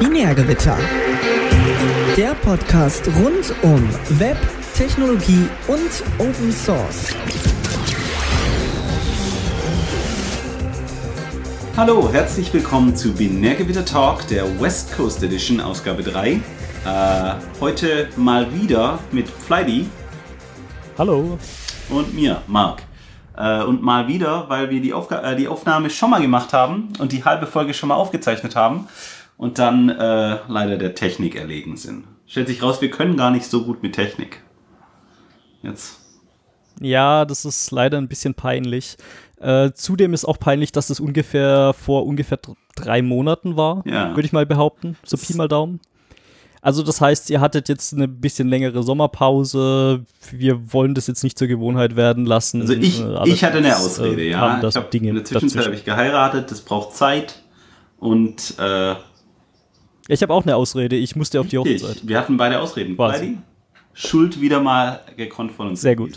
Binärgewitter. Der Podcast rund um Web, Technologie und Open Source. Hallo, herzlich willkommen zu Binärgewitter Talk, der West Coast Edition, Ausgabe 3. Äh, heute mal wieder mit Flighty. Hallo. Und mir, Marc. Äh, und mal wieder, weil wir die, Aufga äh, die Aufnahme schon mal gemacht haben und die halbe Folge schon mal aufgezeichnet haben und dann äh, leider der Technik erlegen sind. Stellt sich raus, wir können gar nicht so gut mit Technik. Jetzt. Ja, das ist leider ein bisschen peinlich. Äh, zudem ist auch peinlich, dass das ungefähr vor ungefähr drei Monaten war, ja. würde ich mal behaupten. So Pi mal Daumen. Also das heißt, ihr hattet jetzt eine bisschen längere Sommerpause. Wir wollen das jetzt nicht zur Gewohnheit werden lassen. Also ich, äh, ich hatte eine Ausrede, äh, ja. Ich hab, Dinge in der Zwischenzeit habe ich geheiratet, das braucht Zeit. Und äh, ich habe auch eine Ausrede. Ich musste auf die Hochzeit. Wir hatten beide Ausreden. Beide. Schuld wieder mal gekonnt von uns. Sehr gut.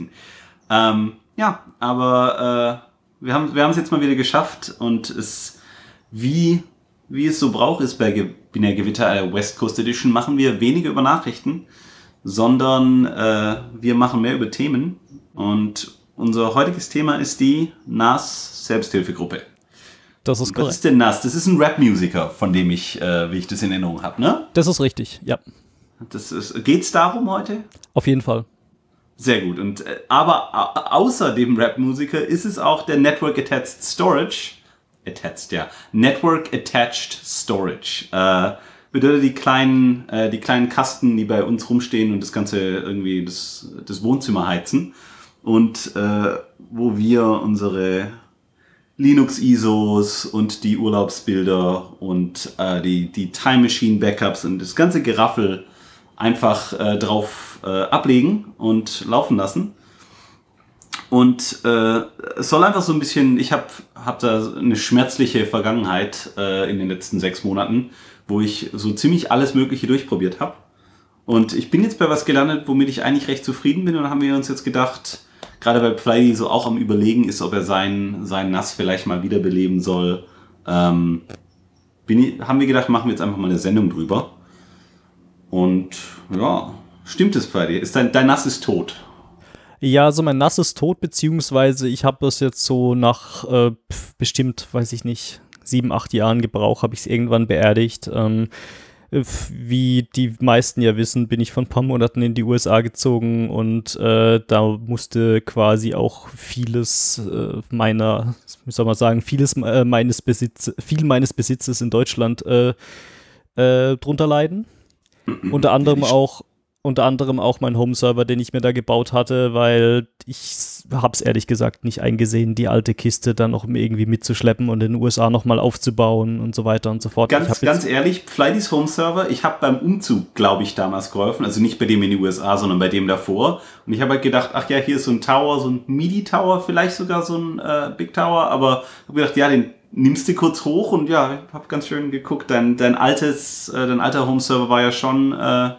Ähm, ja, aber äh, wir haben wir es jetzt mal wieder geschafft und es wie wie es so braucht ist bei Binär Gewitter äh, West Coast Edition, machen wir weniger über Nachrichten, sondern äh, wir machen mehr über Themen. Und unser heutiges Thema ist die NAS Selbsthilfegruppe. Das ist korrekt. Was ist denn NAS? Das ist ein Rap-Musiker, von dem ich, äh, wie ich das in Erinnerung habe, ne? Das ist richtig, ja. Das ist, geht's darum heute? Auf jeden Fall. Sehr gut. Und äh, aber außer dem Rap-Musiker ist es auch der Network Attached Storage attached, ja. Network Attached Storage. Äh, bedeutet die kleinen, äh, die kleinen Kasten, die bei uns rumstehen und das Ganze irgendwie das, das Wohnzimmer heizen. Und äh, wo wir unsere Linux-ISOs und die Urlaubsbilder und äh, die, die Time Machine Backups und das ganze Geraffel einfach äh, drauf äh, ablegen und laufen lassen. Und äh, es soll einfach so ein bisschen, ich habe hab da eine schmerzliche Vergangenheit äh, in den letzten sechs Monaten, wo ich so ziemlich alles Mögliche durchprobiert habe. Und ich bin jetzt bei was gelandet, womit ich eigentlich recht zufrieden bin. Und dann haben wir uns jetzt gedacht, gerade weil Fly so auch am Überlegen ist, ob er sein, sein Nass vielleicht mal wiederbeleben soll, ähm, ich, haben wir gedacht, machen wir jetzt einfach mal eine Sendung drüber. Und ja, stimmt es? Ist dein, dein Nass ist tot. Ja, also mein Nass ist tot, beziehungsweise ich habe das jetzt so nach äh, bestimmt, weiß ich nicht, sieben, acht Jahren Gebrauch, habe ich es irgendwann beerdigt. Ähm, wie die meisten ja wissen, bin ich vor ein paar Monaten in die USA gezogen und äh, da musste quasi auch vieles äh, meiner, wie soll man sagen, vieles äh, meines Besitz, viel meines Besitzes in Deutschland äh, äh, drunter leiden. Unter anderem auch unter anderem auch mein Home-Server, den ich mir da gebaut hatte, weil ich habe es ehrlich gesagt nicht eingesehen, die alte Kiste dann noch irgendwie mitzuschleppen und in den USA nochmal aufzubauen und so weiter und so fort. Ganz, ganz ehrlich, Flighty's Home-Server, ich habe beim Umzug, glaube ich, damals geholfen, also nicht bei dem in die USA, sondern bei dem davor. Und ich habe halt gedacht, ach ja, hier ist so ein Tower, so ein MIDI-Tower, vielleicht sogar so ein äh, Big Tower, aber habe gedacht, ja, den nimmst du kurz hoch und ja, ich habe ganz schön geguckt, dein, dein altes, äh, dein alter Home-Server war ja schon äh,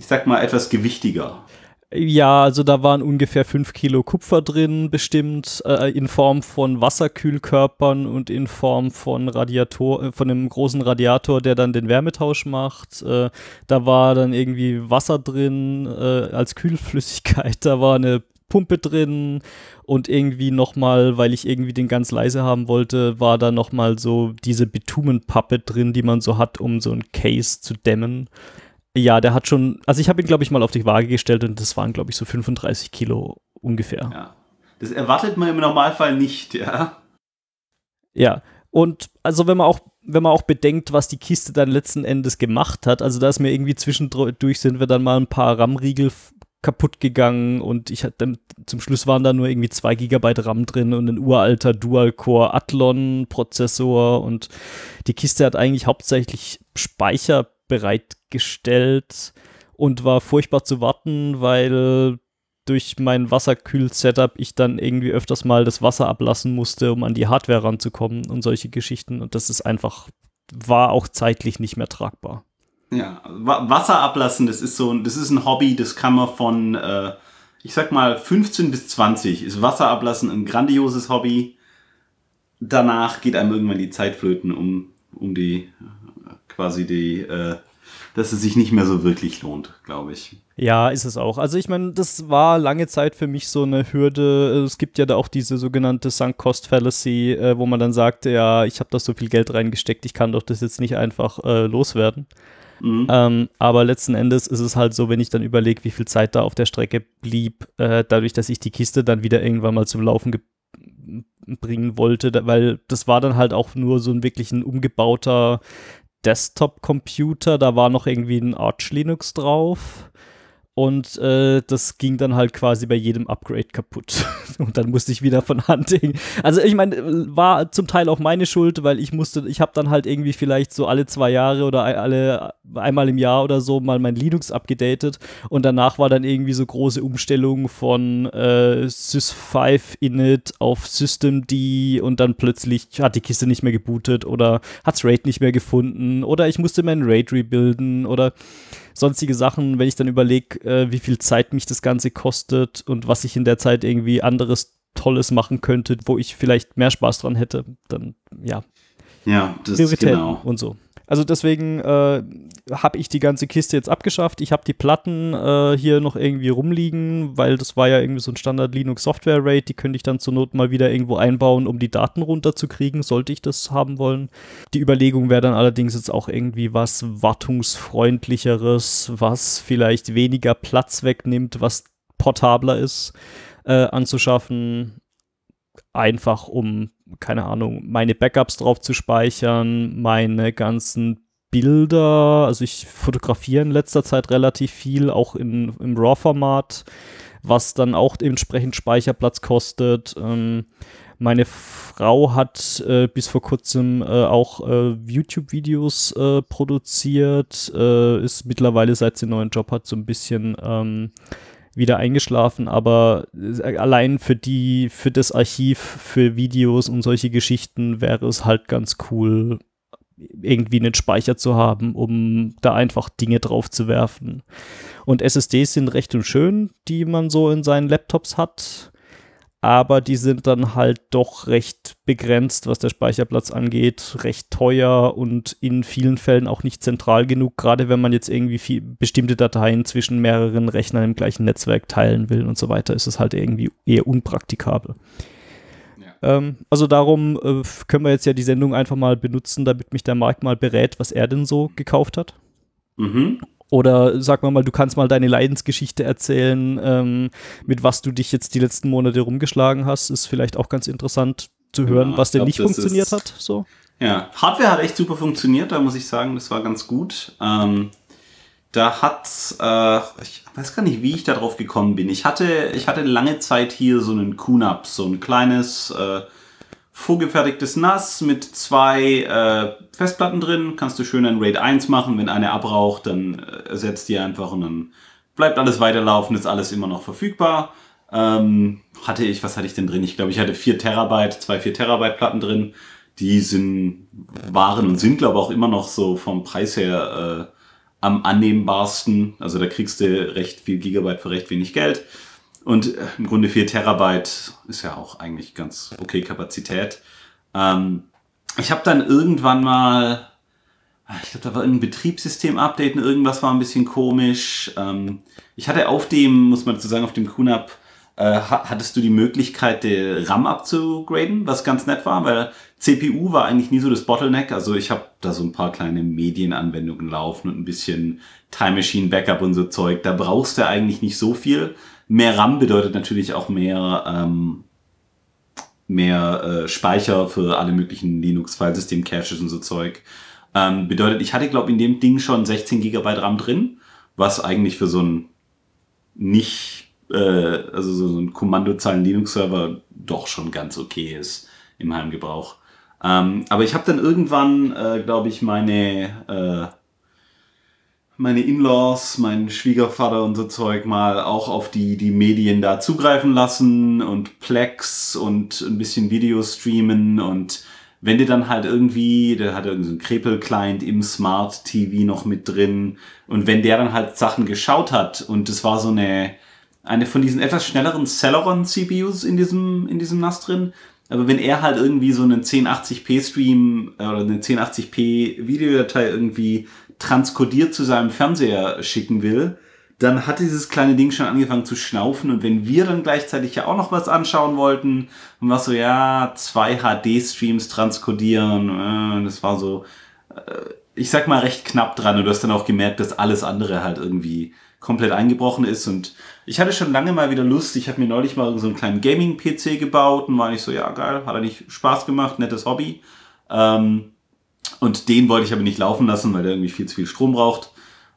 ich sag mal, etwas gewichtiger. Ja, also da waren ungefähr fünf Kilo Kupfer drin, bestimmt äh, in Form von Wasserkühlkörpern und in Form von Radiator, äh, von einem großen Radiator, der dann den Wärmetausch macht. Äh, da war dann irgendwie Wasser drin äh, als Kühlflüssigkeit. Da war eine Pumpe drin und irgendwie nochmal, weil ich irgendwie den ganz leise haben wollte, war da nochmal so diese Bitumenpappe drin, die man so hat, um so ein Case zu dämmen. Ja, der hat schon, also ich habe ihn, glaube ich, mal auf die Waage gestellt und das waren, glaube ich, so 35 Kilo ungefähr. Ja. Das erwartet man im Normalfall nicht, ja. Ja, und also wenn man auch, wenn man auch bedenkt, was die Kiste dann letzten Endes gemacht hat, also da ist mir irgendwie zwischendurch sind wir dann mal ein paar RAM-Riegel kaputt gegangen und ich hatte zum Schluss waren da nur irgendwie zwei Gigabyte RAM drin und ein uralter Dual-Core Athlon-Prozessor und die Kiste hat eigentlich hauptsächlich Speicher bereitgestellt und war furchtbar zu warten, weil durch mein Wasserkühl-Setup ich dann irgendwie öfters mal das Wasser ablassen musste, um an die Hardware ranzukommen und solche Geschichten. Und das ist einfach, war auch zeitlich nicht mehr tragbar. Ja, Wasser ablassen, das ist so, das ist ein Hobby, das kann man von, äh, ich sag mal, 15 bis 20 ist Wasser ablassen ein grandioses Hobby. Danach geht einem irgendwann die Zeit flöten, um um die quasi die, äh, dass es sich nicht mehr so wirklich lohnt, glaube ich. Ja, ist es auch. Also ich meine, das war lange Zeit für mich so eine Hürde. Es gibt ja da auch diese sogenannte Sunk Cost Fallacy, äh, wo man dann sagt, ja, ich habe da so viel Geld reingesteckt, ich kann doch das jetzt nicht einfach äh, loswerden. Mhm. Ähm, aber letzten Endes ist es halt so, wenn ich dann überlege, wie viel Zeit da auf der Strecke blieb, äh, dadurch, dass ich die Kiste dann wieder irgendwann mal zum Laufen bringen wollte, da, weil das war dann halt auch nur so ein wirklich ein umgebauter Desktop-Computer, da war noch irgendwie ein Arch Linux drauf und äh, das ging dann halt quasi bei jedem Upgrade kaputt. Und dann musste ich wieder von Hand. Also ich meine, war zum Teil auch meine Schuld, weil ich musste, ich habe dann halt irgendwie vielleicht so alle zwei Jahre oder alle einmal im Jahr oder so mal mein Linux abgedatet. Und danach war dann irgendwie so große Umstellung von äh, Sys5 Init auf Systemd und dann plötzlich hat die Kiste nicht mehr gebootet oder hat's RAID nicht mehr gefunden oder ich musste meinen RAID rebuilden oder sonstige Sachen, wenn ich dann überlege, äh, wie viel Zeit mich das Ganze kostet und was ich in der Zeit irgendwie anderes Tolles machen könnte, wo ich vielleicht mehr Spaß dran hätte, dann ja. Ja, das ist genau. und so. Also deswegen äh, habe ich die ganze Kiste jetzt abgeschafft. Ich habe die Platten äh, hier noch irgendwie rumliegen, weil das war ja irgendwie so ein Standard Linux Software RAID. Die könnte ich dann zur Not mal wieder irgendwo einbauen, um die Daten runterzukriegen, sollte ich das haben wollen. Die Überlegung wäre dann allerdings jetzt auch irgendwie was wartungsfreundlicheres, was vielleicht weniger Platz wegnimmt, was portabler ist, äh, anzuschaffen einfach um, keine Ahnung, meine Backups drauf zu speichern, meine ganzen Bilder, also ich fotografiere in letzter Zeit relativ viel, auch in, im RAW-Format, was dann auch entsprechend Speicherplatz kostet. Ähm, meine Frau hat äh, bis vor kurzem äh, auch äh, YouTube-Videos äh, produziert, äh, ist mittlerweile, seit sie einen neuen Job hat, so ein bisschen ähm, wieder eingeschlafen, aber äh, allein für die, für das Archiv, für Videos und solche Geschichten wäre es halt ganz cool, irgendwie einen Speicher zu haben, um da einfach Dinge drauf zu werfen. Und SSDs sind recht und schön, die man so in seinen Laptops hat aber die sind dann halt doch recht begrenzt, was der Speicherplatz angeht, recht teuer und in vielen Fällen auch nicht zentral genug, gerade wenn man jetzt irgendwie viel, bestimmte Dateien zwischen mehreren Rechnern im gleichen Netzwerk teilen will und so weiter, ist es halt irgendwie eher unpraktikabel. Ähm, also darum äh, können wir jetzt ja die Sendung einfach mal benutzen, damit mich der Markt mal berät, was er denn so gekauft hat. Mhm. Oder sag mal mal, du kannst mal deine Leidensgeschichte erzählen, ähm, mit was du dich jetzt die letzten Monate rumgeschlagen hast. Ist vielleicht auch ganz interessant zu hören, ja, was denn glaub, nicht funktioniert hat. So. Ja, Hardware hat echt super funktioniert, da muss ich sagen, das war ganz gut. Ähm, da hat, äh, ich weiß gar nicht, wie ich darauf gekommen bin. Ich hatte, ich hatte lange Zeit hier so einen QNAP, so ein kleines äh, vorgefertigtes NAS mit zwei äh, Festplatten drin. Kannst du schön ein RAID 1 machen. Wenn eine abraucht, dann äh, ersetzt die einfach und dann bleibt alles weiterlaufen, ist alles immer noch verfügbar. Ähm, hatte ich, was hatte ich denn drin? Ich glaube, ich hatte 4 Terabyte, zwei 4 Terabyte Platten drin. Die sind, waren und sind, glaube ich, auch immer noch so vom Preis her äh, am annehmbarsten. Also da kriegst du recht viel Gigabyte für recht wenig Geld. Und äh, im Grunde 4 Terabyte ist ja auch eigentlich ganz okay Kapazität. Ähm, ich habe dann irgendwann mal, ah, ich glaube, da war ein Betriebssystem-Update und irgendwas war ein bisschen komisch. Ähm, ich hatte auf dem, muss man dazu sagen, auf dem QNAP äh, hattest du die Möglichkeit, der RAM abzugraden, was ganz nett war, weil CPU war eigentlich nie so das Bottleneck. Also ich habe da so ein paar kleine Medienanwendungen laufen und ein bisschen Time Machine Backup und so Zeug. Da brauchst du eigentlich nicht so viel. Mehr RAM bedeutet natürlich auch mehr, ähm, mehr äh, Speicher für alle möglichen Linux-Filesystem-Caches und so Zeug. Ähm, bedeutet, ich hatte, glaube in dem Ding schon 16 GB RAM drin, was eigentlich für so ein nicht, äh, also so ein Kommandozeilen-Linux-Server doch schon ganz okay ist im Heimgebrauch. Ähm, aber ich habe dann irgendwann, äh, glaube ich, meine äh, meine In-Laws, mein Schwiegervater und so Zeug mal auch auf die, die Medien da zugreifen lassen und Plex und ein bisschen Video streamen. Und wenn der dann halt irgendwie, der hat irgendwie so einen Krepel-Client im Smart TV noch mit drin. Und wenn der dann halt Sachen geschaut hat und es war so eine, eine von diesen etwas schnelleren Celeron CPUs in diesem, in diesem NAS drin, Aber wenn er halt irgendwie so einen 1080p Stream äh, oder eine 1080p Videodatei irgendwie transkodiert zu seinem Fernseher schicken will, dann hat dieses kleine Ding schon angefangen zu schnaufen und wenn wir dann gleichzeitig ja auch noch was anschauen wollten, dann war so, ja, zwei HD-Streams transkodieren, äh, das war so, äh, ich sag mal, recht knapp dran und du hast dann auch gemerkt, dass alles andere halt irgendwie komplett eingebrochen ist und ich hatte schon lange mal wieder Lust, ich habe mir neulich mal so einen kleinen Gaming-PC gebaut und war nicht so, ja geil, hat eigentlich Spaß gemacht, nettes Hobby. Ähm, und den wollte ich aber nicht laufen lassen, weil der irgendwie viel zu viel Strom braucht.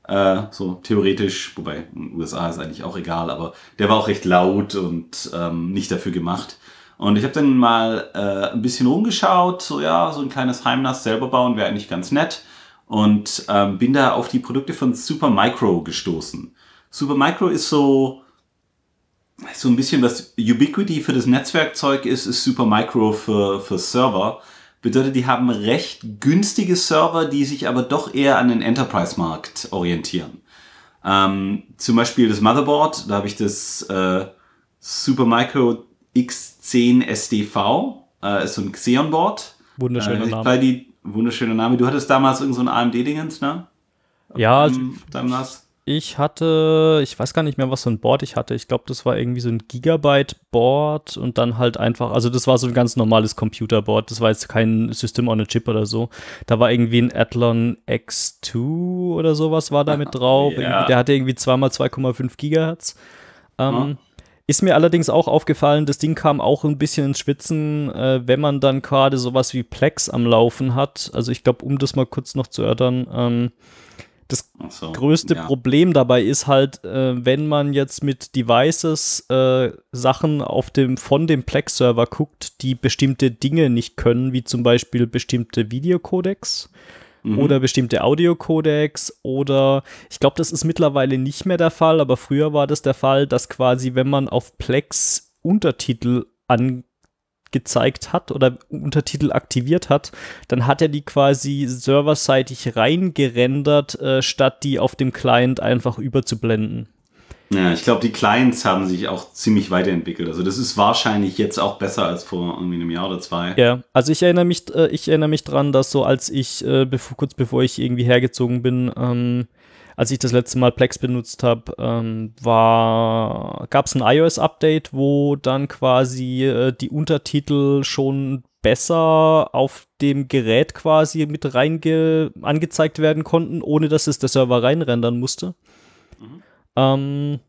Äh, so theoretisch, wobei in den USA ist eigentlich auch egal, aber der war auch recht laut und ähm, nicht dafür gemacht. Und ich habe dann mal äh, ein bisschen rumgeschaut, so ja, so ein kleines Heimnass selber bauen wäre eigentlich ganz nett. Und ähm, bin da auf die Produkte von Supermicro gestoßen. Supermicro ist so, so ein bisschen was Ubiquity für das Netzwerkzeug ist, ist Supermicro für, für Server. Bedeutet, die haben recht günstige Server, die sich aber doch eher an den Enterprise-Markt orientieren. Ähm, zum Beispiel das Motherboard, da habe ich das äh, Supermicro X10 SDV, äh, ist so ein Xeon-Board. Wunderschöner äh, Name. Die, wunderschöner Name. Du hattest damals irgend so ein AMD-Dingens, ne? Ja, also Ähm, NAS? Ich hatte, ich weiß gar nicht mehr, was für ein Board ich hatte. Ich glaube, das war irgendwie so ein Gigabyte-Board und dann halt einfach, also das war so ein ganz normales Computerboard. Das war jetzt kein System on a Chip oder so. Da war irgendwie ein Athlon X2 oder sowas war da mit drauf. Ja. Der hatte irgendwie zweimal 2,5 Gigahertz. Ähm, Ja. Ist mir allerdings auch aufgefallen, das Ding kam auch ein bisschen ins Schwitzen, äh, wenn man dann gerade sowas wie Plex am Laufen hat. Also ich glaube, um das mal kurz noch zu erörtern, ähm, das so, größte ja. Problem dabei ist halt, äh, wenn man jetzt mit Devices äh, Sachen auf dem, von dem Plex-Server guckt, die bestimmte Dinge nicht können, wie zum Beispiel bestimmte Videocodecs Mhm. oder bestimmte Audiocodecs oder ich glaube, das ist mittlerweile nicht mehr der Fall, aber früher war das der Fall, dass quasi, wenn man auf Plex Untertitel angezeigt hat oder Untertitel aktiviert hat, dann hat er die quasi serverseitig reingerendert, äh, statt die auf dem Client einfach überzublenden. Ja, ich glaube, die Clients haben sich auch ziemlich weiterentwickelt. Also das ist wahrscheinlich jetzt auch besser als vor irgendwie einem Jahr oder zwei. Ja, also ich erinnere mich, äh, ich erinnere mich dran, dass so als ich, äh, kurz bevor ich irgendwie hergezogen bin, ähm, als ich das letzte Mal Plex benutzt habe, ähm, war, gab es ein iOS-Update, wo dann quasi äh, die Untertitel schon besser auf dem Gerät quasi mit reinge angezeigt werden konnten, ohne dass es der Server reinrendern musste. Ähm,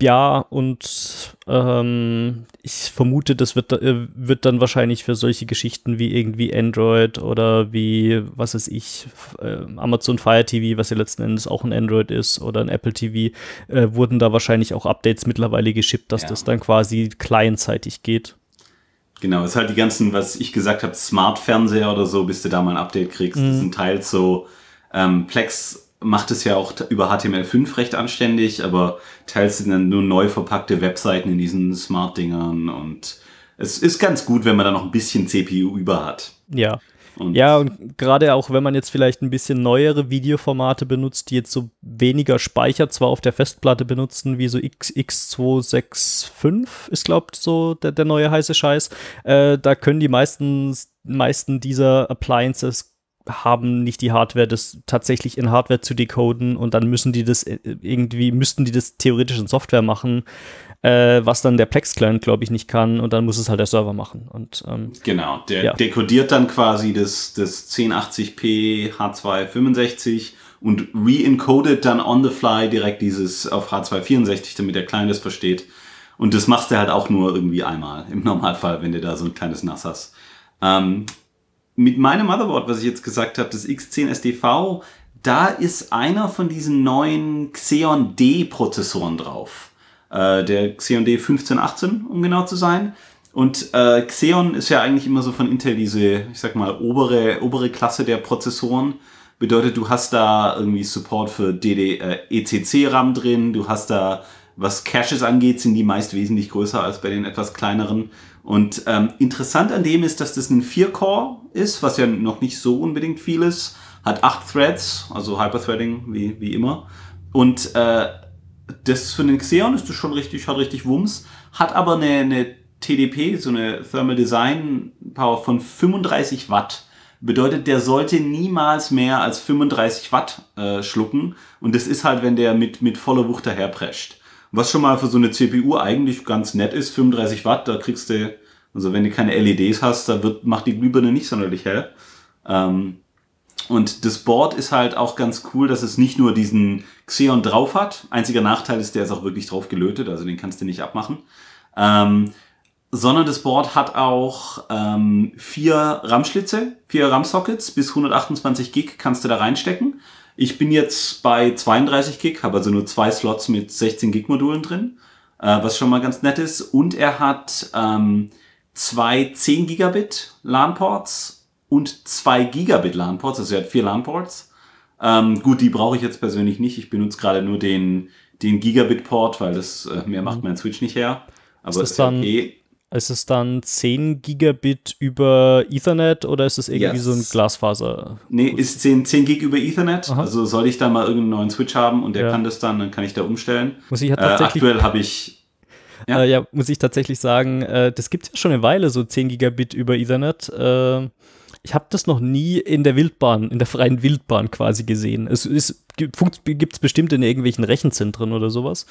ja, und ähm, ich vermute, das wird, äh, wird dann wahrscheinlich für solche Geschichten wie irgendwie Android oder wie, was weiß ich, äh, Amazon Fire TV, was ja letzten Endes auch ein Android ist, oder ein Apple TV, äh, wurden da wahrscheinlich auch Updates mittlerweile geschippt, dass Ja. das dann quasi clientseitig geht. Genau, es ist halt die ganzen, was ich gesagt habe, Smart-Fernseher oder so, bis du da mal ein Update kriegst. Das sind teils so, ähm, Plex macht es ja auch über HTML5 recht anständig, aber teils sind dann nur neu verpackte Webseiten in diesen Smart-Dingern und es ist ganz gut, wenn man da noch ein bisschen CPU über hat. Ja. Und Ja, und gerade auch wenn man jetzt vielleicht ein bisschen neuere Videoformate benutzt, die jetzt so weniger Speicher zwar auf der Festplatte benutzen, wie so X, X265 ist, glaubt so der, der neue heiße Scheiß, äh, da können die meisten, meisten dieser Appliances haben nicht die Hardware, das tatsächlich in Hardware zu decoden und dann müssen die das äh, irgendwie, müssten die das theoretisch in Software machen, äh, was dann der Plex-Client, glaube ich, nicht kann und dann muss es halt der Server machen. Und ähm, Genau, der Ja. dekodiert dann quasi das, das 1080p H265 und re-encodet dann on the fly direkt dieses auf H264, damit der Client es versteht. Und das machst du halt auch nur irgendwie einmal im Normalfall, wenn du da so ein kleines NAS hast. Ähm, mit meinem Motherboard, was ich jetzt gesagt habe, das X10 SDV, da ist einer von diesen neuen Xeon D-Prozessoren drauf. Äh, der Xeon D 1518, um genau zu sein. Und äh, Xeon ist ja eigentlich immer so von Intel diese, ich sag mal, obere, obere Klasse der Prozessoren. Bedeutet, du hast da irgendwie Support für DD, äh, ECC-RAM drin, du hast da, was Caches angeht, sind die meist wesentlich größer als bei den etwas kleineren. Und ähm, interessant an dem ist, dass das ein 4-Core ist, was ja noch nicht so unbedingt viel ist. Hat acht Threads, also Hyperthreading wie, wie immer. Und äh, das für den Xeon ist das schon richtig, hat richtig Wumms, hat aber eine, eine TDP, so eine Thermal Design Power von 35 Watt. Bedeutet, der sollte niemals mehr als 35 Watt äh, schlucken. Und das ist halt, wenn der mit, mit voller Wucht daherprescht. Was schon mal für so eine CPU eigentlich ganz nett ist, 35 Watt, da kriegst du, also wenn du keine LEDs hast, da wird, macht die Glühbirne nicht sonderlich hell. Ähm, und das Board ist halt auch ganz cool, dass es nicht nur diesen Xeon drauf hat. Einziger Nachteil ist, der ist auch wirklich drauf gelötet, also den kannst du nicht abmachen. Ähm, sondern das Board hat auch ähm, vier RAM-Schlitze, vier RAM-Sockets bis 128 Gig kannst du da reinstecken. Ich bin jetzt bei 32 Gig, habe also nur zwei Slots mit 16 Gig Modulen drin, äh, was schon mal ganz nett ist. Und er hat ähm, zwei 10 Gigabit LAN-Ports und zwei Gigabit LAN-Ports, also er hat vier LAN-Ports. Ähm, gut, die brauche ich jetzt persönlich nicht. Ich benutze gerade nur den, den Gigabit-Port, weil das äh, mehr macht mein Switch nicht her. Aber ist, ist dann okay. Ist es dann 10 Gigabit über Ethernet oder ist es irgendwie yes. so ein Glasfaser? Nee, ist 10, 10 Gig über Ethernet. Aha. Also soll ich da mal irgendeinen neuen Switch haben und der ja. kann das dann, dann kann ich da umstellen. Muss ich halt tatsächlich, äh, aktuell habe ich. Ja. Äh, ja. muss ich tatsächlich sagen, äh, das gibt es ja schon eine Weile, so 10 Gigabit über Ethernet. Äh, ich habe das noch nie in der Wildbahn, in der freien Wildbahn quasi gesehen. Es gibt es bestimmt in irgendwelchen Rechenzentren oder sowas.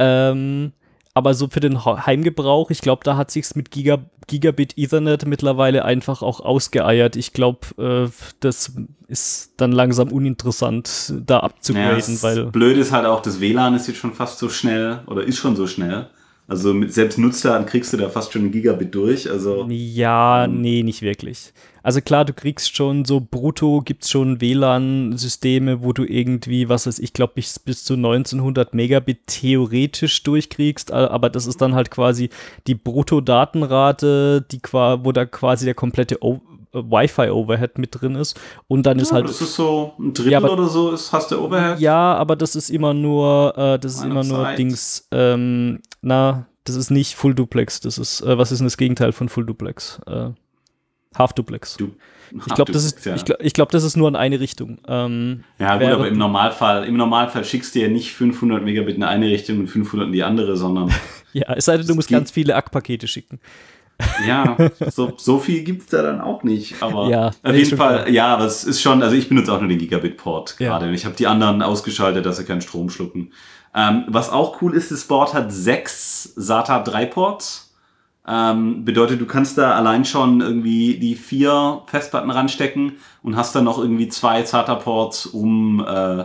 Ähm, aber so für den Heimgebrauch, ich glaube, da hat sich's mit Giga Gigabit Ethernet mittlerweile einfach auch ausgeeiert. Ich glaube, äh, das ist dann langsam uninteressant, da abzugraden, ja, weil. Blöd ist halt auch, das WLAN ist jetzt schon fast so schnell oder ist schon so schnell. Also mit selbst Nutzdaten kriegst du da fast schon ein Gigabit durch. Also ja, nee, nicht wirklich. Also klar, du kriegst schon so brutto, gibt's schon WLAN-Systeme, wo du irgendwie, was weiß ich, glaube bis, bis zu 1900 Megabit theoretisch durchkriegst, aber das ist dann halt quasi die Brutto-Datenrate, die, wo da quasi der komplette Wi-Fi-Overhead mit drin ist. Und dann ja, ist halt. Das ist so ein Drittel ja, aber, oder so, ist, hast du Overhead? Ja, aber das ist immer nur, äh, das ist immer nur Zeit. Dings, ähm, na, das ist nicht Full Duplex. Das ist, äh, was ist denn das Gegenteil von Full Duplex? Äh, Half Duplex. Du, ich glaube, das ist, ja. ich, glaub, ich glaub, das ist nur in eine Richtung. Ähm, ja, gut, aber im Normalfall, im Normalfall schickst du ja nicht 500 Megabit in eine Richtung und 500 in die andere, sondern. ja, es sei denn, du musst ganz viele ACK-Pakete schicken. Ja, so, so viel gibt's da dann auch nicht. Aber ja, auf jeden Fall, klar. ja, aber es ist schon, also ich benutze auch nur den Gigabit-Port ja. gerade. Ich habe die anderen ausgeschaltet, dass sie keinen Strom schlucken. Ähm, was auch cool ist, das Board hat sechs SATA 3 Ports. Ähm, bedeutet, du kannst da allein schon irgendwie die vier Festplatten ranstecken und hast dann noch irgendwie zwei SATA-Ports, um, äh,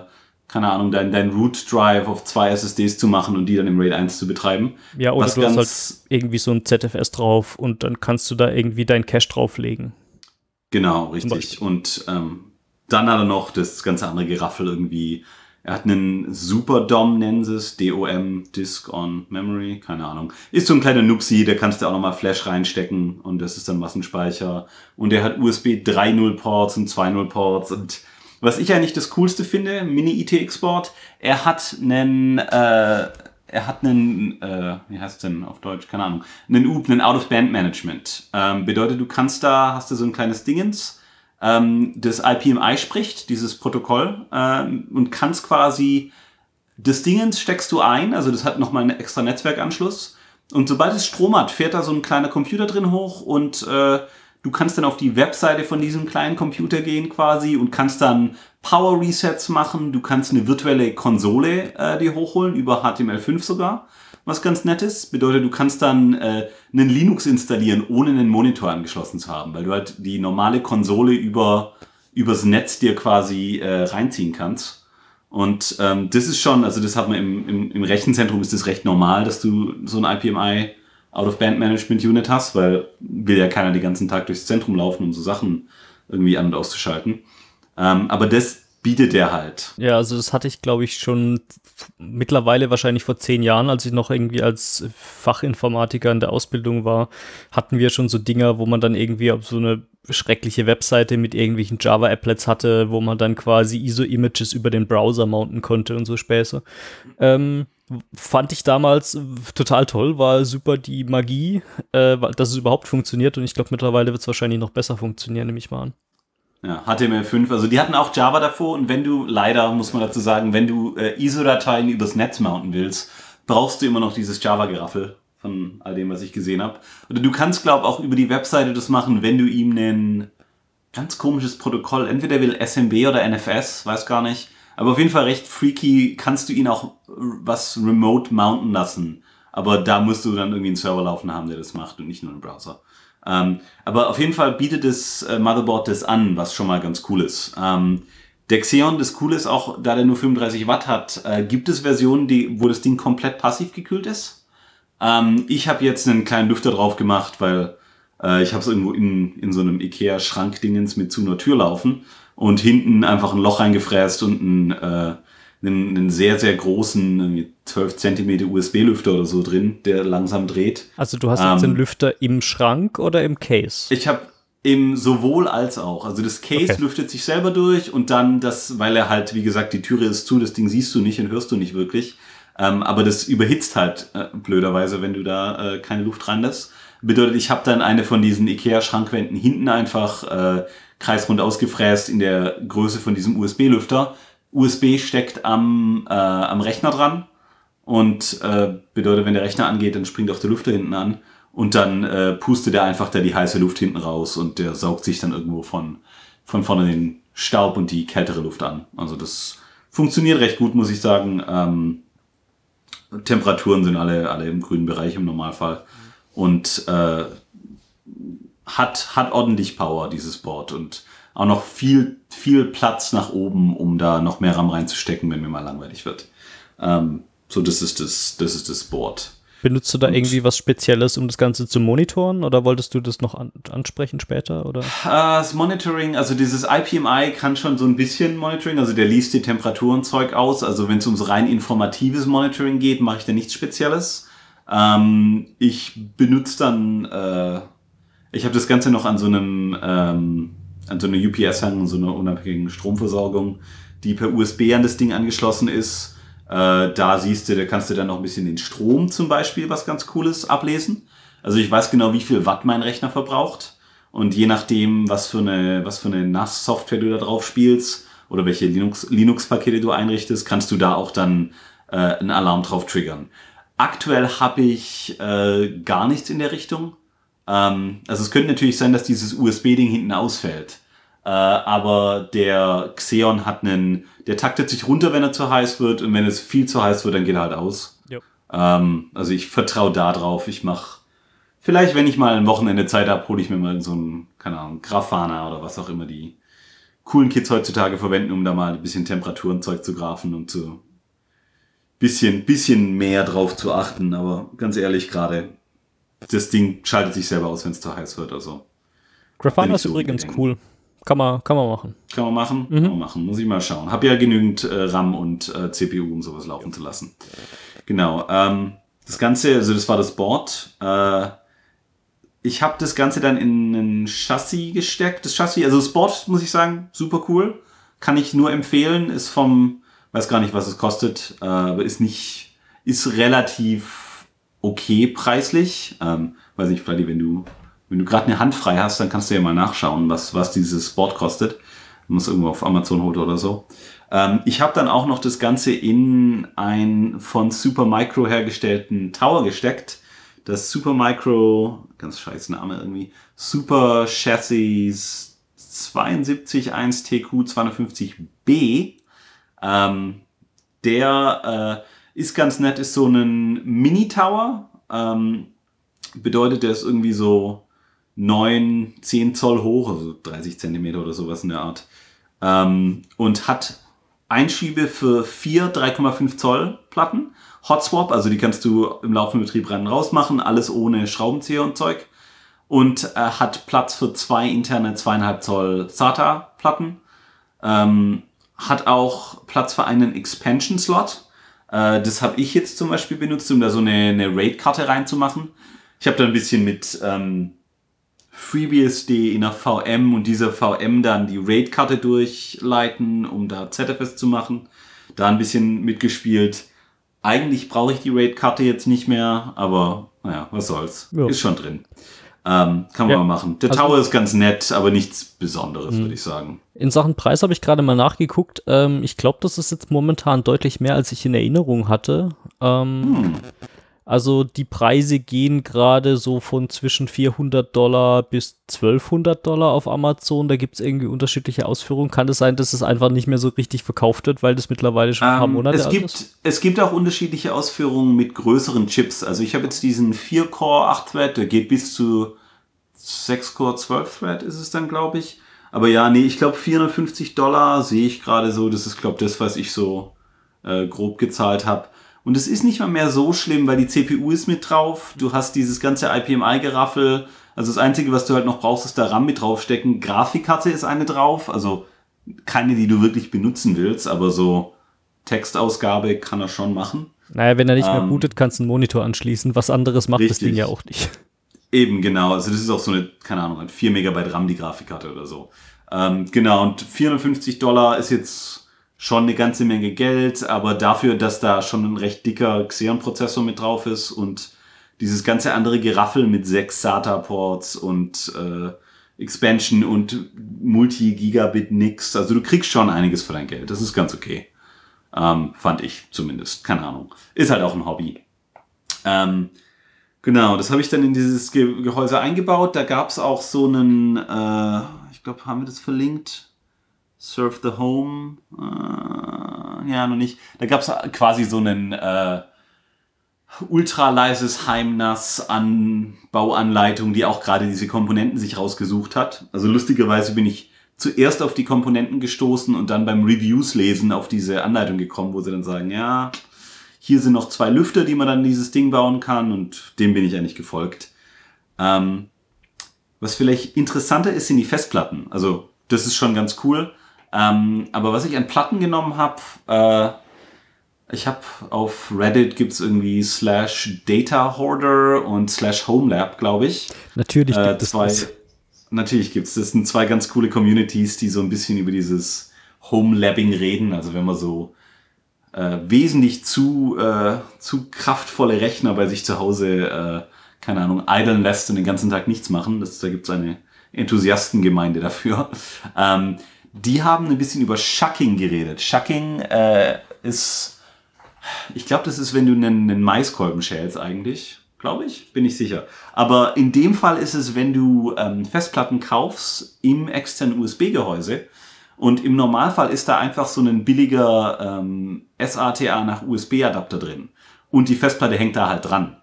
keine Ahnung, dein, dein Root Drive auf zwei SSDs zu machen und die dann im RAID 1 zu betreiben. Ja, oder Was du hast halt irgendwie so ein ZFS drauf und dann kannst du da irgendwie dein Cache drauflegen. Genau, richtig. Und ähm, dann hat er noch das ganze andere Geraffel irgendwie er hat einen Super DOM, nennen sie es, DOM, Disk on Memory, keine Ahnung. Ist so ein kleiner Nupsi, da kannst du auch nochmal Flash reinstecken und das ist dann Massenspeicher. Und er hat USB 3.0 Ports und 2.0 Ports und was ich eigentlich das Coolste finde, Mini-IT-Export, er hat einen, äh, er hat einen, äh, wie heißt denn auf Deutsch, keine Ahnung, einen UB, einen Out-of-Band-Management. Ähm, bedeutet, du kannst da, hast du so ein kleines Dingens, ähm, das IPMI spricht, dieses Protokoll, ähm, und kannst quasi das Dingens steckst du ein, also das hat nochmal einen extra Netzwerkanschluss. Und sobald es Strom hat, fährt da so ein kleiner Computer drin hoch und äh, du kannst dann auf die Webseite von diesem kleinen Computer gehen quasi und kannst dann Power Resets machen. Du kannst eine virtuelle Konsole äh, dir hochholen, über HTML5 sogar was ganz nett ist. Bedeutet, du kannst dann äh, einen Linux installieren, ohne einen Monitor angeschlossen zu haben, weil du halt die normale Konsole über übers Netz dir quasi äh, reinziehen kannst. Und ähm, das ist schon, also das hat man im, im, im Rechenzentrum ist das recht normal, dass du so ein IPMI Out-of-Band-Management-Unit hast, weil will ja keiner den ganzen Tag durchs Zentrum laufen, um so Sachen irgendwie an- und auszuschalten. Ähm, aber das bietet der halt. Ja, also das hatte ich, glaube ich, schon mittlerweile wahrscheinlich vor zehn Jahren, als ich noch irgendwie als Fachinformatiker in der Ausbildung war, hatten wir schon so Dinger, wo man dann irgendwie auf so eine schreckliche Webseite mit irgendwelchen Java-Applets hatte, wo man dann quasi ISO-Images über den Browser mounten konnte und so Späße. Ähm, fand ich damals total toll, war super die Magie, äh, dass es überhaupt funktioniert und ich glaube mittlerweile wird es wahrscheinlich noch besser funktionieren, nehme ich mal an. Ja, HTML5, also die hatten auch Java davor und wenn du, leider muss man dazu sagen, wenn du äh, ISO-Dateien übers Netz mounten willst, brauchst du immer noch dieses Java-Geraffel. von all dem, was ich gesehen habe. Oder du kannst, glaube auch über die Webseite das machen, wenn du ihm ein ganz komisches Protokoll, entweder will SMB oder NFS, weiß gar nicht. Aber auf jeden Fall recht freaky, kannst du ihn auch was remote mounten lassen. Aber da musst du dann irgendwie einen Server laufen haben, der das macht und nicht nur einen Browser. Ähm, aber auf jeden Fall bietet das äh, Motherboard das an, was schon mal ganz cool ist. Ähm, der Xeon, das Coole ist auch, da der nur 35 Watt hat, äh, gibt es Versionen, die, wo das Ding komplett passiv gekühlt ist. Ähm, ich habe jetzt einen kleinen Lüfter drauf gemacht, weil äh, ich habe es irgendwo in, in so einem Ikea-Schrankdingens mit zu einer Tür laufen und hinten einfach ein Loch reingefräst und ein, äh, einen, einen sehr, sehr großen 12 Zentimeter USB-Lüfter oder so drin, der langsam dreht. Also du hast jetzt Ähm, den Lüfter im Schrank oder im Case? Ich habe im sowohl als auch. Also das Case Okay. lüftet sich selber durch und dann das, weil er halt, wie gesagt, die Türe ist zu, das Ding siehst du nicht und hörst du nicht wirklich. Ähm, aber das überhitzt halt äh, blöderweise, wenn du da äh, keine Luft reinlässt. Bedeutet, ich habe dann eine von diesen IKEA-Schrankwänden hinten einfach äh, kreisrund ausgefräst in der Größe von diesem USB-Lüfter. USB steckt am, äh, am Rechner dran und äh, bedeutet, wenn der Rechner angeht, dann springt auch der Lüfter hinten an und dann äh, pustet er einfach da die heiße Luft hinten raus und der saugt sich dann irgendwo von, von vorne den Staub und die kältere Luft an. Also das funktioniert recht gut, muss ich sagen. Ähm, Temperaturen sind alle, alle im grünen Bereich im Normalfall und äh, hat, hat ordentlich Power, dieses Board und auch noch viel, viel Platz nach oben, um da noch mehr RAM reinzustecken, wenn mir mal langweilig wird. Ähm, so, das ist das, das ist das Board. Benutzt du da und- irgendwie was Spezielles, um das Ganze zu monitoren oder wolltest du das noch an ansprechen später? Oder? Äh, das Monitoring, also dieses IPMI kann schon so ein bisschen Monitoring, also der liest die Temperaturenzeug aus. Also wenn es ums rein informatives Monitoring geht, mache ich da nichts Spezielles. Ähm, ich benutze dann, äh, ich habe das Ganze noch an so einem, ähm, an so einer UPS hängen, so einer unabhängigen Stromversorgung, die per USB an das Ding angeschlossen ist. Äh, da siehst du, da kannst du dann noch ein bisschen den Strom zum Beispiel, was ganz cooles, ablesen. Also ich weiß genau, wie viel Watt mein Rechner verbraucht. Und je nachdem, was für eine, was für eine NAS-Software du da drauf spielst oder welche Linux- Linux-Pakete du einrichtest, kannst du da auch dann äh, einen Alarm drauf triggern. Aktuell habe ich äh, gar nichts in der Richtung. Ähm, also es könnte natürlich sein, dass dieses USB-Ding hinten ausfällt. Äh, aber der Xeon hat einen, der taktet sich runter, wenn er zu heiß wird und wenn es viel zu heiß wird, dann geht er halt aus. Ähm, also ich vertraue da drauf. Ich mache vielleicht, wenn ich mal ein Wochenende Zeit habe, hole ich mir mal so ein, keine Ahnung, Grafana oder was auch immer die coolen Kids heutzutage verwenden, um da mal ein bisschen Temperaturenzeug zu grafen und zu bisschen, bisschen mehr drauf zu achten. Aber ganz ehrlich, gerade das Ding schaltet sich selber aus, wenn es zu heiß wird. Also Grafana ist übrigens cool. Kann man, kann man machen. kann man machen, Mhm. kann man machen. Muss ich mal schauen. Hab ja genügend äh, RAM und äh, CPU, um sowas laufen zu lassen. Genau. Ähm, das Ganze, also das war das Board. Äh, ich habe das Ganze dann in ein Chassis gesteckt. Das Chassis, also das Board, muss ich sagen, super cool. Kann ich nur empfehlen. Ist vom, weiß gar nicht, was es kostet, äh, aber ist nicht, ist relativ okay preislich. Ähm, weiß nicht, Freddy, wenn du, wenn du gerade eine Hand frei hast, dann kannst du ja mal nachschauen, was, was dieses Board kostet. Man muss irgendwo auf Amazon holen oder so. Ähm, ich habe dann auch noch das Ganze in ein von Supermicro hergestellten Tower gesteckt. Das Supermicro, ganz scheiß Name irgendwie, Super Chassis 721TQ 250B. Ähm, der äh, ist ganz nett, ist so ein Mini-Tower. Ähm, bedeutet, der ist irgendwie so 9, 10 Zoll hoch, also 30 Zentimeter oder sowas in der Art. Ähm, und hat Einschiebe für vier 3,5 Zoll Platten. Hot Swap, also die kannst du im laufenden Betrieb rein und raus machen, alles ohne Schraubenzieher und Zeug. Und äh, hat Platz für zwei interne 2,5 Zoll SATA Platten. Ähm, hat auch Platz für einen Expansion Slot. Äh, das habe ich jetzt zum Beispiel benutzt, um da so eine, eine RAID-Karte reinzumachen. Ich habe da ein bisschen mit ähm, FreeBSD in der VM und dieser VM dann die RAID-Karte durchleiten, um da ZFS zu machen. Da ein bisschen mitgespielt. Eigentlich brauche ich die RAID-Karte jetzt nicht mehr, aber naja, was soll's. Ja. Ist schon drin. Ähm, kann man Ja. mal machen. Der Also- Tower ist ganz nett, aber nichts Besonderes, Mhm. würde ich sagen. In Sachen Preis habe ich gerade mal nachgeguckt. Ähm, ich glaube, das ist jetzt momentan deutlich mehr, als ich in Erinnerung hatte. Ähm, Hm. Also die Preise gehen gerade so von zwischen 400 Dollar bis 1200 Dollar auf Amazon. Da gibt es irgendwie unterschiedliche Ausführungen. Kann es sein, dass es einfach nicht mehr so richtig verkauft wird, weil das mittlerweile schon ein paar Ähm, Monate es alt gibt, ist? Es gibt auch unterschiedliche Ausführungen mit größeren Chips. Also ich habe jetzt diesen 4-Core 8-Thread, der geht bis zu 6-Core 12-Thread ist es dann, glaube ich. Aber ja, nee, ich glaube 450 Dollar sehe ich gerade so. Das ist, glaube das, was ich so äh, grob gezahlt habe. Und es ist nicht mal mehr so schlimm, weil die CPU ist mit drauf. Du hast dieses ganze IPMI-Geraffel. Also das Einzige, was du halt noch brauchst, ist der RAM mit draufstecken. Grafikkarte ist eine drauf. Also keine, die du wirklich benutzen willst, aber so Textausgabe kann er schon machen. Naja, wenn er nicht mehr Ähm, bootet, kannst du einen Monitor anschließen. Was anderes macht das Richtig. Ding ja auch nicht. Eben, genau. Also das ist auch so eine, keine Ahnung, ein 4 Megabyte RAM, die Grafikkarte oder so. Ähm, genau, und 450 Dollar ist jetzt schon eine ganze Menge Geld, aber dafür, dass da schon ein recht dicker Xeon-Prozessor mit drauf ist und dieses ganze andere Geraffel mit sechs SATA-Ports und äh, Expansion und Multi-Gigabit nix. Also du kriegst schon einiges für dein Geld. Das ist ganz okay. Ähm, fand ich zumindest. Keine Ahnung. Ist halt auch ein Hobby. Ähm, Genau, das habe ich dann in dieses Ge Gehäuse eingebaut. Da gab es auch so einen, äh, ich glaube, haben wir das verlinkt? Surf the Home? Äh, ja, noch nicht. Da gab es quasi so einen äh, ultra leises Heimnass an Bauanleitung, die auch gerade diese Komponenten sich rausgesucht hat. Also lustigerweise bin ich zuerst auf die Komponenten gestoßen und dann beim Reviews lesen auf diese Anleitung gekommen, wo sie dann sagen, ja, hier sind noch zwei Lüfter, die man dann dieses Ding bauen kann und dem bin ich eigentlich gefolgt. Ähm, was vielleicht interessanter ist, sind die Festplatten. Also das ist schon ganz cool. Ähm, aber was ich an Platten genommen habe, äh, ich habe auf Reddit gibt's irgendwie slash Data Hoarder und slash Homelab, glaube ich. Natürlich Äh, gibt es zwei, das. natürlich gibt's das. sind zwei ganz coole Communities, die so ein bisschen über dieses Home-Labbing reden. Also wenn man so äh, wesentlich zu, äh, zu kraftvolle Rechner bei sich zu Hause, äh, keine Ahnung, idlen lässt und den ganzen Tag nichts machen. Das, da gibt's eine Enthusiastengemeinde dafür. Ähm, die haben ein bisschen über Shucking geredet. Shucking äh, ist, ich glaube, das ist, wenn du einen, einen Maiskolben schälst eigentlich. Glaube ich, bin ich sicher. Aber in dem Fall ist es, wenn du ähm, Festplatten kaufst im externen USB-Gehäuse und im Normalfall ist da einfach so ein billiger ähm, SATA nach USB-Adapter drin und die Festplatte hängt da halt dran.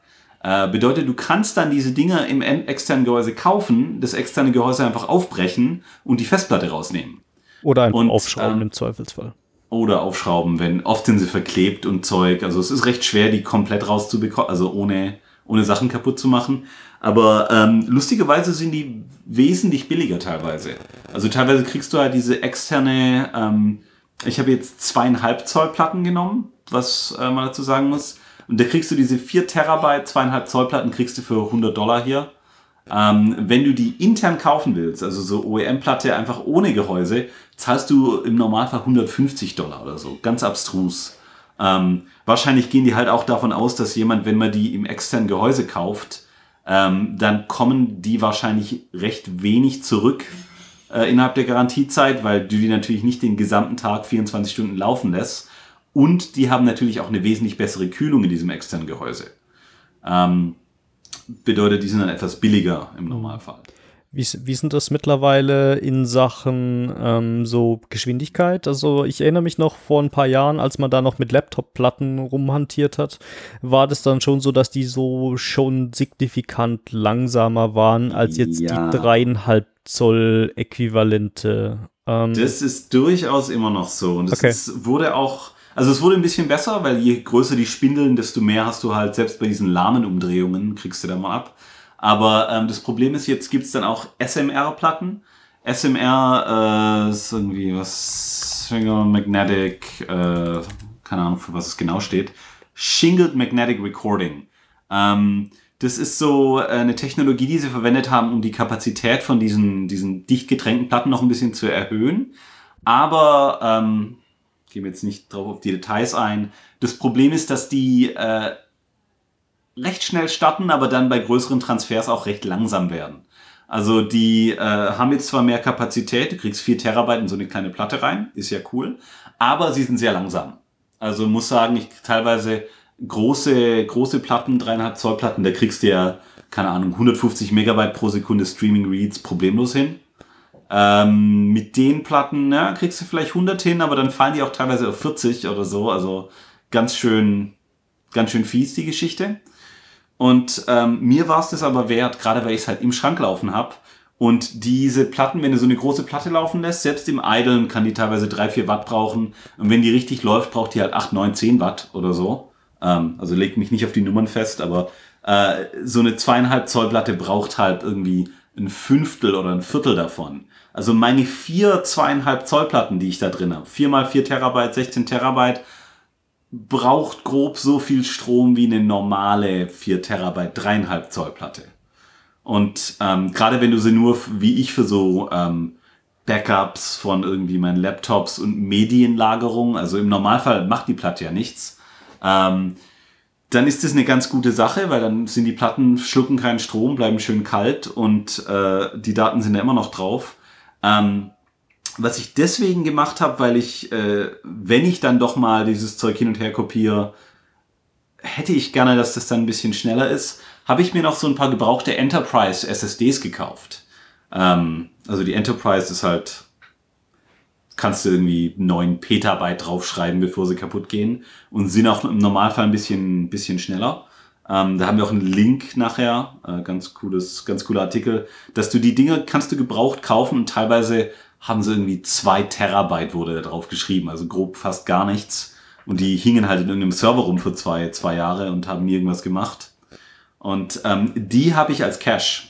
Äh, bedeutet, du kannst dann diese Dinger im en- externen Gehäuse kaufen, das externe Gehäuse einfach aufbrechen und die Festplatte rausnehmen. Oder einfach und, aufschrauben ähm, im Zweifelsfall. Oder aufschrauben, wenn oft sind sie verklebt und Zeug. Also es ist recht schwer, die komplett rauszubekommen, also ohne, ohne Sachen kaputt zu machen. Aber ähm, lustigerweise sind die wesentlich billiger teilweise. Also teilweise kriegst du halt diese externe, ähm, ich habe jetzt zweieinhalb Zoll Platten genommen, was äh, man dazu sagen muss. Und da kriegst du diese 4 Terabyte, zweieinhalb Zoll Platten kriegst du für 100 Dollar hier. Ähm, wenn du die intern kaufen willst, also so OEM-Platte einfach ohne Gehäuse, zahlst du im Normalfall 150 Dollar oder so. Ganz abstrus. Ähm, wahrscheinlich gehen die halt auch davon aus, dass jemand, wenn man die im externen Gehäuse kauft, ähm, dann kommen die wahrscheinlich recht wenig zurück äh, innerhalb der Garantiezeit, weil du die natürlich nicht den gesamten Tag 24 Stunden laufen lässt. Und die haben natürlich auch eine wesentlich bessere Kühlung in diesem externen Gehäuse. Ähm, bedeutet, die sind dann etwas billiger im Normalfall. Wie, wie sind das mittlerweile in Sachen ähm, so Geschwindigkeit? Also ich erinnere mich noch vor ein paar Jahren, als man da noch mit Laptop-Platten rumhantiert hat, war das dann schon so, dass die so schon signifikant langsamer waren als jetzt Ja. die dreieinhalb Zoll Äquivalente. Ähm, Das ist durchaus immer noch so. Und es Okay. ist, wurde auch, also es wurde ein bisschen besser, weil je größer die Spindeln, desto mehr hast du halt, selbst bei diesen lahmen Umdrehungen, kriegst du da mal ab. Aber ähm, das Problem ist, jetzt gibt's dann auch SMR-Platten. SMR äh, ist irgendwie was, Single Magnetic, äh, keine Ahnung, für was es genau steht. Shingled Magnetic Recording. Ähm, das ist so äh, eine Technologie, die sie verwendet haben, um die Kapazität von diesen, diesen dicht getränkten Platten noch ein bisschen zu erhöhen. Aber ähm, gehen wir jetzt nicht drauf auf die Details ein. Das Problem ist, dass die äh, recht schnell starten, aber dann bei größeren Transfers auch recht langsam werden. Also die äh, haben jetzt zwar mehr Kapazität, du kriegst 4 Terabyte in so eine kleine Platte rein, ist ja cool, aber sie sind sehr langsam. Also muss sagen, ich teilweise große, große Platten, dreieinhalb Zoll Platten, da kriegst du ja, keine Ahnung, 150 Megabyte pro Sekunde Streaming Reads problemlos hin. Ähm, mit den Platten, ja, kriegst du vielleicht 100 hin, aber dann fallen die auch teilweise auf 40 oder so. Also ganz schön, ganz schön fies, die Geschichte. Und ähm, mir war es das aber wert, gerade weil ich es halt im Schrank laufen habe. Und diese Platten, wenn du so eine große Platte laufen lässt, selbst im Idlen kann die teilweise 3, 4 Watt brauchen. Und wenn die richtig läuft, braucht die halt 8, 9, 10 Watt oder so. Ähm, also legt mich nicht auf die Nummern fest, aber äh, so eine zweieinhalb Zoll Platte braucht halt irgendwie ein Fünftel oder ein Viertel davon. Also meine vier zweieinhalb Zoll Platten, die ich da drin habe, vier mal vier Terabyte, 16 Terabyte, braucht grob so viel Strom wie eine normale 4 Terabyte dreieinhalb Zoll Platte. Und ähm, gerade wenn du sie nur wie ich für so ähm, Backups von irgendwie meinen Laptops und Medienlagerung, also im Normalfall macht die Platte ja nichts, ähm, dann ist das eine ganz gute Sache, weil dann sind die Platten, schlucken keinen Strom, bleiben schön kalt und äh, die Daten sind ja immer noch drauf. Ähm, was ich deswegen gemacht habe, weil ich, äh, wenn ich dann doch mal dieses Zeug hin und her kopiere, hätte ich gerne, dass das dann ein bisschen schneller ist, habe ich mir noch so ein paar gebrauchte Enterprise SSDs gekauft. Ähm, also die Enterprise ist halt, kannst du irgendwie 9 Petabyte draufschreiben, bevor sie kaputt gehen und sind auch im Normalfall ein bisschen, bisschen schneller. Ähm, da haben wir auch einen Link nachher, äh, ganz cooles, ganz cooler Artikel, dass du die Dinge kannst du gebraucht kaufen und teilweise haben sie irgendwie zwei Terabyte wurde da drauf geschrieben, also grob fast gar nichts. Und die hingen halt in irgendeinem Server rum für zwei, zwei Jahre und haben nie irgendwas gemacht. Und ähm, die habe ich als Cache.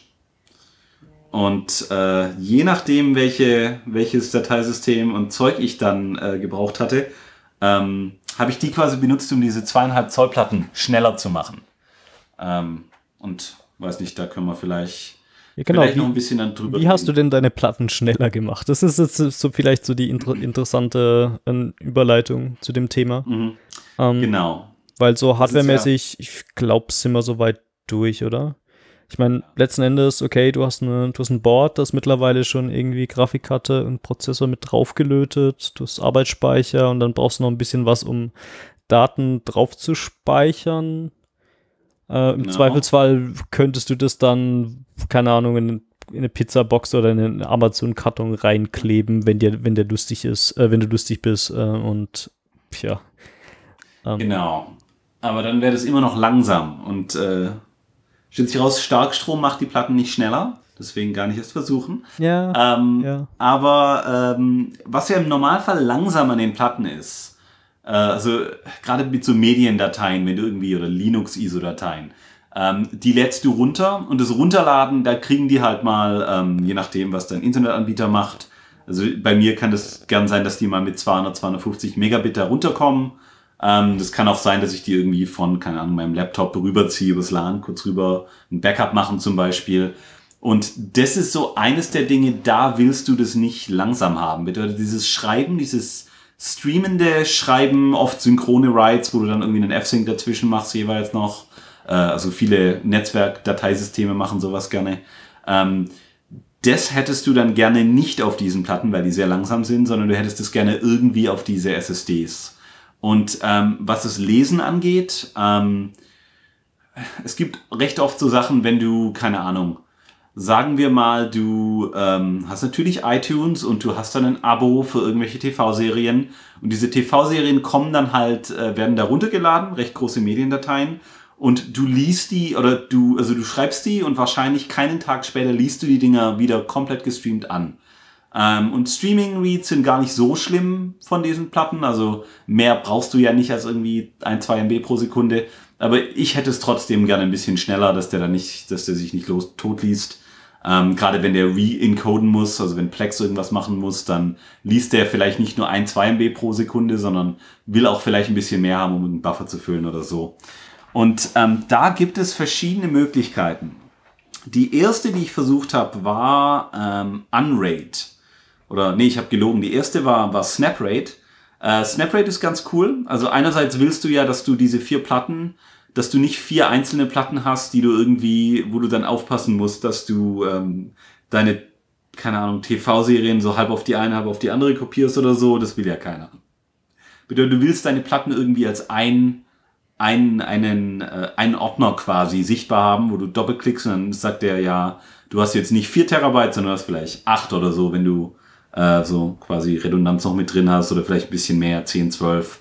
Und äh, je nachdem, welche, welches Dateisystem und Zeug ich dann äh, gebraucht hatte, ähm, habe ich die quasi benutzt, um diese zweieinhalb Zoll Platten schneller zu machen. Ähm, und weiß nicht, da können wir vielleicht ja, genau. Vielleicht wie, noch ein bisschen dann drüber Wie hast du denn deine Platten schneller gemacht? Das ist jetzt so vielleicht so die inter interessante äh, Überleitung zu dem Thema. Mhm. Ähm, Genau. Weil so hardwaremäßig, ich glaube, sind wir soweit durch, oder? Ich meine, letzten Endes, okay, du hast, eine, du hast ein Board, das mittlerweile schon irgendwie Grafikkarte und Prozessor mit draufgelötet, du hast Arbeitsspeicher und dann brauchst du noch ein bisschen was, um Daten drauf zu speichern. Äh, Im Genau. Zweifelsfall könntest du das dann, keine Ahnung, in, in eine Pizzabox oder in einen Amazon-Karton reinkleben, wenn dir, wenn der lustig ist, äh, wenn du lustig bist äh, und ja. Ähm, Genau. Aber dann wäre das immer noch langsam. Und äh, stellt sich raus, Starkstrom macht die Platten nicht schneller. Deswegen gar nicht erst versuchen. Ja, Ähm, ja. Aber ähm, was ja im Normalfall langsam an den Platten ist, äh, also gerade mit so Mediendateien, wenn du irgendwie oder Linux-ISO-Dateien, ähm, die lädst du runter und das Runterladen, da kriegen die halt mal, ähm, je nachdem, was dein Internetanbieter macht. Also bei mir kann das gern sein, dass die mal mit 200, 250 Megabit da runterkommen. Ähm, das kann auch sein, dass ich die irgendwie von, keine Ahnung, meinem Laptop rüberziehe, übers LAN, kurz rüber ein Backup machen zum Beispiel. Und das ist so eines der Dinge, da willst du das nicht langsam haben. Bedeutet dieses Schreiben, dieses streamende Schreiben, oft synchrone Writes, wo du dann irgendwie einen F-Sync dazwischen machst, jeweils noch. Äh, also viele Netzwerkdateisysteme machen sowas gerne. Ähm, das hättest du dann gerne nicht auf diesen Platten, weil die sehr langsam sind, sondern du hättest es gerne irgendwie auf diese SSDs. Und ähm, was das Lesen angeht, ähm, es gibt recht oft so Sachen, wenn du, keine Ahnung, sagen wir mal, du ähm, hast natürlich iTunes und du hast dann ein Abo für irgendwelche TV-Serien und diese TV-Serien kommen dann halt, äh, werden da runtergeladen, recht große Mediendateien und du liest die oder du, also du schreibst die und wahrscheinlich keinen Tag später liest du die Dinger wieder komplett gestreamt an. Ähm, und Streaming-Reads sind gar nicht so schlimm von diesen Platten. Also mehr brauchst du ja nicht als irgendwie ein, zwei MB pro Sekunde. Aber ich hätte es trotzdem gerne ein bisschen schneller, dass der dann nicht, dass der sich nicht los tot liest. Ähm, Gerade wenn der re-encoden muss, also wenn Plex irgendwas machen muss, dann liest der vielleicht nicht nur ein, zwei MB pro Sekunde, sondern will auch vielleicht ein bisschen mehr haben, um einen Buffer zu füllen oder so. Und ähm, da gibt es verschiedene Möglichkeiten. Die erste, die ich versucht habe, war ähm, Unrate. Oder nee, ich habe gelogen. Die erste war, war Snaprate. Äh, Snaprate ist ganz cool. Also einerseits willst du ja, dass du diese vier Platten, dass du nicht vier einzelne Platten hast, die du irgendwie, wo du dann aufpassen musst, dass du ähm, deine, keine Ahnung, TV-Serien so halb auf die eine, halb auf die andere kopierst oder so. Das will ja keiner. Bedeutet, du willst deine Platten irgendwie als ein einen, einen, äh, einen Ordner quasi sichtbar haben, wo du doppelklickst und dann sagt der ja, du hast jetzt nicht 4 Terabyte, sondern du hast vielleicht 8 oder so, wenn du äh, so quasi Redundanz noch mit drin hast oder vielleicht ein bisschen mehr, 10, 12,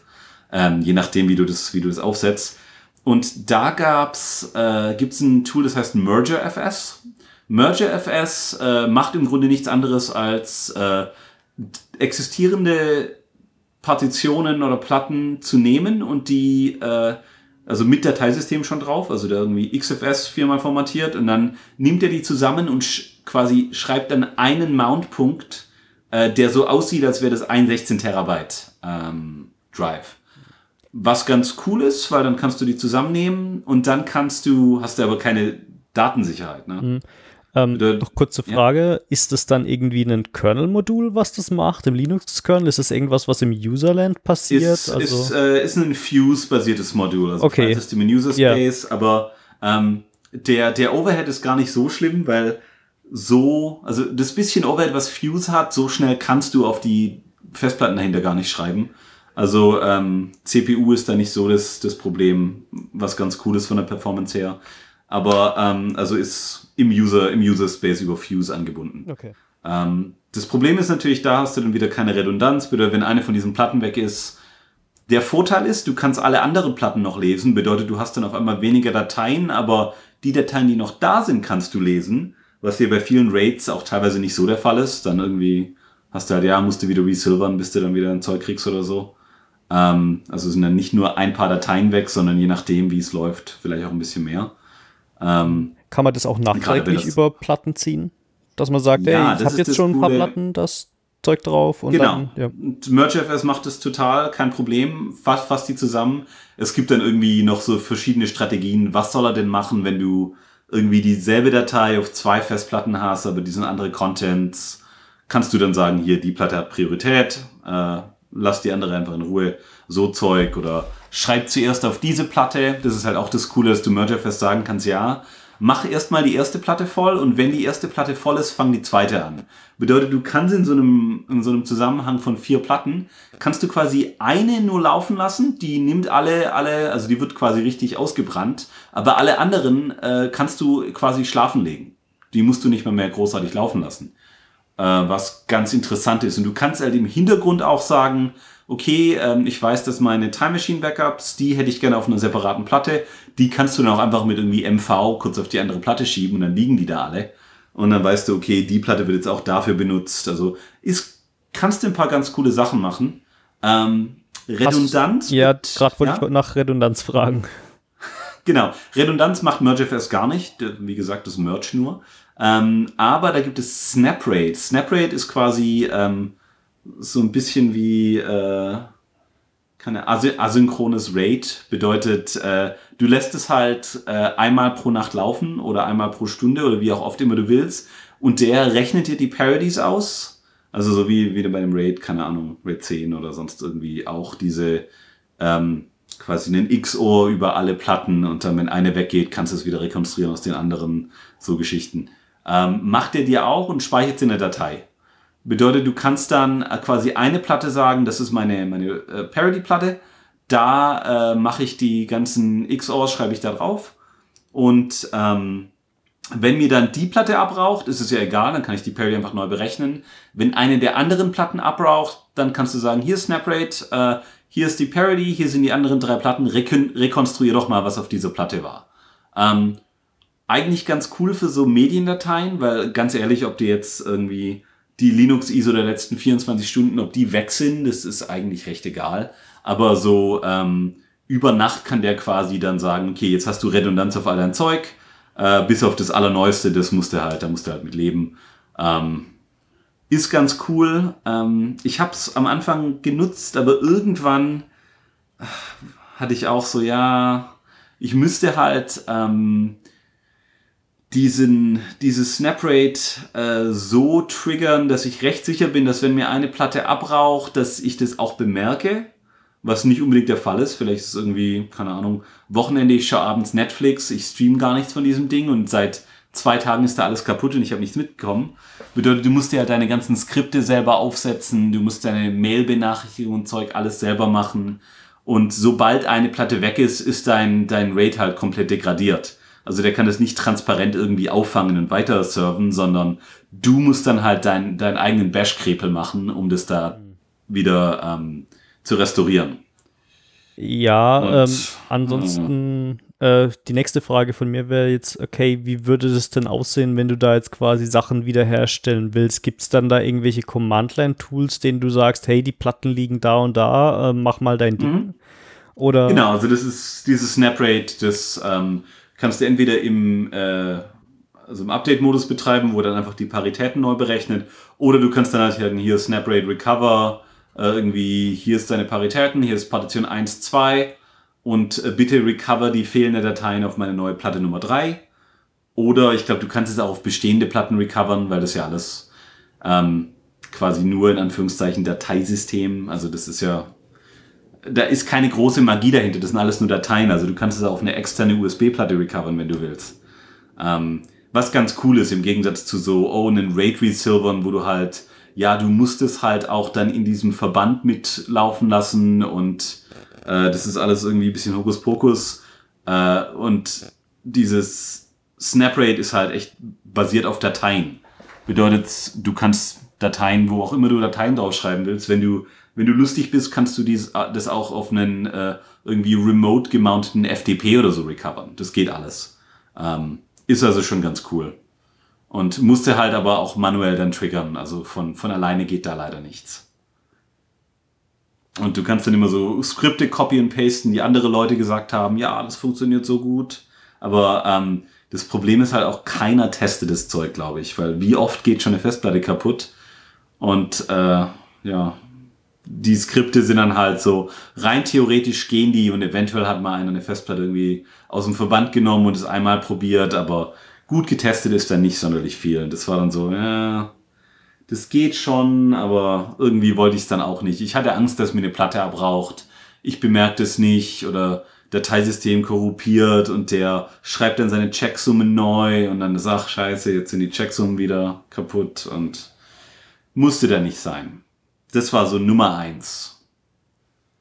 ähm, je nachdem, wie du das, wie du das aufsetzt. Und da gab's, äh, gibt's ein Tool, das heißt MergerFS. MergerFS äh, macht im Grunde nichts anderes als äh, existierende Partitionen oder Platten zu nehmen und die äh, also mit Dateisystem schon drauf, also da irgendwie XFS viermal formatiert und dann nimmt er die zusammen und sch quasi schreibt dann einen Mountpunkt, äh, der so aussieht, als wäre das ein 16 Terabyte ähm, Drive. Was ganz cool ist, weil dann kannst du die zusammennehmen und dann kannst du, hast du aber keine Datensicherheit. Ne? Mhm. Ähm, Bitte- noch kurze Frage, ist das dann irgendwie ein Kernel-Modul, was das macht, im Linux-Kernel? Ist das irgendwas, was im Userland passiert? Ist, ist, äh, ist ein Fuse-basiertes Modul, also Okay. File System in User Ja. Space, aber ähm, der, der Overhead ist gar nicht so schlimm, weil so, also das bisschen Overhead, was Fuse hat, so schnell kannst du auf die Festplatten dahinter gar nicht schreiben. Also ähm, CPU ist da nicht so das, das Problem, was ganz cool ist von der Performance her. Aber ähm, also ist im User, im User Space über Fuse angebunden. okay. Ähm, das Problem ist natürlich, da hast du dann wieder keine Redundanz, bedeutet, wenn eine von diesen Platten weg ist. Der Vorteil ist, du kannst alle anderen Platten noch lesen, bedeutet, du hast dann auf einmal weniger Dateien, aber die Dateien, die noch da sind, kannst du lesen, was hier bei vielen Raids auch teilweise nicht so der Fall ist. Dann irgendwie hast du halt, ja, musst du wieder resilvern, bis du dann wieder ein Zeug kriegst oder so. Ähm, also sind dann nicht nur ein paar Dateien weg, sondern je nachdem, wie es läuft, vielleicht auch ein bisschen mehr. Ähm, Kann man das auch nachträglich das- über Platten ziehen? Dass man sagt, Ja, ey, ich das habe ist jetzt schon ein paar. Platten, das Zeug drauf und Genau. dann, ja. MergeFS macht das total, kein Problem, fasst, fasst die zusammen. Es gibt dann irgendwie noch so verschiedene Strategien. Was soll er denn machen, wenn du irgendwie dieselbe Datei auf zwei Festplatten hast, aber die sind andere Contents? Kannst du dann sagen, hier, die Platte hat Priorität, äh, lass die andere einfach in Ruhe, so Zeug oder schreib zuerst auf diese Platte. Das ist halt auch das Coole, dass du MergeFS sagen kannst, ja, mach erstmal die erste Platte voll und wenn die erste Platte voll ist, fang die zweite an. Bedeutet, du kannst in so einem, in so einem Zusammenhang von vier Platten, kannst du quasi eine nur laufen lassen, die nimmt alle, alle, also die wird quasi richtig ausgebrannt, aber alle anderen äh, kannst du quasi schlafen legen. Die musst du nicht mehr, mehr großartig laufen lassen äh, was ganz interessant ist. Und du kannst halt im Hintergrund auch sagen, okay, ähm, ich weiß, dass meine Time Machine Backups, die hätte ich gerne auf einer separaten Platte. Die kannst du dann auch einfach mit irgendwie MV kurz auf die andere Platte schieben und dann liegen die da alle. Und dann weißt du, okay, die Platte wird jetzt auch dafür benutzt. Also ist, kannst du ein paar ganz coole Sachen machen. Ähm, redundant. Ja, gerade wollte ja? ich nach Redundanz fragen. Genau. Redundanz macht MergeFS gar nicht. Wie gesagt, das Merge nur. Ähm, aber da gibt es SnapRate. SnapRate ist quasi ähm, so ein bisschen wie äh, keine asy asynchrones Rate. Bedeutet, äh, du lässt es halt äh, einmal pro Nacht laufen oder einmal pro Stunde oder wie auch oft immer du willst. Und der rechnet dir die Parodies aus. Also so wie, wie bei dem Raid, keine Ahnung, Raid 10 oder sonst irgendwie auch diese ähm, quasi einen XOR über alle Platten und dann, wenn eine weggeht, kannst du es wieder rekonstruieren aus den anderen so Geschichten. Ähm, macht er dir auch und speichert sie in der Datei. Bedeutet, du kannst dann äh, quasi eine Platte sagen, das ist meine, meine äh, Parody-Platte. Da äh, mache ich die ganzen XORs, schreibe ich da drauf. Und ähm, wenn mir dann die Platte abraucht, ist es ja egal, dann kann ich die Parody einfach neu berechnen. Wenn eine der anderen Platten abraucht, dann kannst du sagen, hier ist SnapRate, äh, hier ist die Parody, hier sind die anderen drei Platten, rekon rekonstruier doch mal, was auf dieser Platte war. Ähm, eigentlich ganz cool für so Mediendateien, weil ganz ehrlich, ob dir jetzt irgendwie die Linux-ISO der letzten 24 Stunden, ob die weg sind, das ist eigentlich recht egal. Aber so ähm, über Nacht kann der quasi dann sagen, okay, jetzt hast du Redundanz auf all dein Zeug, äh, bis auf das Allerneueste, das musst du halt, da musst du halt mit leben. Ähm, ist ganz cool. Ähm, ich habe es am Anfang genutzt, aber irgendwann äh, hatte ich auch so, ja, ich müsste halt ähm, diesen, dieses Snaprate äh, so triggern, dass ich recht sicher bin, dass wenn mir eine Platte abraucht, dass ich das auch bemerke, was nicht unbedingt der Fall ist. Vielleicht ist es irgendwie, keine Ahnung, Wochenende, ich schaue abends Netflix, ich stream gar nichts von diesem Ding und seit zwei Tagen ist da alles kaputt und ich habe nichts mitbekommen. Bedeutet, du musst dir halt deine ganzen Skripte selber aufsetzen, du musst deine Mail-Benachrichtigungen Zeug alles selber machen. Und sobald eine Platte weg ist, ist dein, dein RAID halt komplett degradiert. Also der kann das nicht transparent irgendwie auffangen und weiter serven, sondern du musst dann halt dein, deinen eigenen Bash-Krepel machen, um das da wieder ähm, zu restaurieren. Ja, und, ähm, ansonsten äh, die nächste Frage von mir wäre jetzt, okay, wie würde das denn aussehen, wenn du da jetzt quasi Sachen wiederherstellen willst? Gibt es dann da irgendwelche Command-Line-Tools, denen du sagst, hey, die Platten liegen da und da, äh, mach mal dein Ding? Mhm. Oder? Genau, also das ist dieses Snap-Rate, das ähm, kannst du entweder im, äh, also im Update-Modus betreiben, wo dann einfach die Paritäten neu berechnet, oder du kannst dann halt hier Snap-Rate Recover, äh, irgendwie, hier ist deine Paritäten, hier ist Partition 1, 2 und äh, bitte recover die fehlenden Dateien auf meine neue Platte Nummer 3. Oder ich glaube, du kannst es auch auf bestehende Platten recovern, weil das ja alles ähm, quasi nur in Anführungszeichen Dateisystem, also das ist ja, da ist keine große Magie dahinter, das sind alles nur Dateien, also du kannst es auf eine externe USB-Platte recovern, wenn du willst. Ähm, was ganz cool ist im Gegensatz zu so, oh, einen RAID Resilvern, wo du halt, ja, du musst es halt auch dann in diesem Verband mitlaufen lassen und äh, das ist alles irgendwie ein bisschen Hokuspokus. Äh, und dieses Snaprate ist halt echt basiert auf Dateien. Bedeutet, du kannst Dateien, wo auch immer du Dateien draufschreiben willst, wenn du, wenn du lustig bist, kannst du dies, äh, das auch auf einen äh, irgendwie remote gemounteten FTP oder so recovern. Das geht alles. Ähm, ist also schon ganz cool. Und musste halt aber auch manuell dann triggern. Also von, von alleine geht da leider nichts. Und du kannst dann immer so Skripte copy und pasten, die andere Leute gesagt haben, ja, das funktioniert so gut. Aber ähm, das Problem ist halt auch, keiner testet das Zeug, glaube ich, weil wie oft geht schon eine Festplatte kaputt? Und äh, ja, die Skripte sind dann halt so, rein theoretisch gehen die und eventuell hat mal einer eine Festplatte irgendwie aus dem Verband genommen und es einmal probiert, aber gut getestet ist dann nicht sonderlich viel. Und das war dann so, ja, das geht schon, aber irgendwie wollte ich es dann auch nicht. Ich hatte Angst, dass mir eine Platte abraucht. Ich bemerkte es nicht oder Dateisystem korruptiert und der schreibt dann seine Checksummen neu und dann sagt, scheiße, jetzt sind die Checksummen wieder kaputt und musste da nicht sein. Das war so Nummer eins.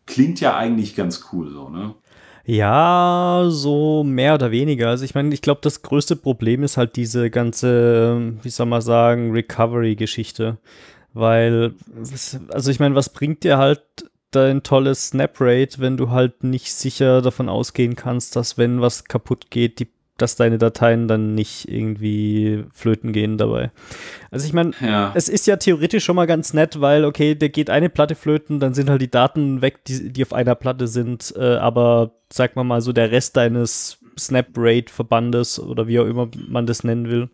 Klingt ja eigentlich ganz cool so, ne? Ja, so mehr oder weniger. Also ich meine, ich glaube, das größte Problem ist halt diese ganze, wie soll man sagen, Recovery-Geschichte. Weil, also ich meine, was bringt dir halt dein tolles Snap-Rate, wenn du halt nicht sicher davon ausgehen kannst, dass wenn was kaputt geht, die dass deine Dateien dann nicht irgendwie flöten gehen dabei. Also ich meine, ja. es ist ja theoretisch schon mal ganz nett, weil, okay, der geht eine Platte flöten, dann sind halt die Daten weg, die, die auf einer Platte sind, äh, aber sag mal mal so, der Rest deines Snap-Rate-Verbandes oder wie auch immer man das nennen will,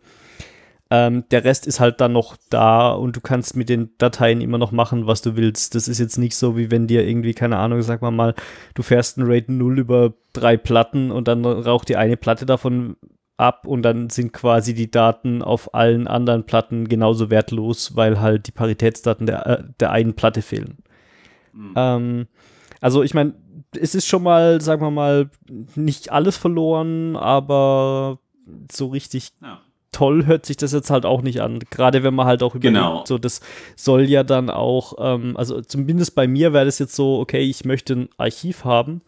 ähm, der Rest ist halt dann noch da und du kannst mit den Dateien immer noch machen, was du willst. Das ist jetzt nicht so, wie wenn dir irgendwie, keine Ahnung, sag mal mal, du fährst ein RAID 0 über drei Platten und dann raucht dir eine Platte davon ab und dann sind quasi die Daten auf allen anderen Platten genauso wertlos, weil halt die Paritätsdaten der, äh, der einen Platte fehlen. Mhm. Ähm, also ich meine, es ist schon mal, sagen wir mal, nicht alles verloren, aber so richtig ja toll hört sich das jetzt halt auch nicht an. Gerade wenn man halt auch überlegt, genau. so das soll ja dann auch, ähm, also zumindest bei mir wäre das jetzt so, okay, ich möchte ein Archiv haben,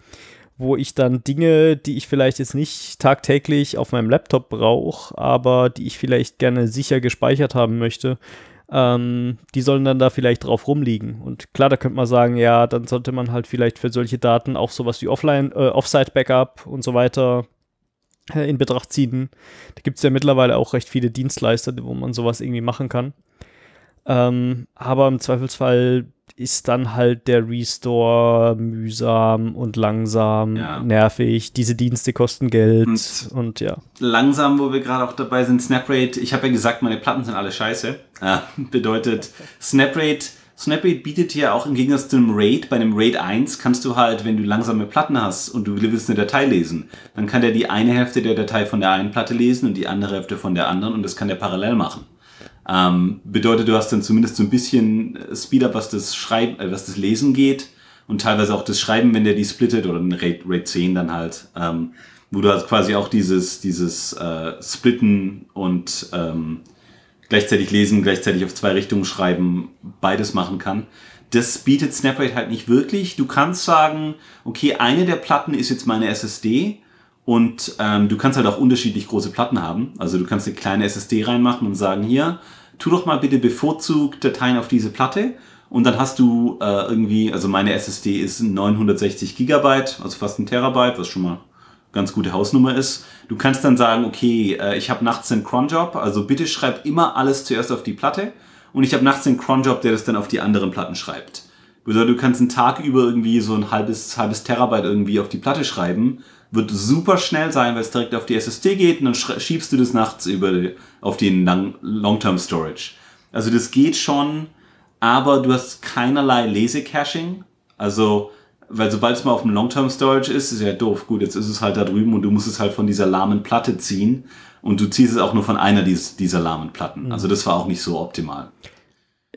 wo ich dann Dinge, die ich vielleicht jetzt nicht tagtäglich auf meinem Laptop brauche, aber die ich vielleicht gerne sicher gespeichert haben möchte, ähm, die sollen dann da vielleicht drauf rumliegen. Und klar, da könnte man sagen, ja, dann sollte man halt vielleicht für solche Daten auch sowas wie Offline, äh, Offsite-Backup und so weiter in Betracht ziehen. Da gibt es ja mittlerweile auch recht viele Dienstleister, wo man sowas irgendwie machen kann. Ähm, aber im Zweifelsfall ist dann halt der Restore mühsam und langsam, ja. nervig. Diese Dienste kosten Geld und, und, ja. Langsam, wo wir gerade auch dabei sind, Snaprate. Ich habe ja gesagt, meine Platten sind alle scheiße. Äh, bedeutet, Snaprate Snapmate bietet hier auch im Gegensatz zu einem RAID, bei einem RAID 1 kannst du halt, wenn du langsame Platten hast und du willst eine Datei lesen, dann kann der die eine Hälfte der Datei von der einen Platte lesen und die andere Hälfte von der anderen und das kann der parallel machen. Ähm, bedeutet, du hast dann zumindest so ein bisschen Speedup, was das Schreiben, äh, was das Lesen geht und teilweise auch das Schreiben, wenn der die splittet oder ein RAID, RAID 10 dann halt, ähm, wo du halt quasi auch dieses, dieses äh, Splitten und ähm, gleichzeitig lesen, gleichzeitig auf zwei Richtungen schreiben, beides machen kann. Das bietet Snaprate halt nicht wirklich. Du kannst sagen, okay, eine der Platten ist jetzt meine SSD und ähm, du kannst halt auch unterschiedlich große Platten haben. Also du kannst eine kleine SSD reinmachen und sagen, hier, tu doch mal bitte bevorzugt Dateien auf diese Platte. Und dann hast du äh, irgendwie, also meine SSD ist 960 Gigabyte, also fast ein Terabyte, was schon mal ganz gute Hausnummer ist. Du kannst dann sagen, okay, äh, ich habe nachts einen Cronjob, also bitte schreib immer alles zuerst auf die Platte. Und ich habe nachts einen Cronjob, der das dann auf die anderen Platten schreibt. Bedeutet, du kannst einen Tag über irgendwie so ein halbes, halbes Terabyte irgendwie auf die Platte schreiben. Wird super schnell sein, weil es direkt auf die SSD geht und dann schiebst du das nachts über auf den Long-Term Storage. Also das geht schon, aber du hast keinerlei Lese-Caching. Also, weil sobald es mal auf dem Long-Term Storage ist, ist ja doof. Gut, jetzt ist es halt da drüben und du musst es halt von dieser lahmen Platte ziehen. Und du ziehst es auch nur von einer dieser, dieser lahmen Platten. Mhm. Also das war auch nicht so optimal.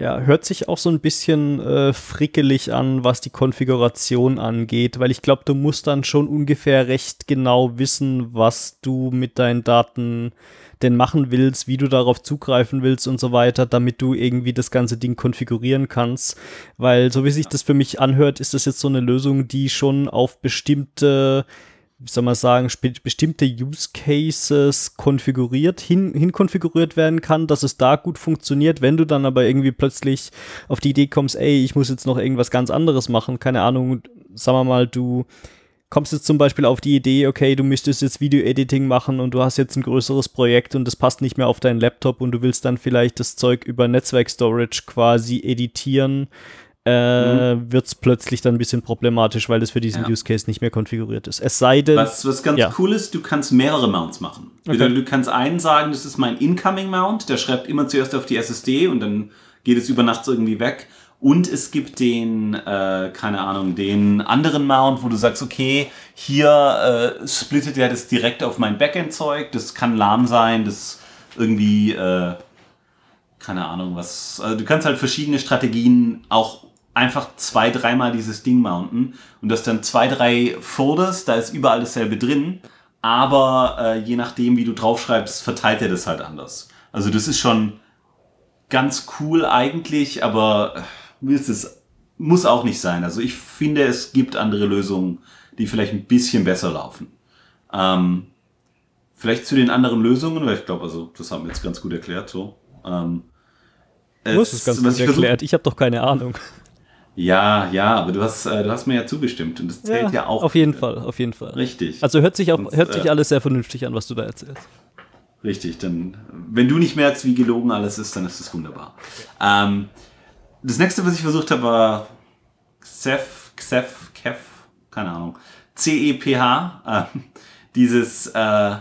Ja, hört sich auch so ein bisschen äh, frickelig an, was die Konfiguration angeht, weil ich glaube, du musst dann schon ungefähr recht genau wissen, was du mit deinen Daten denn machen willst, wie du darauf zugreifen willst und so weiter, damit du irgendwie das ganze Ding konfigurieren kannst. Weil so wie sich das für mich anhört, ist das jetzt so eine Lösung, die schon auf bestimmte wie soll man sagen, bestimmte Use Cases konfiguriert, hin, hinkonfiguriert werden kann, dass es da gut funktioniert. Wenn du dann aber irgendwie plötzlich auf die Idee kommst, ey, ich muss jetzt noch irgendwas ganz anderes machen, keine Ahnung, sagen wir mal, du kommst jetzt zum Beispiel auf die Idee, okay, du müsstest jetzt Video-Editing machen und du hast jetzt ein größeres Projekt und das passt nicht mehr auf deinen Laptop und du willst dann vielleicht das Zeug über Netzwerk-Storage quasi editieren äh, mhm. wird es plötzlich dann ein bisschen problematisch, weil es für diesen ja. Use Case nicht mehr konfiguriert ist. Es sei denn. Was, was ganz ja. cool ist, du kannst mehrere Mounts machen. Okay. Du kannst einen sagen, das ist mein Incoming Mount, der schreibt immer zuerst auf die SSD und dann geht es über Nacht irgendwie weg. Und es gibt den, äh, keine Ahnung, den anderen Mount, wo du sagst, okay, hier äh, splittet er das direkt auf mein Backend-Zeug. Das kann lahm sein, das irgendwie, äh, keine Ahnung, was. Also du kannst halt verschiedene Strategien auch einfach zwei, dreimal dieses Ding mounten und das dann zwei, drei Folders, da ist überall dasselbe drin, aber äh, je nachdem, wie du draufschreibst, verteilt er das halt anders. Also das ist schon ganz cool eigentlich, aber äh, willst es muss auch nicht sein. Also ich finde, es gibt andere Lösungen, die vielleicht ein bisschen besser laufen. Ähm, vielleicht zu den anderen Lösungen, weil ich glaube, also das haben wir jetzt ganz gut erklärt. So. Ähm, du hast es ganz gut erklärt. Ich habe doch keine Ahnung. Ja, ja, aber du hast, äh, du hast mir ja zugestimmt und das zählt ja, ja auch. Auf jeden Fall, auf jeden Fall. Richtig. Also hört sich, auch, und, hört sich äh, alles sehr vernünftig an, was du da erzählst. Richtig, dann, wenn du nicht merkst, wie gelogen alles ist, dann ist es wunderbar. Ähm, das nächste, was ich versucht habe, war Xef, Xef, Kef, keine Ahnung, CEPH. Äh, dieses, äh,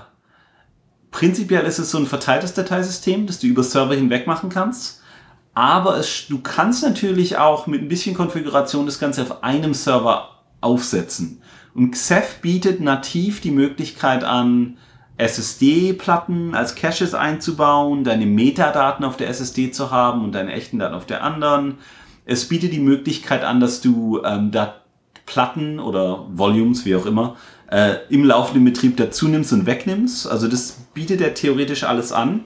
prinzipiell ist es so ein verteiltes Dateisystem, das du über Server hinweg machen kannst aber es, du kannst natürlich auch mit ein bisschen Konfiguration das Ganze auf einem Server aufsetzen. Und Xef bietet nativ die Möglichkeit an, SSD-Platten als Caches einzubauen, deine Metadaten auf der SSD zu haben und deine echten Daten auf der anderen. Es bietet die Möglichkeit an, dass du ähm, da Platten oder Volumes, wie auch immer, äh, im laufenden Betrieb dazu nimmst und wegnimmst. Also das bietet er theoretisch alles an.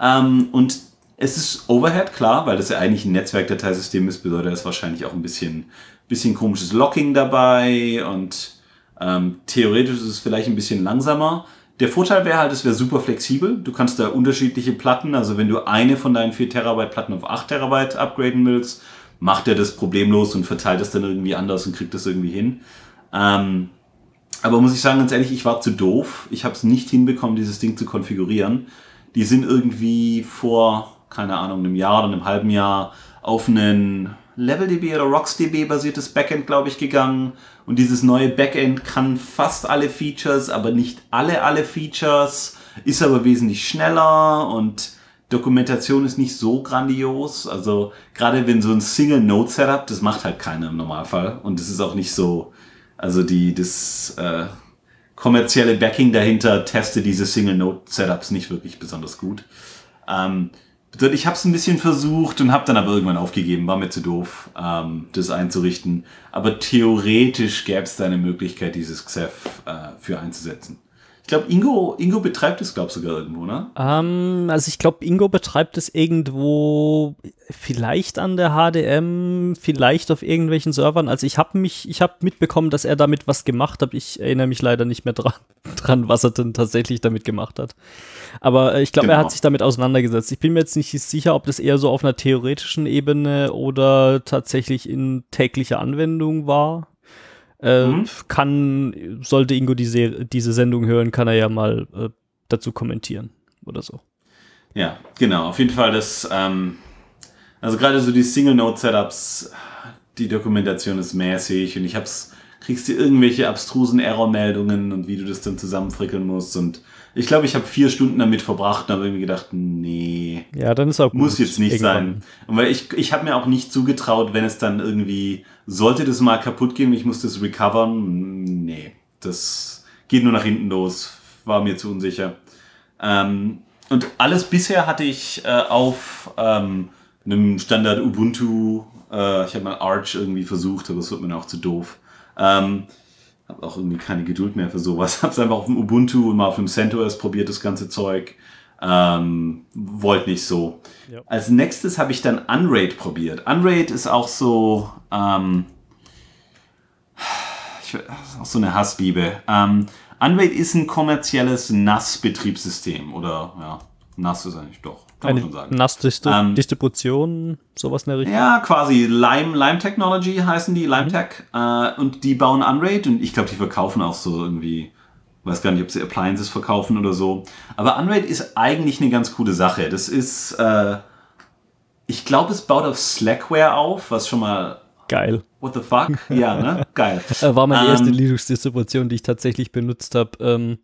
Ähm, und es ist Overhead, klar, weil das ja eigentlich ein Netzwerkdateisystem ist, bedeutet es wahrscheinlich auch ein bisschen, bisschen komisches Locking dabei und ähm, theoretisch ist es vielleicht ein bisschen langsamer. Der Vorteil wäre halt, es wäre super flexibel. Du kannst da unterschiedliche Platten, also wenn du eine von deinen 4 Terabyte Platten auf 8 Terabyte upgraden willst, macht er das problemlos und verteilt es dann irgendwie anders und kriegt das irgendwie hin. Ähm, aber muss ich sagen, ganz ehrlich, ich war zu doof. Ich habe es nicht hinbekommen, dieses Ding zu konfigurieren. Die sind irgendwie vor keine Ahnung, einem Jahr oder einem halben Jahr auf einen LevelDB oder RocksDB basiertes Backend, glaube ich, gegangen. Und dieses neue Backend kann fast alle Features, aber nicht alle, alle Features, ist aber wesentlich schneller und Dokumentation ist nicht so grandios. Also gerade wenn so ein Single-Node-Setup, das macht halt keiner im Normalfall. Und das ist auch nicht so, also die, das äh, kommerzielle Backing dahinter testet diese Single-Node-Setups nicht wirklich besonders gut. Ähm, ich habe es ein bisschen versucht und habe dann aber irgendwann aufgegeben, war mir zu doof, ähm, das einzurichten. Aber theoretisch gäbe es da eine Möglichkeit, dieses Xef äh, für einzusetzen. Ich glaube, Ingo, Ingo betreibt es, glaube ich, sogar irgendwo, ne? Ähm, also ich glaube, Ingo betreibt es irgendwo vielleicht an der HDM, vielleicht auf irgendwelchen Servern. Also ich habe mich, ich habe mitbekommen, dass er damit was gemacht hat. Ich erinnere mich leider nicht mehr dran, dran was er denn tatsächlich damit gemacht hat. Aber äh, ich glaube, genau. er hat genau. sich damit auseinandergesetzt. Ich bin mir jetzt nicht sicher, ob das eher so auf einer theoretischen Ebene oder tatsächlich in täglicher Anwendung war. Äh, mhm. Kann, sollte Ingo diese, diese Sendung hören, kann er ja mal äh, dazu kommentieren oder so. Ja, genau. Auf jeden Fall das, ähm, also gerade so die Single-Node-Setups, die Dokumentation ist mäßig und ich hab's, kriegst du irgendwelche abstrusen Error-Meldungen und wie du das dann zusammenfrickeln musst und ich glaube, ich habe vier Stunden damit verbracht und habe mir gedacht, nee. Ja, dann ist auch. Muss jetzt nicht Irgendwann. sein. Und weil ich, ich habe mir auch nicht zugetraut, wenn es dann irgendwie, sollte das mal kaputt gehen, ich muss das recovern. Nee, das geht nur nach hinten los. War mir zu unsicher. Ähm, und alles bisher hatte ich äh, auf ähm, einem Standard Ubuntu, äh, ich habe mal Arch irgendwie versucht, aber das wird mir auch zu doof. Ähm, habe auch irgendwie keine Geduld mehr für sowas. Habe es einfach auf dem Ubuntu und mal auf dem CentOS probiert, das ganze Zeug. Ähm, wollte nicht so. Ja. Als nächstes habe ich dann Unraid probiert. Unraid ist auch so, ähm, ich, auch so eine Hassliebe. Ähm, Unraid ist ein kommerzielles NAS-Betriebssystem oder ja, NAS ist eigentlich doch. Kann Eine man schon sagen. NAS-Distribution, ähm, sowas in der Richtung? Ja, quasi Lime, Lime Technology heißen die, Lime mhm. Tech. Äh, und die bauen Unraid und ich glaube, die verkaufen auch so irgendwie, weiß gar nicht, ob sie Appliances verkaufen oder so. Aber Unraid ist eigentlich eine ganz coole Sache. Das ist, äh, ich glaube, es baut auf Slackware auf, was schon mal Geil. What the fuck? Ja, ne? Geil. War meine erste ähm, Linux-Distribution, die ich tatsächlich benutzt habe. Ähm,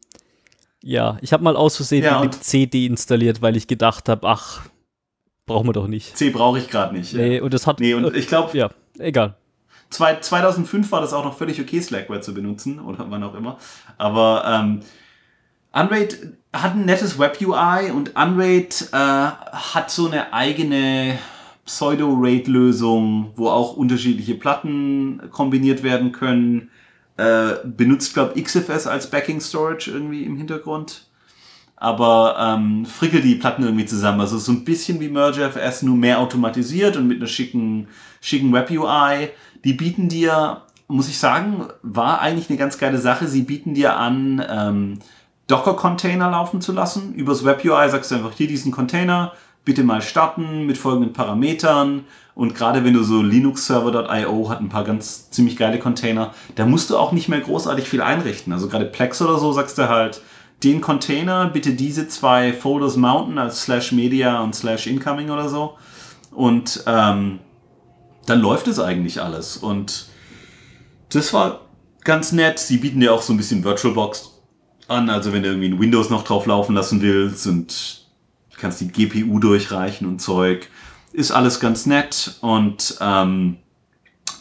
ja, ich habe mal aus Versehen ja, C deinstalliert, weil ich gedacht habe, ach, brauchen wir doch nicht. C brauche ich gerade nicht. Nee, ja. und das hat. Nee, und ich glaube. Ja, egal. 2005 war das auch noch völlig okay, Slackware zu benutzen oder wann auch immer. Aber ähm, Unraid hat ein nettes Web-UI und Unraid äh, hat so eine eigene Pseudo-RAID-Lösung, wo auch unterschiedliche Platten kombiniert werden können. Äh, benutzt, glaube XFS als Backing Storage irgendwie im Hintergrund. Aber ähm, frickelt die Platten irgendwie zusammen. Also so ein bisschen wie MergeFS, nur mehr automatisiert und mit einer schicken, schicken Web-UI. Die bieten dir, muss ich sagen, war eigentlich eine ganz geile Sache. Sie bieten dir an, ähm, Docker-Container laufen zu lassen. Übers Web-UI sagst du einfach hier diesen Container, bitte mal starten mit folgenden Parametern. Und gerade wenn du so linuxserver.io hat ein paar ganz ziemlich geile Container, da musst du auch nicht mehr großartig viel einrichten. Also gerade Plex oder so sagst du halt, den Container bitte diese zwei Folders mounten als slash media und slash incoming oder so. Und ähm, dann läuft es eigentlich alles. Und das war ganz nett. Sie bieten dir auch so ein bisschen VirtualBox an. Also wenn du irgendwie ein Windows noch drauf laufen lassen willst und kannst die GPU durchreichen und Zeug. Ist alles ganz nett und ähm,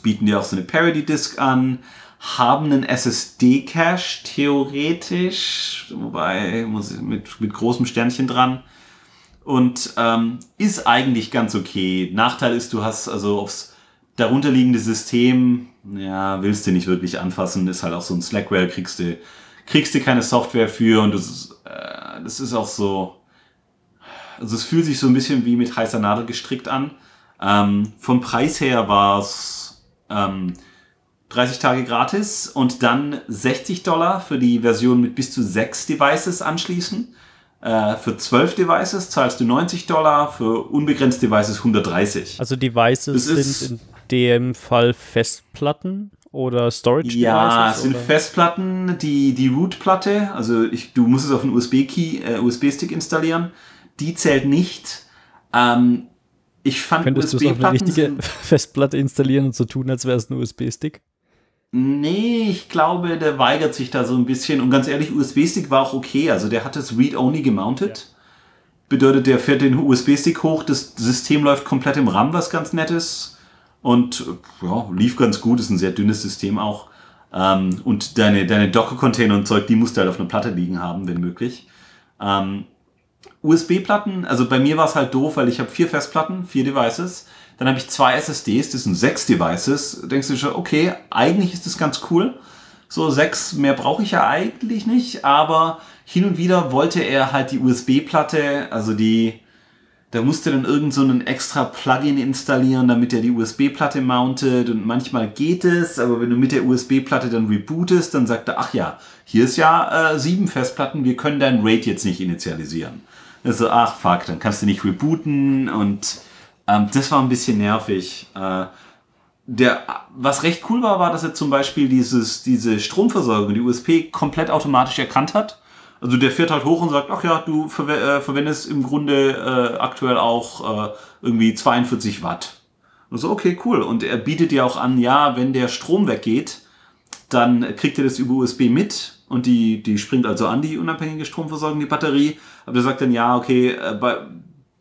bieten dir auch so eine Parody-Disk an, haben einen SSD-Cache theoretisch, wobei muss ich mit, mit großem Sternchen dran. Und ähm, ist eigentlich ganz okay. Nachteil ist, du hast also aufs darunterliegende System, ja, willst du nicht wirklich anfassen, ist halt auch so ein Slackware, kriegst du, kriegst du keine Software für und das, äh, das ist auch so, also es fühlt sich so ein bisschen wie mit heißer Nadel gestrickt an. Ähm, vom Preis her war es ähm, 30 Tage gratis und dann 60 Dollar für die Version mit bis zu 6 Devices anschließen. Äh, für 12 Devices zahlst du 90 Dollar, für unbegrenzt Devices 130. Also Devices das sind in dem Fall Festplatten oder Storage? Ja, es sind oder? Festplatten, die, die Root-Platte, also ich, du musst es auf einen USB-Key, äh, USB-Stick installieren die zählt nicht. Ähm, ich fand Könntest USB du auf eine richtige Festplatte installieren und so tun, als wäre es ein USB-Stick? Nee, ich glaube, der weigert sich da so ein bisschen. Und ganz ehrlich, USB-Stick war auch okay. Also der hat es Read-Only gemountet. Ja. Bedeutet, der fährt den USB-Stick hoch, das System läuft komplett im RAM, was ganz nett ist. Und ja, lief ganz gut, ist ein sehr dünnes System auch. Ähm, und deine, deine Docker-Container und Zeug, die musst du halt auf einer Platte liegen haben, wenn möglich. Ähm, USB-Platten, also bei mir war es halt doof, weil ich habe vier Festplatten, vier Devices. Dann habe ich zwei SSDs, das sind sechs Devices. Denkst du schon, okay, eigentlich ist das ganz cool. So sechs, mehr brauche ich ja eigentlich nicht, aber hin und wieder wollte er halt die USB-Platte, also die, da musste dann irgend so ein extra Plugin installieren, damit er die USB-Platte mountet und manchmal geht es, aber wenn du mit der USB-Platte dann rebootest, dann sagt er, ach ja, hier ist ja äh, sieben Festplatten, wir können dein RAID jetzt nicht initialisieren. Also, ach fuck, dann kannst du nicht rebooten und ähm, das war ein bisschen nervig. Äh, der, was recht cool war, war, dass er zum Beispiel dieses, diese Stromversorgung, die USP, komplett automatisch erkannt hat. Also der fährt halt hoch und sagt, ach ja, du ver äh, verwendest im Grunde äh, aktuell auch äh, irgendwie 42 Watt. Und so, okay, cool. Und er bietet dir auch an, ja, wenn der Strom weggeht, dann kriegt er das über USB mit und die, die springt also an, die unabhängige Stromversorgung, die Batterie. Aber der sagt dann, ja, okay, äh, bei,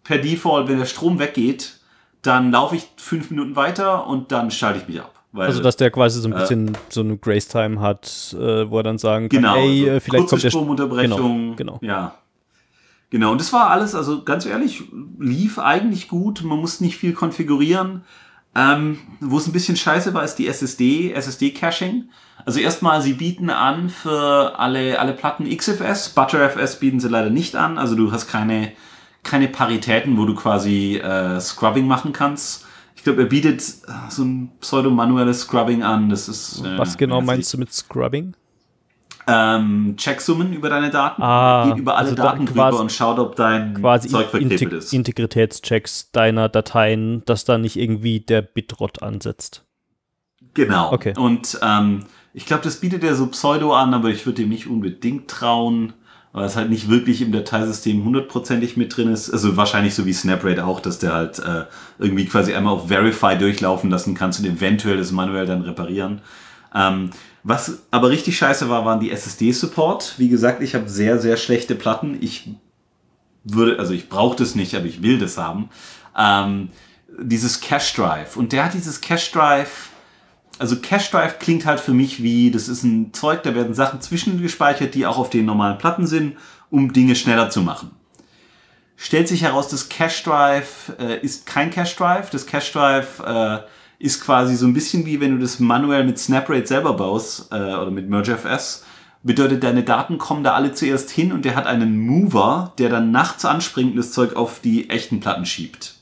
per Default, wenn der Strom weggeht, dann laufe ich fünf Minuten weiter und dann schalte ich mich ab. Weil, also, dass der quasi so ein bisschen äh, so eine Grace-Time hat, äh, wo er dann sagen kann, genau, ey, also vielleicht kommt der Stromunterbrechung. Genau, genau. Ja. Genau, und das war alles, also ganz ehrlich, lief eigentlich gut. Man muss nicht viel konfigurieren. Ähm, wo es ein bisschen scheiße war, ist die SSD, SSD-Caching. Also erstmal, sie bieten an für alle, alle Platten XFS. ButterFS bieten sie leider nicht an. Also du hast keine keine Paritäten, wo du quasi äh, Scrubbing machen kannst. Ich glaube, er bietet so ein pseudo-manuelles Scrubbing an. Das ist. Äh, Was genau meinst du mit Scrubbing? Ähm, Checksummen über deine Daten, ah, geht über alle also Daten da drüber und schaut, ob dein quasi Zeug verknebelt Integ ist. Integritätschecks deiner Dateien, dass da nicht irgendwie der Bitrot ansetzt. Genau. Okay. Und ähm, ich glaube, das bietet er so Pseudo an, aber ich würde dem nicht unbedingt trauen weil es halt nicht wirklich im Dateisystem hundertprozentig mit drin ist. Also wahrscheinlich so wie SnapRate auch, dass der halt äh, irgendwie quasi einmal auf Verify durchlaufen lassen kannst und eventuell das manuell dann reparieren. Ähm, was aber richtig scheiße war, waren die SSD-Support. Wie gesagt, ich habe sehr, sehr schlechte Platten. Ich würde, also ich brauche das nicht, aber ich will das haben. Ähm, dieses Cache Drive. Und der hat dieses Cache Drive also Cache Drive klingt halt für mich wie, das ist ein Zeug, da werden Sachen zwischengespeichert, die auch auf den normalen Platten sind, um Dinge schneller zu machen. Stellt sich heraus, das Cache Drive äh, ist kein Cache Drive. Das Cache Drive äh, ist quasi so ein bisschen wie wenn du das manuell mit SnapRate selber baust äh, oder mit MergeFS. Bedeutet, deine Daten kommen da alle zuerst hin und der hat einen Mover, der dann nachts anspringt und das Zeug auf die echten Platten schiebt.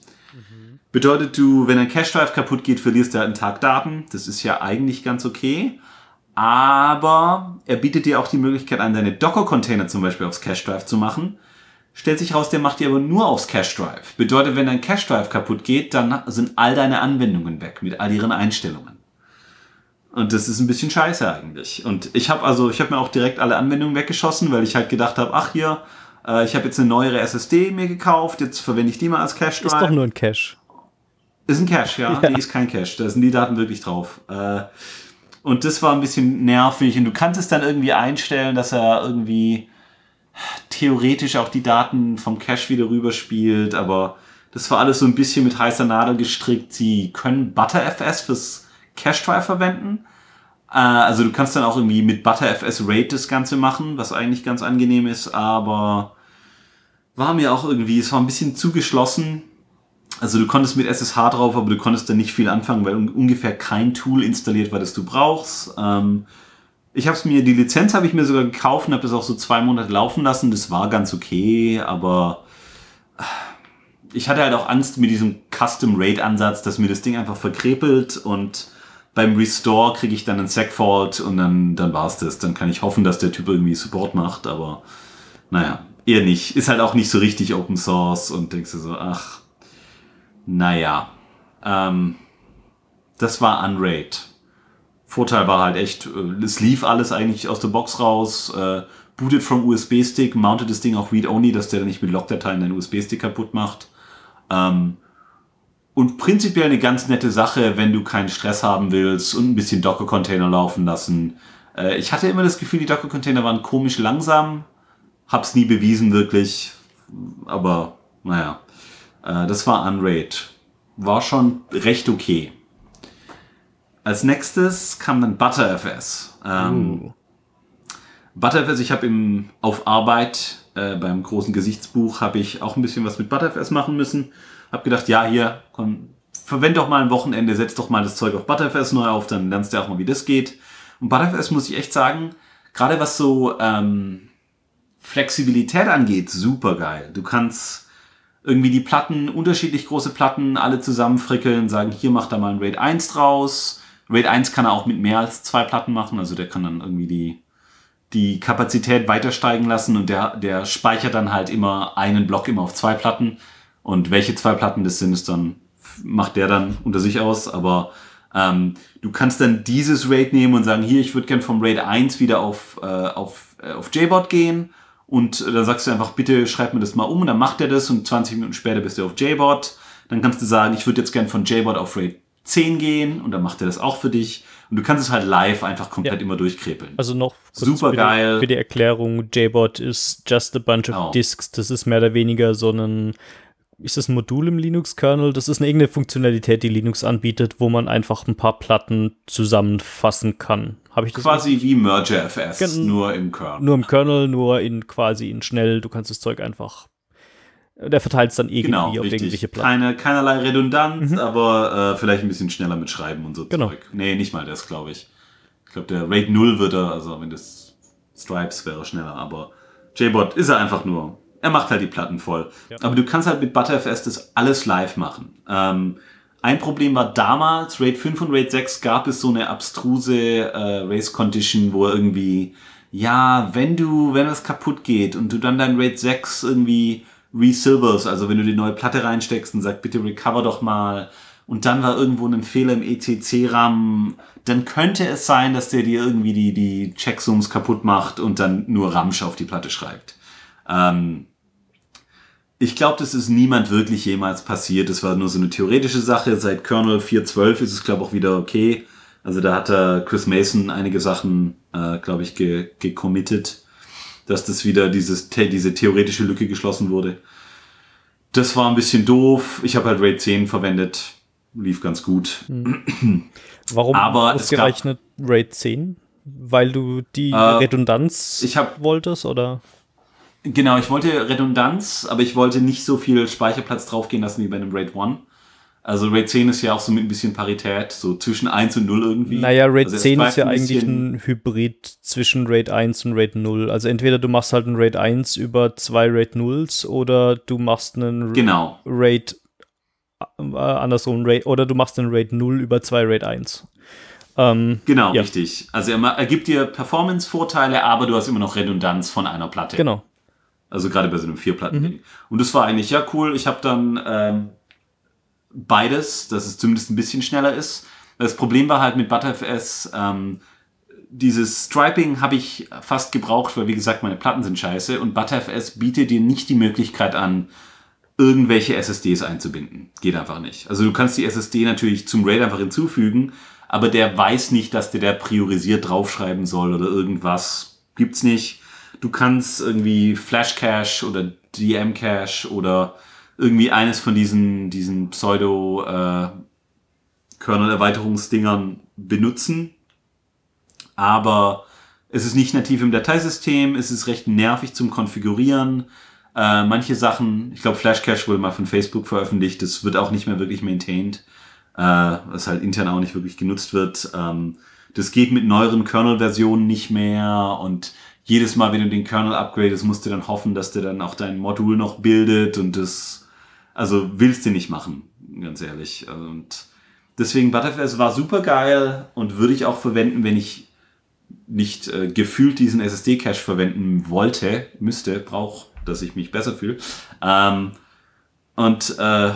Bedeutet du, wenn ein Cache Drive kaputt geht, verlierst du halt einen Tag Daten. Das ist ja eigentlich ganz okay. Aber er bietet dir auch die Möglichkeit an, deine Docker-Container zum Beispiel aufs Cache Drive zu machen. Stellt sich raus, der macht die aber nur aufs Cache Drive. Bedeutet, wenn dein Cache Drive kaputt geht, dann sind all deine Anwendungen weg mit all ihren Einstellungen. Und das ist ein bisschen scheiße eigentlich. Und ich habe also, ich habe mir auch direkt alle Anwendungen weggeschossen, weil ich halt gedacht habe, ach hier, äh, ich habe jetzt eine neuere SSD mir gekauft, jetzt verwende ich die mal als Cache Drive. Ist doch nur ein Cache. Ist ein Cache, ja. ja. Nee, ist kein Cache. Da sind die Daten wirklich drauf. Äh, und das war ein bisschen nervig. Und du kannst es dann irgendwie einstellen, dass er irgendwie theoretisch auch die Daten vom Cache wieder rüberspielt. Aber das war alles so ein bisschen mit heißer Nadel gestrickt. Sie können ButterFS fürs Cache Drive verwenden. Äh, also du kannst dann auch irgendwie mit ButterFS RAID das Ganze machen, was eigentlich ganz angenehm ist. Aber war mir auch irgendwie, es war ein bisschen zu geschlossen also du konntest mit SSH drauf, aber du konntest da nicht viel anfangen, weil ungefähr kein Tool installiert war, das du brauchst. Ähm, ich habe mir, die Lizenz habe ich mir sogar gekauft und habe das auch so zwei Monate laufen lassen. Das war ganz okay, aber ich hatte halt auch Angst mit diesem Custom Raid Ansatz, dass mir das Ding einfach verkrepelt und beim Restore kriege ich dann einen Segfault und dann, dann war es das. Dann kann ich hoffen, dass der Typ irgendwie Support macht, aber naja, eher nicht. Ist halt auch nicht so richtig Open Source und denkst du so, ach, naja, ähm, das war Unraid. Vorteil war halt echt, äh, es lief alles eigentlich aus der Box raus, äh, bootet vom USB-Stick, mountet das Ding auch read-only, dass der nicht mit Logdateien deinen USB-Stick kaputt macht. Ähm, und prinzipiell eine ganz nette Sache, wenn du keinen Stress haben willst und ein bisschen Docker-Container laufen lassen. Äh, ich hatte immer das Gefühl, die Docker-Container waren komisch langsam. Hab's nie bewiesen wirklich, aber naja. Äh, das war Unraid. War schon recht okay. Als nächstes kam dann ButterFS. Ähm, uh. ButterFS, ich habe im auf Arbeit äh, beim großen Gesichtsbuch habe ich auch ein bisschen was mit ButterFS machen müssen. Hab gedacht, ja hier, komm, verwend doch mal ein Wochenende, setz doch mal das Zeug auf ButterFS neu auf, dann lernst du auch mal, wie das geht. Und ButterFS muss ich echt sagen, gerade was so ähm, Flexibilität angeht, super geil. Du kannst irgendwie die Platten, unterschiedlich große Platten, alle zusammenfrickeln, sagen, hier macht er mal ein RAID 1 draus. RAID 1 kann er auch mit mehr als zwei Platten machen, also der kann dann irgendwie die, die Kapazität weiter steigen lassen und der, der speichert dann halt immer einen Block immer auf zwei Platten. Und welche zwei Platten das sind, ist dann, macht der dann unter sich aus, aber ähm, du kannst dann dieses RAID nehmen und sagen, hier, ich würde gern vom RAID 1 wieder auf, äh, auf, äh, auf JBot gehen und dann sagst du einfach, bitte schreib mir das mal um und dann macht er das und 20 Minuten später bist du auf JBot. Dann kannst du sagen, ich würde jetzt gern von JBot auf RAID 10 gehen und dann macht er das auch für dich. Und du kannst es halt live einfach komplett ja. immer durchkrepeln. Also noch super für geil. Die, für die Erklärung, JBot ist just a bunch of oh. disks. Das ist mehr oder weniger so ein ist das ein Modul im Linux-Kernel? Das ist eine irgendeine Funktionalität, die Linux anbietet, wo man einfach ein paar Platten zusammenfassen kann. Habe ich das quasi richtig? wie Merger-FS, nur im Kernel. Nur im Kernel, nur in quasi in schnell. Du kannst das Zeug einfach. Der verteilt es dann irgendwie genau, auf richtig. irgendwelche Platten. Keine, keinerlei Redundanz, mhm. aber äh, vielleicht ein bisschen schneller mit Schreiben und so genau. Zeug. Nee, nicht mal das, glaube ich. Ich glaube, der RAID 0 wird er, also wenn das Stripes wäre schneller, aber JBot ist er einfach nur er macht halt die Platten voll. Ja. Aber du kannst halt mit ButterFS das alles live machen. Ähm, ein Problem war damals, RAID 5 und RAID 6 gab es so eine abstruse äh, Race Condition, wo irgendwie, ja, wenn du, wenn es kaputt geht und du dann dein RAID 6 irgendwie resilvers, also wenn du die neue Platte reinsteckst und sagst, bitte recover doch mal, und dann war irgendwo ein Fehler im ECC-RAM, dann könnte es sein, dass der dir irgendwie die, die Checksums kaputt macht und dann nur Ramsch auf die Platte schreibt. Ähm, ich glaube, das ist niemand wirklich jemals passiert. Das war nur so eine theoretische Sache. Seit Kernel 4.12 ist es, glaube ich, auch wieder okay. Also da hat äh, Chris Mason einige Sachen, äh, glaube ich, gecommitted, ge dass das wieder dieses, diese theoretische Lücke geschlossen wurde. Das war ein bisschen doof. Ich habe halt RAID 10 verwendet. Lief ganz gut. Hm. Warum Aber ausgerechnet RAID 10? Weil du die äh, Redundanz ich hab, wolltest, oder? Genau, ich wollte Redundanz, aber ich wollte nicht so viel Speicherplatz draufgehen lassen wie bei einem RAID 1. Also RAID 10 ist ja auch so mit ein bisschen Parität, so zwischen 1 und 0 irgendwie. Naja, RAID also 10 ist ja ein eigentlich ein Hybrid zwischen RAID 1 und RAID 0. Also entweder du machst halt ein RAID 1 über zwei RAID 0s oder du machst einen genau. RAID äh, andersrum, RAID, oder du machst einen RAID 0 über zwei RAID 1. Ähm, genau, ja. richtig. Also er, er gibt dir Performance-Vorteile, aber du hast immer noch Redundanz von einer Platte. Genau. Also gerade bei so einem Vierplatten-Ding. Mhm. Und das war eigentlich ja cool. Ich habe dann ähm, beides, dass es zumindest ein bisschen schneller ist. Das Problem war halt mit ButterFS, ähm, dieses Striping habe ich fast gebraucht, weil wie gesagt, meine Platten sind scheiße und ButterFS bietet dir nicht die Möglichkeit an, irgendwelche SSDs einzubinden. Geht einfach nicht. Also du kannst die SSD natürlich zum RAID einfach hinzufügen, aber der weiß nicht, dass der der priorisiert draufschreiben soll oder irgendwas. Gibt's nicht du kannst irgendwie Flash Cache oder DM Cache oder irgendwie eines von diesen, diesen Pseudo äh, Kernel-Erweiterungsdingern benutzen. Aber es ist nicht nativ im Dateisystem, es ist recht nervig zum Konfigurieren. Äh, manche Sachen, ich glaube Flash Cache wurde mal von Facebook veröffentlicht, das wird auch nicht mehr wirklich maintained, äh, was halt intern auch nicht wirklich genutzt wird. Ähm, das geht mit neueren Kernel-Versionen nicht mehr und jedes Mal, wenn du den Kernel upgradest, musst du dann hoffen, dass der dann auch dein Modul noch bildet und das, also willst du nicht machen, ganz ehrlich. Und deswegen Butterflies war super geil und würde ich auch verwenden, wenn ich nicht äh, gefühlt diesen SSD-Cache verwenden wollte, müsste, brauche, dass ich mich besser fühle. Ähm, und äh,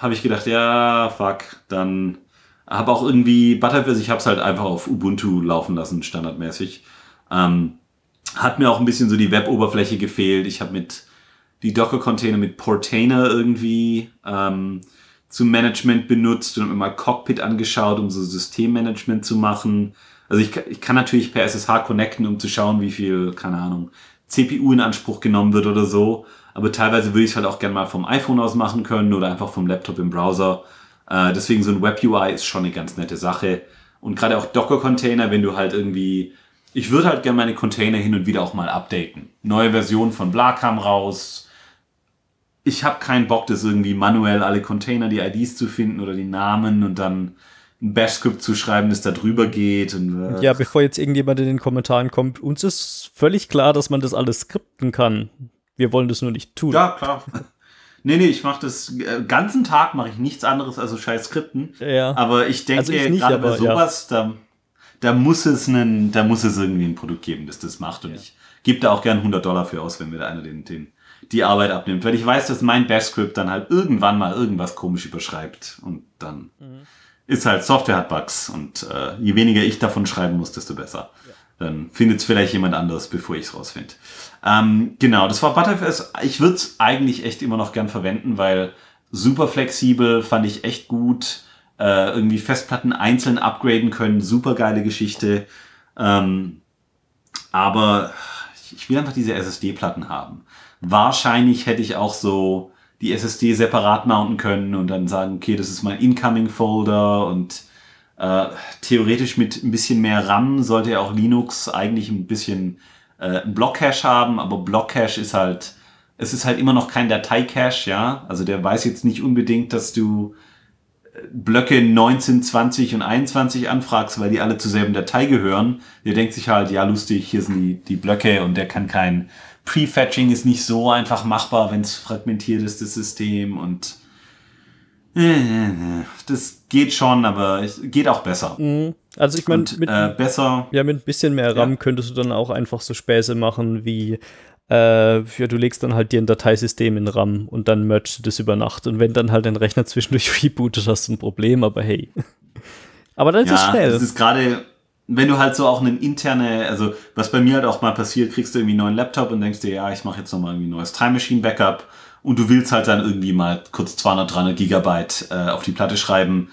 habe ich gedacht, ja, fuck, dann habe auch irgendwie Butterflies, ich habe es halt einfach auf Ubuntu laufen lassen, standardmäßig. Ähm, hat mir auch ein bisschen so die Web-Oberfläche gefehlt. Ich habe mit die Docker-Container mit Portainer irgendwie ähm, zum Management benutzt und habe mir mal Cockpit angeschaut, um so Systemmanagement zu machen. Also ich, ich kann natürlich per SSH connecten, um zu schauen, wie viel, keine Ahnung, CPU in Anspruch genommen wird oder so. Aber teilweise würde ich es halt auch gerne mal vom iPhone aus machen können oder einfach vom Laptop im Browser. Äh, deswegen so ein Web-UI ist schon eine ganz nette Sache. Und gerade auch Docker-Container, wenn du halt irgendwie ich würde halt gerne meine Container hin und wieder auch mal updaten. Neue Version von Bla kam raus. Ich habe keinen Bock, das irgendwie manuell alle Container, die IDs zu finden oder die Namen und dann ein Bash-Script zu schreiben, das da drüber geht. Und, äh ja, bevor jetzt irgendjemand in den Kommentaren kommt, uns ist völlig klar, dass man das alles skripten kann. Wir wollen das nur nicht tun. Ja, klar. Nee, nee, ich mache das äh, ganzen Tag mache ich nichts anderes als so scheiß Skripten. Ja. Aber ich denke also gerade bei sowas, ja. da, da muss es einen, da muss es irgendwie ein Produkt geben, das das macht. Und ja. ich gebe da auch gern 100 Dollar für aus, wenn mir da einer den, den, die Arbeit abnimmt. Weil ich weiß, dass mein Bash-Script dann halt irgendwann mal irgendwas komisch überschreibt. Und dann mhm. ist halt, Software hat Bugs. Und äh, je weniger ich davon schreiben muss, desto besser. Ja. Dann findet es vielleicht jemand anderes, bevor ich es rausfinde. Ähm, genau, das war Butterfest. Ich würde es eigentlich echt immer noch gern verwenden, weil super flexibel, fand ich echt gut. Äh, irgendwie Festplatten einzeln upgraden können, super geile Geschichte. Ähm, aber ich will einfach diese SSD-Platten haben. Wahrscheinlich hätte ich auch so die SSD separat mounten können und dann sagen, okay, das ist mein Incoming-Folder und äh, theoretisch mit ein bisschen mehr RAM sollte ja auch Linux eigentlich ein bisschen äh, Block-Cache haben, aber Block-Cache ist halt, es ist halt immer noch kein Datei-Cache, ja. Also der weiß jetzt nicht unbedingt, dass du Blöcke 19, 20 und 21 anfragst, weil die alle zur selben Datei gehören. Der denkt sich halt, ja lustig, hier sind die, die Blöcke und der kann kein Prefetching ist nicht so einfach machbar, wenn es fragmentiert ist, das System und das geht schon, aber es geht auch besser. Mhm. Also ich meine, mit äh, besser. Ja, mit ein bisschen mehr RAM ja. könntest du dann auch einfach so Späße machen wie äh, ja, du legst dann halt dir ein Dateisystem in RAM und dann mergst du das über Nacht. Und wenn dann halt dein Rechner zwischendurch rebootet, hast du ein Problem, aber hey. aber dann ist ja, es schnell. Das ist gerade, wenn du halt so auch eine interne, also was bei mir halt auch mal passiert, kriegst du irgendwie einen neuen Laptop und denkst dir, ja, ich mache jetzt nochmal irgendwie ein neues Time Machine Backup und du willst halt dann irgendwie mal kurz 200, 300 Gigabyte äh, auf die Platte schreiben.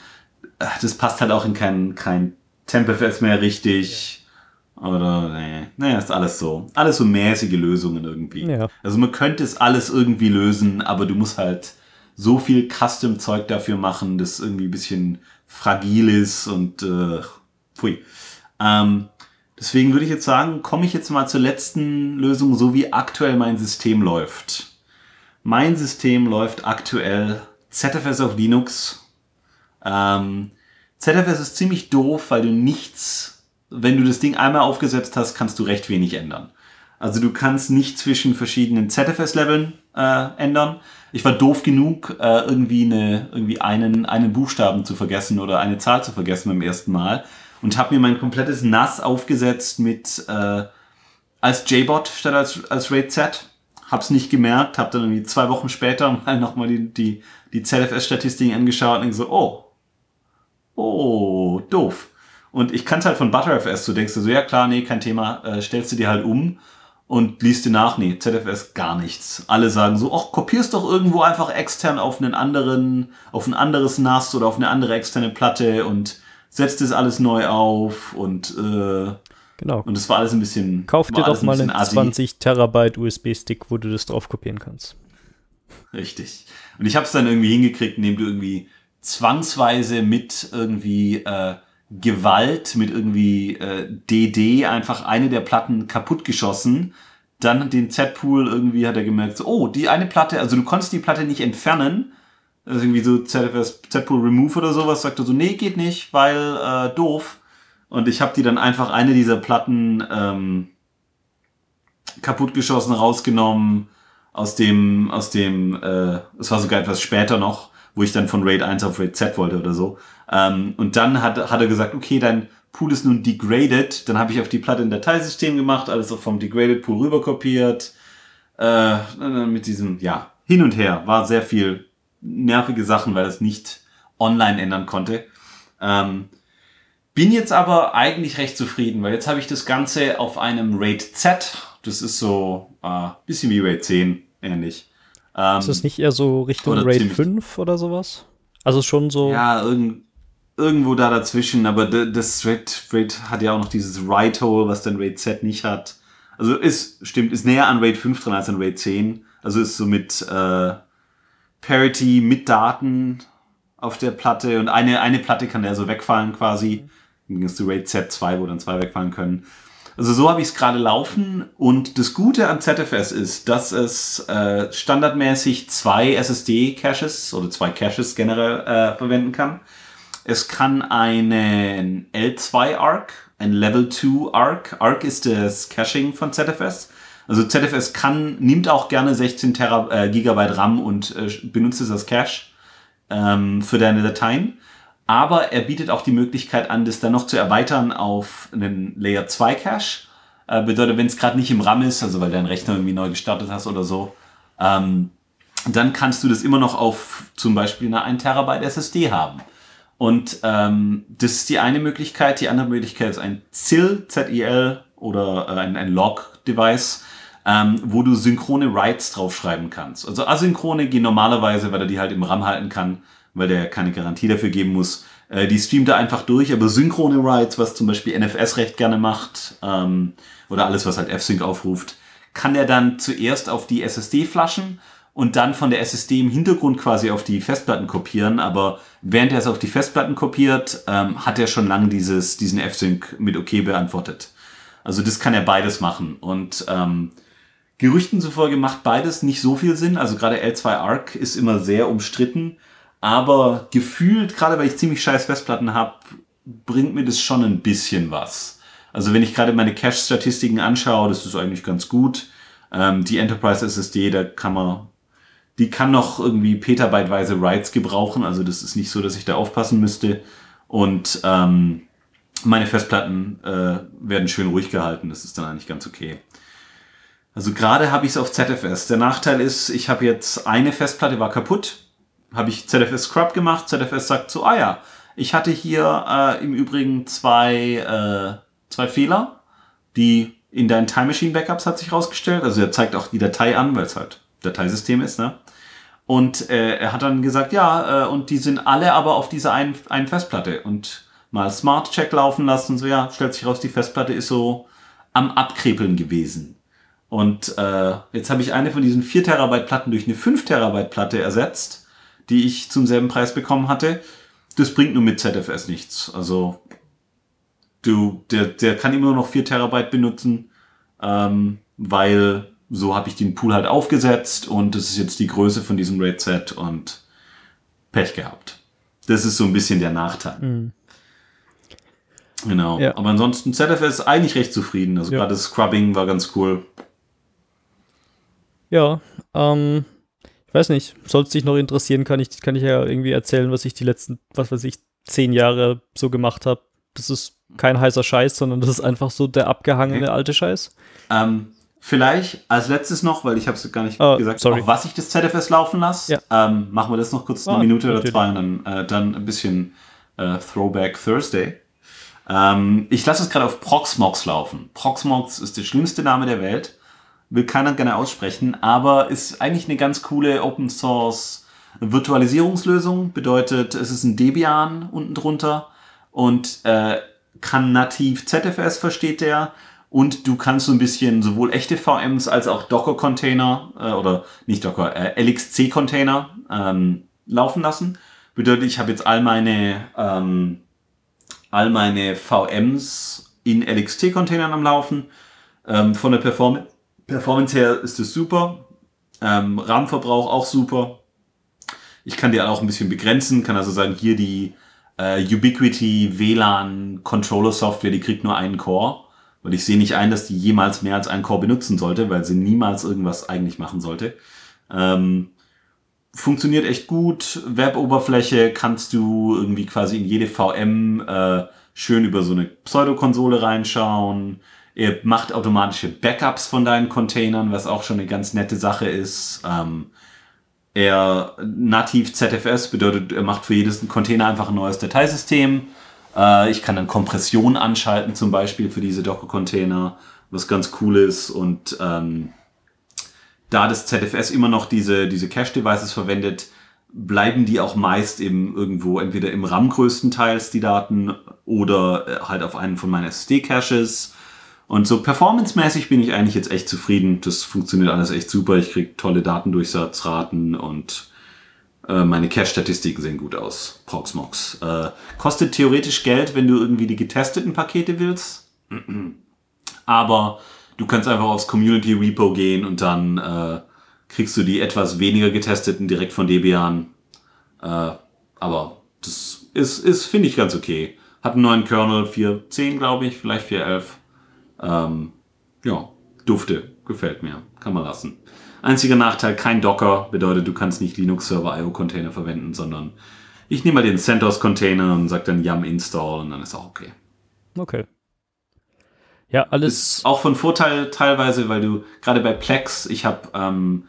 Äh, das passt halt auch in kein, kein TempFS mehr richtig. Oder, nee, naja, ist alles so. Alles so mäßige Lösungen irgendwie. Ja. Also man könnte es alles irgendwie lösen, aber du musst halt so viel Custom-Zeug dafür machen, das irgendwie ein bisschen fragil ist und äh, pfui. Ähm, deswegen würde ich jetzt sagen, komme ich jetzt mal zur letzten Lösung, so wie aktuell mein System läuft. Mein System läuft aktuell ZFS auf Linux. Ähm, ZFS ist ziemlich doof, weil du nichts, wenn du das Ding einmal aufgesetzt hast, kannst du recht wenig ändern. Also du kannst nicht zwischen verschiedenen ZFS-Leveln äh, ändern. Ich war doof genug, äh, irgendwie, eine, irgendwie einen, einen Buchstaben zu vergessen oder eine Zahl zu vergessen beim ersten Mal und habe mir mein komplettes NAS aufgesetzt mit äh, als JBot statt als, als RAID Z. Hab's nicht gemerkt, hab dann irgendwie zwei Wochen später mal nochmal die, die, die ZFS-Statistiken angeschaut und so, oh, oh, doof. Und ich kannte halt von ButterFS, du denkst du so, ja klar, nee, kein Thema, äh, stellst du dir halt um und liest dir nach, nee, ZFS gar nichts. Alle sagen so, ach, kopierst doch irgendwo einfach extern auf einen anderen, auf ein anderes NAS oder auf eine andere externe Platte und setzt das alles neu auf und äh, Genau. Und das war alles ein bisschen. Kauf dir doch mal einen 20 Terabyte USB-Stick, wo du das drauf kopieren kannst. Richtig. Und ich habe es dann irgendwie hingekriegt, indem du irgendwie zwangsweise mit irgendwie äh, Gewalt, mit irgendwie äh, DD einfach eine der Platten kaputt geschossen. Dann den Z-Pool irgendwie hat er gemerkt, so, oh, die eine Platte, also du konntest die Platte nicht entfernen. Also irgendwie so Z-Pool Remove oder sowas, sagt er so, nee, geht nicht, weil äh, doof. Und ich habe die dann einfach eine dieser Platten ähm, kaputtgeschossen, rausgenommen, aus dem, aus dem, äh, es war sogar etwas später noch, wo ich dann von RAID 1 auf RAID Z wollte oder so. Ähm, und dann hat, hat er gesagt, okay, dein Pool ist nun degraded. Dann habe ich auf die Platte ein Dateisystem gemacht, alles vom degraded Pool rüber kopiert. Äh, mit diesem, ja, hin und her. War sehr viel nervige Sachen, weil es nicht online ändern konnte. Ähm, bin jetzt aber eigentlich recht zufrieden, weil jetzt habe ich das Ganze auf einem RAID Z. Das ist so äh, bisschen wie RAID 10 ähnlich. Ähm, ist das nicht eher so Richtung RAID 5 oder sowas? Also schon so. Ja, irgend, irgendwo da dazwischen, aber das RAID, RAID hat ja auch noch dieses Write-Hole, was dann RAID Z nicht hat. Also ist, stimmt, ist näher an RAID 5 dran als an RAID 10. Also ist so mit äh, Parity mit Daten auf der Platte und eine, eine Platte kann der so wegfallen quasi. Dann ging es zu RAID Z2, wo dann zwei wegfallen können. Also so habe ich es gerade laufen und das Gute an ZFS ist, dass es äh, standardmäßig zwei SSD-Caches oder zwei Caches generell äh, verwenden kann. Es kann einen L2 Arc, ein Level 2 Arc. Ist das Caching von ZFS. Also ZFS kann, nimmt auch gerne 16 Tera, äh, Gigabyte RAM und äh, benutzt es als Cache ähm, für deine Dateien. Aber er bietet auch die Möglichkeit an, das dann noch zu erweitern auf einen Layer 2 Cache. Äh, bedeutet, wenn es gerade nicht im RAM ist, also weil dein Rechner irgendwie neu gestartet hast oder so, ähm, dann kannst du das immer noch auf zum Beispiel eine 1 Terabyte SSD haben. Und ähm, das ist die eine Möglichkeit. Die andere Möglichkeit ist ein ZIL, ZIL oder äh, ein, ein Log-Device, ähm, wo du synchrone Writes draufschreiben kannst. Also asynchrone gehen normalerweise, weil er die halt im RAM halten kann, weil der keine Garantie dafür geben muss. Äh, die streamt er einfach durch, aber synchrone Writes, was zum Beispiel NFS recht gerne macht, ähm, oder alles, was halt F-Sync aufruft, kann er dann zuerst auf die SSD flaschen und dann von der SSD im Hintergrund quasi auf die Festplatten kopieren. Aber während er es auf die Festplatten kopiert, ähm, hat er schon lange dieses, diesen F-Sync mit OK beantwortet. Also das kann er beides machen. Und ähm, Gerüchten zufolge macht beides nicht so viel Sinn. Also gerade L2 Arc ist immer sehr umstritten. Aber gefühlt, gerade weil ich ziemlich scheiß Festplatten habe, bringt mir das schon ein bisschen was. Also wenn ich gerade meine Cache-Statistiken anschaue, das ist eigentlich ganz gut. Ähm, die Enterprise SSD, da kann man die kann noch irgendwie petabyteweise Writes gebrauchen. Also das ist nicht so, dass ich da aufpassen müsste. Und ähm, meine Festplatten äh, werden schön ruhig gehalten. Das ist dann eigentlich ganz okay. Also gerade habe ich es auf ZFS. Der Nachteil ist, ich habe jetzt eine Festplatte war kaputt. Habe ich ZFS Scrub gemacht. ZFS sagt so, ah ja, ich hatte hier äh, im Übrigen zwei, äh, zwei Fehler, die in deinen Time Machine Backups hat sich rausgestellt. Also er zeigt auch die Datei an, weil es halt Dateisystem ist, ne? Und äh, er hat dann gesagt, ja, äh, und die sind alle aber auf dieser einen, einen Festplatte und mal Smart Check laufen lassen und so, ja, stellt sich raus, die Festplatte ist so am Abkrepeln gewesen. Und äh, jetzt habe ich eine von diesen 4 Terabyte Platten durch eine 5 Terabyte Platte ersetzt, die ich zum selben Preis bekommen hatte. Das bringt nur mit ZFS nichts. Also du, der, der kann immer noch 4 Terabyte benutzen, ähm, weil so habe ich den Pool halt aufgesetzt und das ist jetzt die Größe von diesem RAID-Set und Pech gehabt. Das ist so ein bisschen der Nachteil. Mhm. Genau. Ja. Aber ansonsten ZFS eigentlich recht zufrieden. Also ja. gerade das Scrubbing war ganz cool. Ja, ähm, weiß nicht, sollte es dich noch interessieren, kann ich, kann ich ja irgendwie erzählen, was ich die letzten, was weiß ich, zehn Jahre so gemacht habe. Das ist kein heißer Scheiß, sondern das ist einfach so der abgehangene okay. alte Scheiß. Ähm, Vielleicht als letztes noch, weil ich habe es gar nicht oh, gesagt, sorry. auf was ich das ZFS laufen lasse. Ja. Ähm, machen wir das noch kurz, eine oh, Minute oder zwei und dann, äh, dann ein bisschen äh, Throwback Thursday. Ähm, ich lasse es gerade auf Proxmox laufen. Proxmox ist der schlimmste Name der Welt. Will keiner gerne aussprechen, aber ist eigentlich eine ganz coole Open Source Virtualisierungslösung. Bedeutet, es ist ein Debian unten drunter und äh, kann nativ ZFS, versteht der und du kannst so ein bisschen sowohl echte VMs als auch Docker-Container äh, oder nicht Docker, äh, LXC-Container ähm, laufen lassen. Bedeutet, ich habe jetzt all meine, ähm, all meine VMs in LXT-Containern am Laufen. Ähm, von der Perform Performance her ist es super. Ähm, RAM-Verbrauch auch super. Ich kann die auch ein bisschen begrenzen, kann also sagen, hier die äh, Ubiquity WLAN Controller Software, die kriegt nur einen Core. Und ich sehe nicht ein, dass die jemals mehr als einen Core benutzen sollte, weil sie niemals irgendwas eigentlich machen sollte. Ähm, funktioniert echt gut. Web-Oberfläche kannst du irgendwie quasi in jede VM äh, schön über so eine Pseudokonsole reinschauen. Er macht automatische Backups von deinen Containern, was auch schon eine ganz nette Sache ist. Ähm, er nativ ZFS bedeutet, er macht für jedes Container einfach ein neues Dateisystem. Äh, ich kann dann Kompression anschalten, zum Beispiel für diese Docker-Container, was ganz cool ist. Und ähm, da das ZFS immer noch diese, diese Cache-Devices verwendet, bleiben die auch meist eben irgendwo entweder im RAM größtenteils die Daten oder äh, halt auf einen von meinen SSD-Caches. Und so performancemäßig bin ich eigentlich jetzt echt zufrieden. Das funktioniert alles echt super. Ich krieg tolle Datendurchsatzraten und äh, meine Cache-Statistiken sehen gut aus. Proxmox. Äh, kostet theoretisch Geld, wenn du irgendwie die getesteten Pakete willst. Aber du kannst einfach aufs Community Repo gehen und dann äh, kriegst du die etwas weniger getesteten direkt von Debian. Äh, aber das ist, ist finde ich ganz okay. Hat einen neuen Kernel, 4.10 glaube ich, vielleicht 4.11. Ähm, ja, dufte, gefällt mir, kann man lassen. Einziger Nachteil, kein Docker, bedeutet, du kannst nicht Linux Server IO Container verwenden, sondern ich nehme mal den CentOS Container und sage dann yum install und dann ist auch okay. Okay. Ja, alles. Ist auch von Vorteil teilweise, weil du gerade bei Plex, ich habe ähm,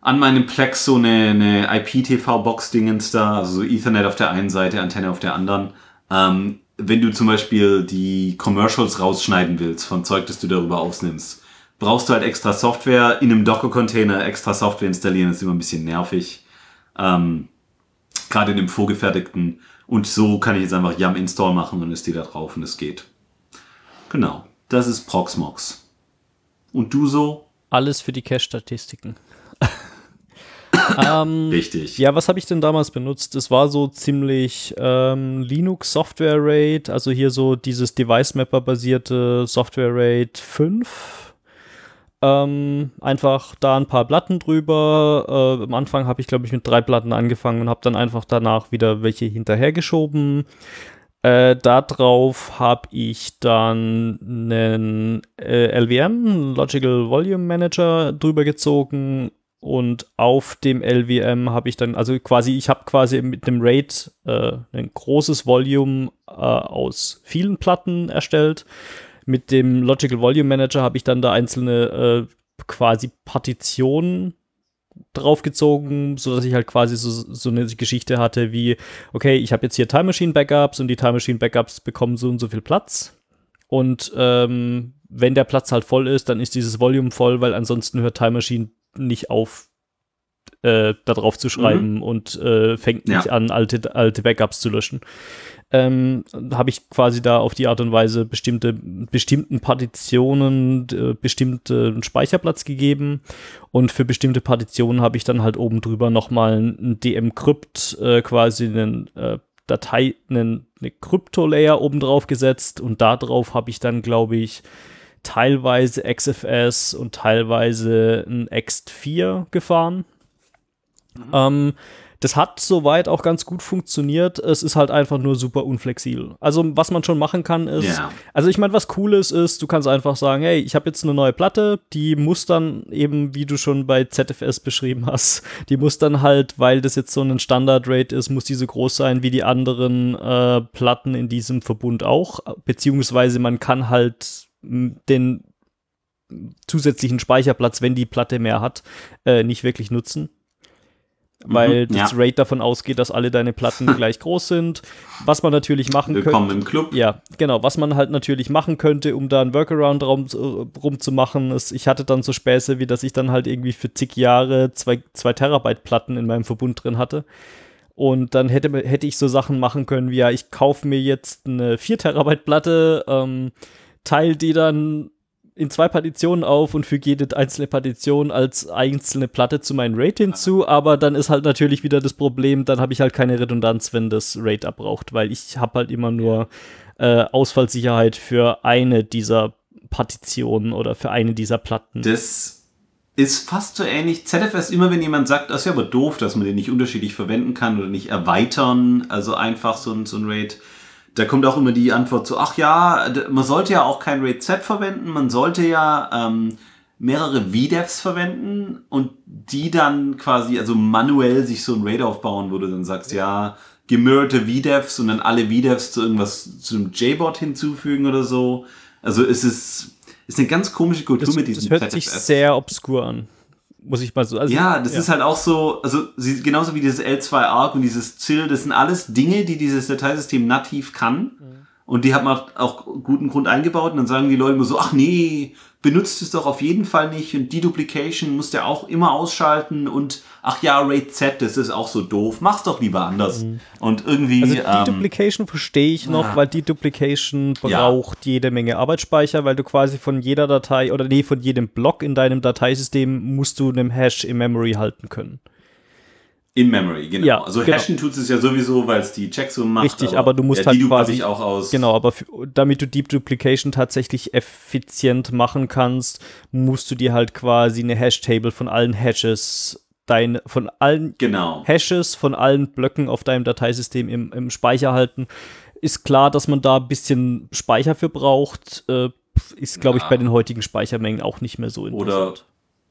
an meinem Plex so eine, eine IPTV-Box-Dingens da, also so Ethernet auf der einen Seite, Antenne auf der anderen. Ähm, wenn du zum Beispiel die Commercials rausschneiden willst von Zeug, das du darüber ausnimmst, brauchst du halt extra Software in einem Docker-Container, extra Software installieren, das ist immer ein bisschen nervig. Ähm, Gerade in dem vorgefertigten. Und so kann ich jetzt einfach Yum Install machen und ist die da drauf und es geht. Genau. Das ist Proxmox. Und du so? Alles für die Cache-Statistiken. Ähm, Richtig. Ja, was habe ich denn damals benutzt? Es war so ziemlich ähm, Linux Software RAID, also hier so dieses Device Mapper basierte Software RAID 5. Ähm, einfach da ein paar Platten drüber. Äh, am Anfang habe ich, glaube ich, mit drei Platten angefangen und habe dann einfach danach wieder welche hinterhergeschoben. Äh, Darauf habe ich dann einen äh, LVM, Logical Volume Manager, drüber gezogen und auf dem LVM habe ich dann, also quasi, ich habe quasi mit dem RAID äh, ein großes Volume äh, aus vielen Platten erstellt. Mit dem Logical Volume Manager habe ich dann da einzelne äh, quasi Partitionen draufgezogen, sodass ich halt quasi so, so eine Geschichte hatte wie, okay, ich habe jetzt hier Time Machine Backups und die Time Machine Backups bekommen so und so viel Platz. Und ähm, wenn der Platz halt voll ist, dann ist dieses Volume voll, weil ansonsten hört Time Machine nicht auf, äh, da drauf zu schreiben mhm. und äh, fängt nicht ja. an, alte, alte Backups zu löschen ähm, habe ich quasi da auf die Art und Weise bestimmte, bestimmten Partitionen äh, bestimmten Speicherplatz gegeben und für bestimmte Partitionen habe ich dann halt oben drüber nochmal ein DM-Crypt, äh, quasi einen äh, Datei, einen, eine Krypto-Layer oben drauf gesetzt und darauf habe ich dann, glaube ich, teilweise XFS und teilweise ein Ext4 gefahren. Mhm. Ähm, das hat soweit auch ganz gut funktioniert. Es ist halt einfach nur super unflexibel. Also, was man schon machen kann, ist. Yeah. Also, ich meine, was Cooles ist, du kannst einfach sagen, hey, ich habe jetzt eine neue Platte, die muss dann eben, wie du schon bei ZFS beschrieben hast, die muss dann halt, weil das jetzt so ein Standard-Rate ist, muss die so groß sein wie die anderen äh, Platten in diesem Verbund auch. Beziehungsweise man kann halt den zusätzlichen Speicherplatz, wenn die Platte mehr hat, äh, nicht wirklich nutzen weil mhm, das ja. Rate davon ausgeht, dass alle deine Platten gleich groß sind. Was man natürlich machen könnte. Willkommen im Club. Ja, genau. Was man halt natürlich machen könnte, um da einen Workaround rum, rumzumachen, ist, ich hatte dann so Späße, wie dass ich dann halt irgendwie für zig Jahre zwei, zwei Terabyte Platten in meinem Verbund drin hatte. Und dann hätte, hätte ich so Sachen machen können, wie ja, ich kaufe mir jetzt eine 4 Terabyte Platte, ähm, teile die dann in zwei Partitionen auf und füge jede einzelne Partition als einzelne Platte zu meinem RAID hinzu, aber dann ist halt natürlich wieder das Problem, dann habe ich halt keine Redundanz, wenn das RAID abbraucht, weil ich habe halt immer nur äh, Ausfallsicherheit für eine dieser Partitionen oder für eine dieser Platten. Das ist fast so ähnlich. ZFS immer, wenn jemand sagt, das ist ja aber doof, dass man den nicht unterschiedlich verwenden kann oder nicht erweitern, also einfach so ein, so ein RAID da kommt auch immer die Antwort so, ach ja, man sollte ja auch kein RAID Z verwenden, man sollte ja ähm, mehrere VDEVs verwenden und die dann quasi, also manuell sich so ein RAID aufbauen, wo du dann sagst, ja, gemirrte VDEVs und dann alle VDEVs zu irgendwas, zu einem JBot hinzufügen oder so. Also es ist, ist eine ganz komische Kultur das, mit diesem Das hört ZFS. sich sehr obskur an muss ich mal so. Also, ja, das ja. ist halt auch so, also sie, genauso wie dieses L2 Arc und dieses ZIL, das sind alles Dinge, die dieses Dateisystem nativ kann. Mhm. Und die hat man auch guten Grund eingebaut. Und dann sagen die Leute immer so, ach nee, benutzt es doch auf jeden Fall nicht. Und Deduplication musst du auch immer ausschalten. Und ach ja, RAID Z, das ist auch so doof. Mach's doch lieber anders. Mhm. Und irgendwie. Also Deduplication ähm, verstehe ich noch, ja. weil Deduplication braucht ja. jede Menge Arbeitsspeicher, weil du quasi von jeder Datei oder nee, von jedem Block in deinem Dateisystem musst du einem Hash im Memory halten können. In Memory, genau. Ja, also genau. hashen tut es ja sowieso, weil es die Checksum macht. Richtig, aber, aber du musst ja, halt quasi auch aus. Genau, aber damit du Deep Duplication tatsächlich effizient machen kannst, musst du dir halt quasi eine Hash-Table von allen Hashes dein, von allen Genau. Hashes, von allen Blöcken auf deinem Dateisystem im, im Speicher halten. Ist klar, dass man da ein bisschen Speicher für braucht. Äh, ist, glaube ich, Ja. bei den heutigen Speichermengen auch nicht mehr so interessant. oder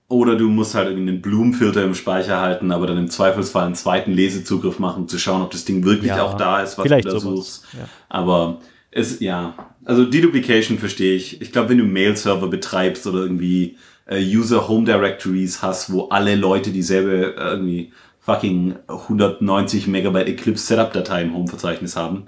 du musst halt irgendwie einen Blumenfilter im Speicher halten, aber dann im Zweifelsfall einen zweiten Lesezugriff machen, um zu schauen, ob das Ding wirklich Ja, auch da ist, was du da sowas, suchst. ja. Aber es, ja, also Deduplication verstehe ich. Ich glaube, wenn du Mail-Server betreibst oder irgendwie äh, User Home Directories hast, wo alle Leute dieselbe äh, irgendwie fucking 190 Megabyte Eclipse Setup-Datei im Home-Verzeichnis haben,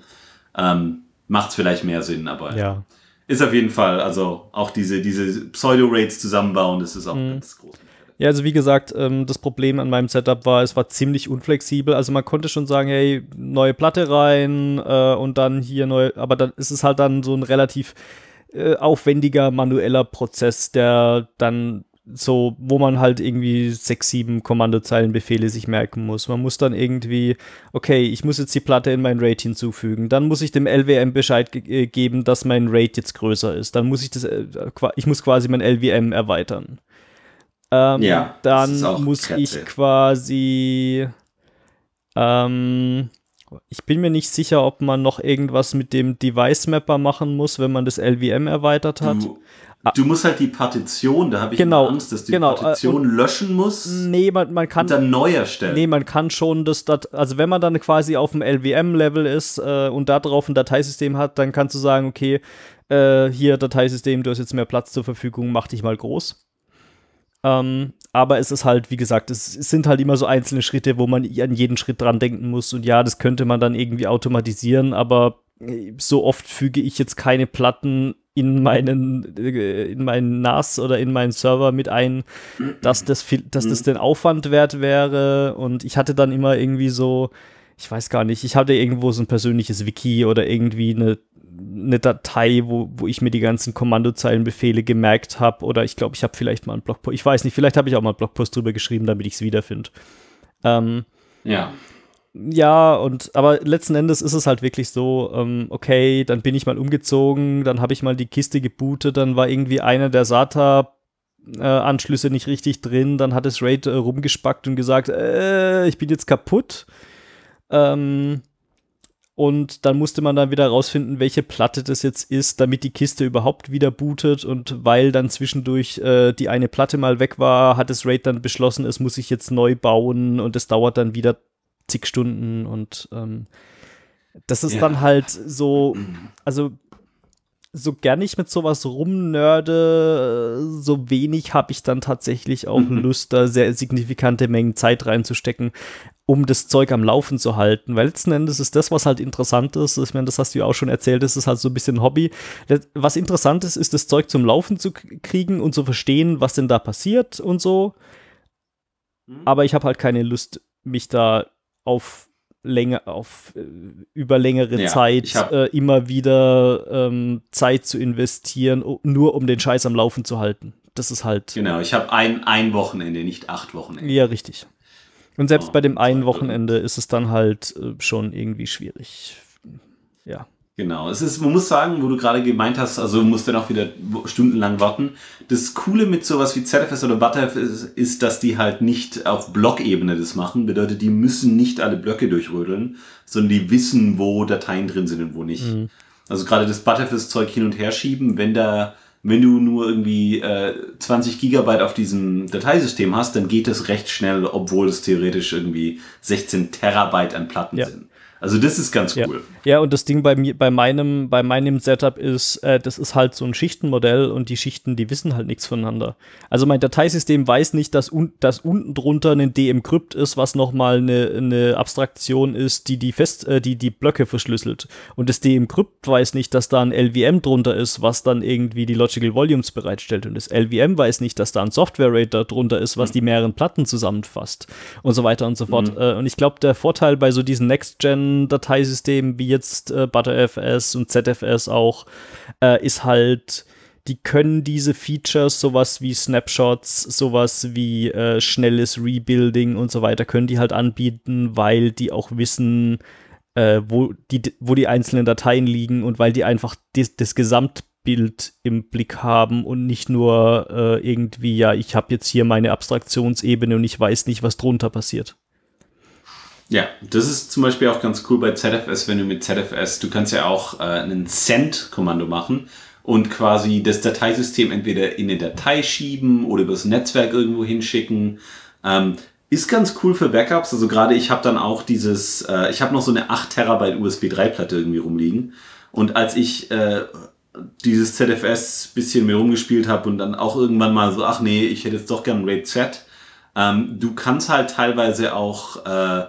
ähm, macht es vielleicht mehr Sinn, aber Ja. Ist auf jeden Fall, also auch diese, diese Pseudo-Rates zusammenbauen, das ist auch Mhm. ganz groß. Ja, also wie gesagt, ähm, das Problem an meinem Setup war, es war ziemlich unflexibel. Also man konnte schon sagen, hey, neue Platte rein äh, und dann hier neu, aber dann ist es halt dann so ein relativ äh, aufwendiger manueller Prozess, der dann so, wo man halt irgendwie sechs, sieben Kommandozeilenbefehle sich merken muss. Man muss dann irgendwie, okay, ich muss jetzt die Platte in mein RAID hinzufügen. Dann muss ich dem LWM Bescheid ge äh, geben, dass mein RAID jetzt größer ist. Dann muss ich das, äh, ich muss quasi mein LWM erweitern. Ähm, Ja, das ist dann muss Kretze. ich quasi, ähm, ich bin mir nicht sicher, ob man noch irgendwas mit dem Device Mapper machen muss, wenn man das LWM erweitert hat. Du, du musst halt die Partition, da habe ich Genau, Angst, dass du genau, die äh, Partition löschen musst Nee, man, man kann und dann neu erstellen. Nee, man kann schon das, Dat also wenn man dann quasi auf dem LWM-Level ist äh, und da drauf ein Dateisystem hat, dann kannst du sagen, okay, äh, hier Dateisystem, du hast jetzt mehr Platz zur Verfügung, mach dich mal groß. Ähm, aber es ist halt, wie gesagt, es, es sind halt immer so einzelne Schritte, wo man an jeden Schritt dran denken muss. Und ja, das könnte man dann irgendwie automatisieren, aber äh, so oft füge ich jetzt keine Platten in meinen, äh, in meinen NAS oder in meinen Server mit ein, dass das, viel, dass das den Aufwand wert wäre. Und ich hatte dann immer irgendwie so, ich weiß gar nicht, ich hatte irgendwo so ein persönliches Wiki oder irgendwie eine, eine Datei, wo, wo ich mir die ganzen Kommandozeilenbefehle gemerkt habe. Oder ich glaube, ich habe vielleicht mal einen Blogpost, ich weiß nicht, vielleicht habe ich auch mal einen Blogpost drüber geschrieben, damit ich es wiederfinde. Ähm, Ja. ja, und aber letzten Endes ist es halt wirklich so, ähm, okay, dann bin ich mal umgezogen, dann habe ich mal die Kiste gebootet, dann war irgendwie einer der SATA-Anschlüsse nicht richtig drin, dann hat es RAID äh, rumgespackt und gesagt, äh, ich bin jetzt kaputt. Ähm, und dann musste man dann wieder rausfinden, welche Platte das jetzt ist, damit die Kiste überhaupt wieder bootet. Und weil dann zwischendurch äh, die eine Platte mal weg war, hat das RAID dann beschlossen, es muss sich jetzt neu bauen und es dauert dann wieder zig Stunden. Und ähm, das ist Ja. dann halt so, also so gern ich mit sowas rumnörde, so wenig habe ich dann tatsächlich auch Mhm. Lust, da sehr signifikante Mengen Zeit reinzustecken, um das Zeug am Laufen zu halten. Weil letzten Endes ist das, was halt interessant ist, ich meine, das hast du ja auch schon erzählt, das ist halt so ein bisschen Hobby. Was interessant ist, ist das Zeug zum Laufen zu kriegen und zu verstehen, was denn da passiert und so. Mhm. Aber ich habe halt keine Lust, mich da auf Länge, auf äh, über längere Ja, Zeit äh, immer wieder ähm, Zeit zu investieren, nur um den Scheiß am Laufen zu halten. Das ist halt Genau, ich habe ein, ein Wochenende, nicht acht Wochenende. ja richtig. Und selbst Oh, bei dem einen Wochenende ist es dann halt äh, schon irgendwie schwierig. Ja. Genau, es ist, man muss sagen, wo du gerade gemeint hast, also du musst dann auch wieder stundenlang warten. Das Coole mit sowas wie ZFS oder ButterF ist, ist, dass die halt nicht auf Blockebene das machen. Bedeutet, die müssen nicht alle Blöcke durchrödeln, sondern die wissen, wo Dateien drin sind und wo nicht. Mhm. Also gerade das ButterFS-Zeug hin und her schieben, wenn da, wenn du nur irgendwie äh, 20 Gigabyte auf diesem Dateisystem hast, dann geht das recht schnell, obwohl es theoretisch irgendwie 16 Terabyte an Platten Ja. sind. Also das ist ganz Ja. cool. ja, und das Ding bei mir, bei meinem, bei meinem Setup ist, äh, das ist halt so ein Schichtenmodell und die Schichten, die wissen halt nichts voneinander. Also mein Dateisystem weiß nicht, dass, un dass unten drunter ein DM-Crypt ist, was nochmal eine, eine Abstraktion ist, die die fest, äh, die die Blöcke verschlüsselt. Und das DM-Crypt weiß nicht, dass da ein LVM drunter ist, was dann irgendwie die Logical Volumes bereitstellt. Und das LVM weiß nicht, dass da ein Software-Rate drunter ist, was die mehreren Platten zusammenfasst. Und so weiter und so fort. Äh, und ich glaube, der Vorteil bei so diesen Next-Gen-Dateisystemen wie jetzt äh, ButterFS und ZFS auch, äh, ist halt, die können diese Features, sowas wie Snapshots, sowas wie äh, schnelles Rebuilding und so weiter, können die halt anbieten, weil die auch wissen, äh, wo, die, wo die einzelnen Dateien liegen und weil die einfach das Gesamt Bild im Blick haben und nicht nur äh, irgendwie, ja, ich habe jetzt hier meine Abstraktionsebene und ich weiß nicht, was drunter passiert. Ja, das ist zum Beispiel auch ganz cool bei ZFS, wenn du mit ZFS, du kannst ja auch äh, einen Send-Kommando machen und quasi das Dateisystem entweder in eine Datei schieben oder übers Netzwerk irgendwo hinschicken. Ähm, ist ganz cool für Backups. Also gerade ich habe dann auch dieses, äh, ich habe noch so eine 8 Terabyte USB 3 Platte irgendwie rumliegen. Und als ich äh, dieses ZFS bisschen mehr rumgespielt habe und dann auch irgendwann mal so, ach nee, ich hätte jetzt doch gern RAID Z. Ähm, du kannst halt teilweise auch, äh,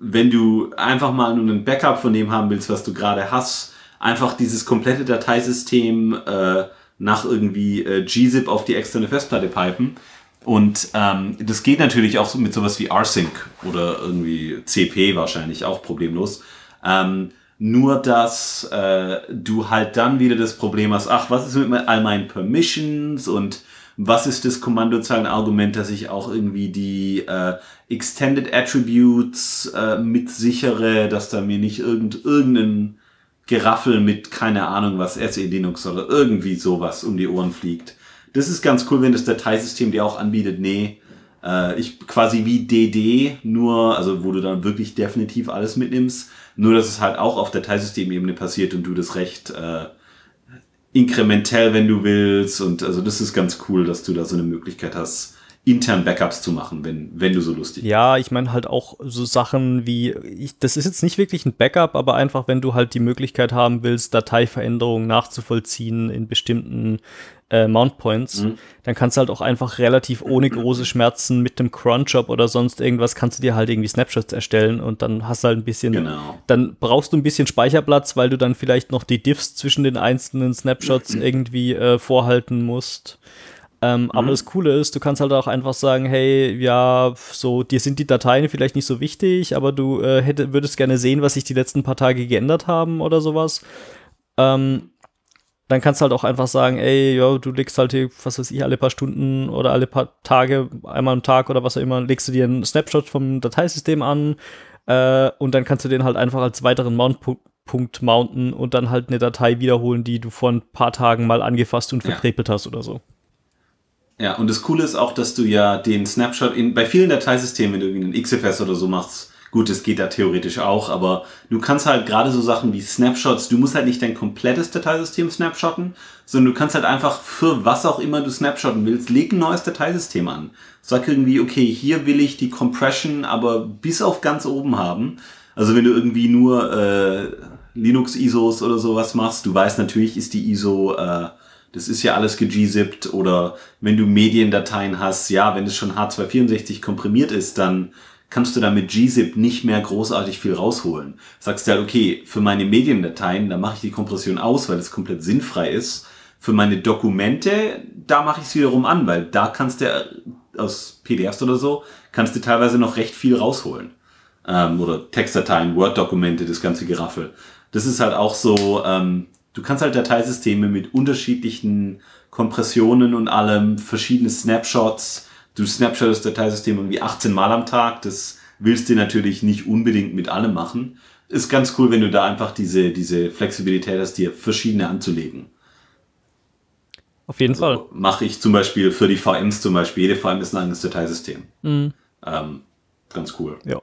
wenn du einfach mal nur einen Backup von dem haben willst, was du gerade hast, einfach dieses komplette Dateisystem äh, nach irgendwie äh, gzip auf die externe Festplatte pipen. Und ähm, das geht natürlich auch mit sowas wie rsync oder irgendwie CP wahrscheinlich auch problemlos. Ähm, nur, dass äh, du halt dann wieder das Problem hast, ach, was ist mit all meinen Permissions und was ist das Kommandozeilenargument, dass ich auch irgendwie die äh, Extended Attributes äh, mitsichere, dass da mir nicht irgend, irgendein Geraffel mit, keine Ahnung was, SE Linux oder irgendwie sowas um die Ohren fliegt. Das ist ganz cool, wenn das Dateisystem dir auch anbietet, nee, äh, ich quasi wie DD, nur, also wo du dann wirklich definitiv alles mitnimmst, nur dass es halt auch auf Dateisystemebene passiert und du das recht äh, inkrementell, wenn du willst. Und also das ist ganz cool, dass du da so eine Möglichkeit hast, intern Backups zu machen, wenn, wenn du so lustig. Ja, ich meine halt auch so Sachen wie, ich, das ist jetzt nicht wirklich ein Backup, aber einfach, wenn du halt die Möglichkeit haben willst, Dateiveränderungen nachzuvollziehen in bestimmten äh, Mount Points, mhm. dann kannst du halt auch einfach relativ ohne große Schmerzen mit dem Cronjob oder sonst irgendwas, kannst du dir halt irgendwie Snapshots erstellen und dann hast du halt ein bisschen, genau. dann brauchst du ein bisschen Speicherplatz, weil du dann vielleicht noch die Diffs zwischen den einzelnen Snapshots mhm. irgendwie äh, vorhalten musst. Ähm, mhm. Aber das Coole ist, du kannst halt auch einfach sagen, hey, ja, so, dir sind die Dateien vielleicht nicht so wichtig, aber du äh, hätte, würdest gerne sehen, was sich die letzten paar Tage geändert haben oder sowas. Ähm, dann kannst du halt auch einfach sagen, ey, ja, du legst halt, hier, was weiß ich, alle paar Stunden oder alle paar Tage, einmal am Tag oder was auch immer, legst du dir einen Snapshot vom Dateisystem an äh, und dann kannst du den halt einfach als weiteren Mount-Punkt mounten und dann halt eine Datei wiederholen, die du vor ein paar Tagen mal angefasst und verkrepelt ja. hast oder so. Ja, und das Coole ist auch, dass du ja den Snapshot in, bei vielen Dateisystemen, wenn du irgendwie einen XFS oder so machst, Gut, es geht da theoretisch auch, aber du kannst halt gerade so Sachen wie Snapshots, du musst halt nicht dein komplettes Dateisystem snapshotten, sondern du kannst halt einfach für was auch immer du snapshotten willst, leg ein neues Dateisystem an. Sag irgendwie, okay, hier will ich die Compression aber bis auf ganz oben haben. Also wenn du irgendwie nur äh, Linux-ISOs oder sowas machst, du weißt natürlich, ist die ISO, äh, das ist ja alles gegzippt oder wenn du Mediendateien hast, ja, wenn es schon H264 komprimiert ist, dann kannst du da mit gzip nicht mehr großartig viel rausholen. Sagst du halt, okay, für meine Mediendateien, da mache ich die Kompression aus, weil es komplett sinnfrei ist. Für meine Dokumente, da mache ich es wiederum an, weil da kannst du aus PDFs oder so, kannst du teilweise noch recht viel rausholen. Ähm, oder Textdateien, Word-Dokumente, das ganze Geraffel. Das ist halt auch so, ähm, du kannst halt Dateisysteme mit unterschiedlichen Kompressionen und allem, verschiedene Snapshots, du snapshottest Dateisystem irgendwie 18 Mal am Tag. Das willst du natürlich nicht unbedingt mit allem machen. Ist ganz cool, wenn du da einfach diese, diese Flexibilität hast, dir verschiedene anzulegen. Auf jeden also Fall. Mache ich zum Beispiel für die VMs zum Beispiel. Jede VM ist ein eigenes Dateisystem. Mhm. Ähm, ganz cool. Ja.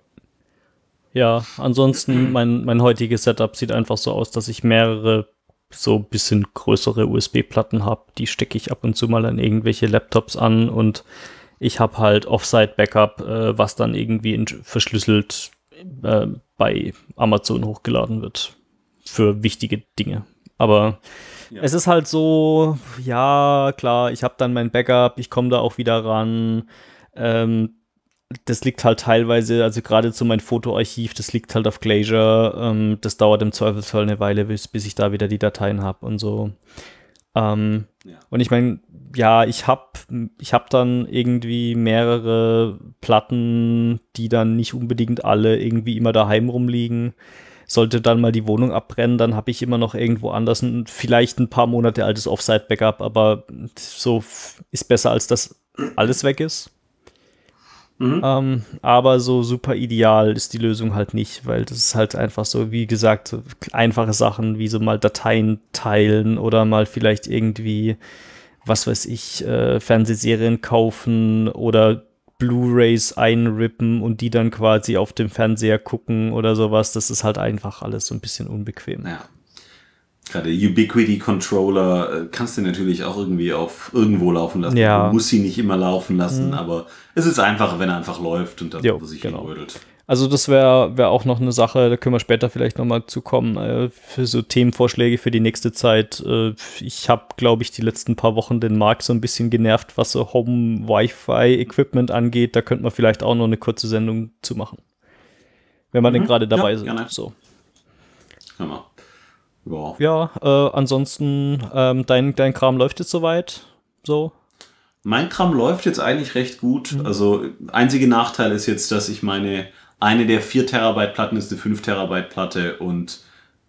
Ja, ansonsten mein, mein heutiges Setup sieht einfach so aus, dass ich mehrere so ein bisschen größere USB-Platten habe. Die stecke ich ab und zu mal an irgendwelche Laptops an und ich habe halt Offsite-Backup, äh, was dann irgendwie verschlüsselt äh, bei Amazon hochgeladen wird für wichtige Dinge. Aber ja. es ist halt so, ja, klar, ich habe dann mein Backup, ich komme da auch wieder ran. Ähm, das liegt halt teilweise, also gerade zu mein Fotoarchiv, das liegt halt auf Glacier. Ähm, das dauert im Zweifelsfall eine Weile, bis, bis ich da wieder die Dateien habe und so. Ähm, ja. Und ich meine, ja, ich habe ich hab dann irgendwie mehrere Platten, die dann nicht unbedingt alle irgendwie immer daheim rumliegen. Sollte dann mal die Wohnung abbrennen, dann habe ich immer noch irgendwo anders ein, vielleicht ein paar Monate altes Offsite-Backup, aber so ist besser, als dass alles weg ist. Mhm. Ähm, aber so super ideal ist die Lösung halt nicht, weil das ist halt einfach so, wie gesagt, so einfache Sachen wie so mal Dateien teilen oder mal vielleicht irgendwie, was weiß ich, äh, Fernsehserien kaufen oder Blu-rays einrippen und die dann quasi auf dem Fernseher gucken oder sowas. Das ist halt einfach alles so ein bisschen unbequem. Ja gerade Ubiquity Controller äh, kannst du natürlich auch irgendwie auf irgendwo laufen lassen. Ja. Du musst sie nicht immer laufen lassen, mhm. aber es ist einfacher, wenn er einfach läuft und dann jo, sich genau. rödelt. Also das wäre wär auch noch eine Sache, da können wir später vielleicht nochmal zukommen, äh, für so Themenvorschläge für die nächste Zeit. Äh, ich habe, glaube ich, die letzten paar Wochen den Markt so ein bisschen genervt, was so Home-Wi-Fi-Equipment angeht. Da könnte man vielleicht auch noch eine kurze Sendung zu machen. Wenn wir mhm. denn gerade dabei ja, sind. Gerne. So. Hammer. Ja, ja äh, ansonsten, ähm, dein, dein Kram läuft jetzt soweit? So? Mein Kram läuft jetzt eigentlich recht gut. Mhm. Also, einzige Nachteil ist jetzt, dass ich meine, eine der 4 Terabyte Platten ist eine 5 Terabyte Platte und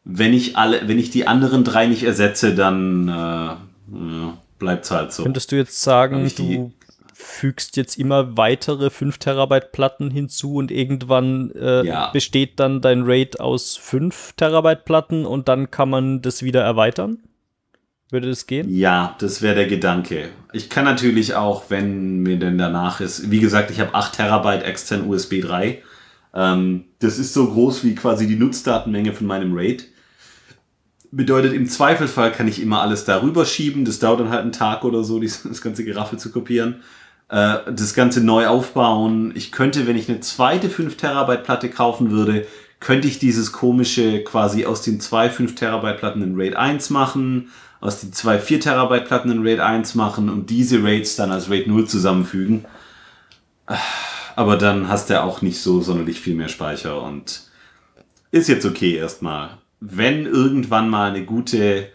wenn ich alle, wenn ich die anderen drei nicht ersetze, dann äh, ja, bleibt es halt so. Könntest du jetzt sagen, du fügst jetzt immer weitere 5 Terabyte Platten hinzu und irgendwann äh, ja. besteht dann dein RAID aus 5 Terabyte Platten und dann kann man das wieder erweitern? Würde das gehen? Ja, das wäre der Gedanke. Ich kann natürlich auch, wenn mir denn danach ist, wie gesagt, ich habe 8 Terabyte extern USB 3. Ähm, das ist so groß wie quasi die Nutzdatenmenge von meinem RAID. Bedeutet, im Zweifelsfall kann ich immer alles darüber schieben. Das dauert dann halt einen Tag oder so, das ganze Geraffel zu kopieren äh, das Ganze neu aufbauen. Ich könnte, wenn ich eine zweite 5 Terabyte Platte kaufen würde, könnte ich dieses komische quasi aus den zwei 5 Terabyte Platten in RAID 1 machen, aus den zwei 4 Terabyte Platten in RAID 1 machen und diese RAIDs dann als RAID 0 zusammenfügen. Aber dann hast du auch nicht so sonderlich viel mehr Speicher und ist jetzt okay erstmal. Wenn irgendwann mal eine gute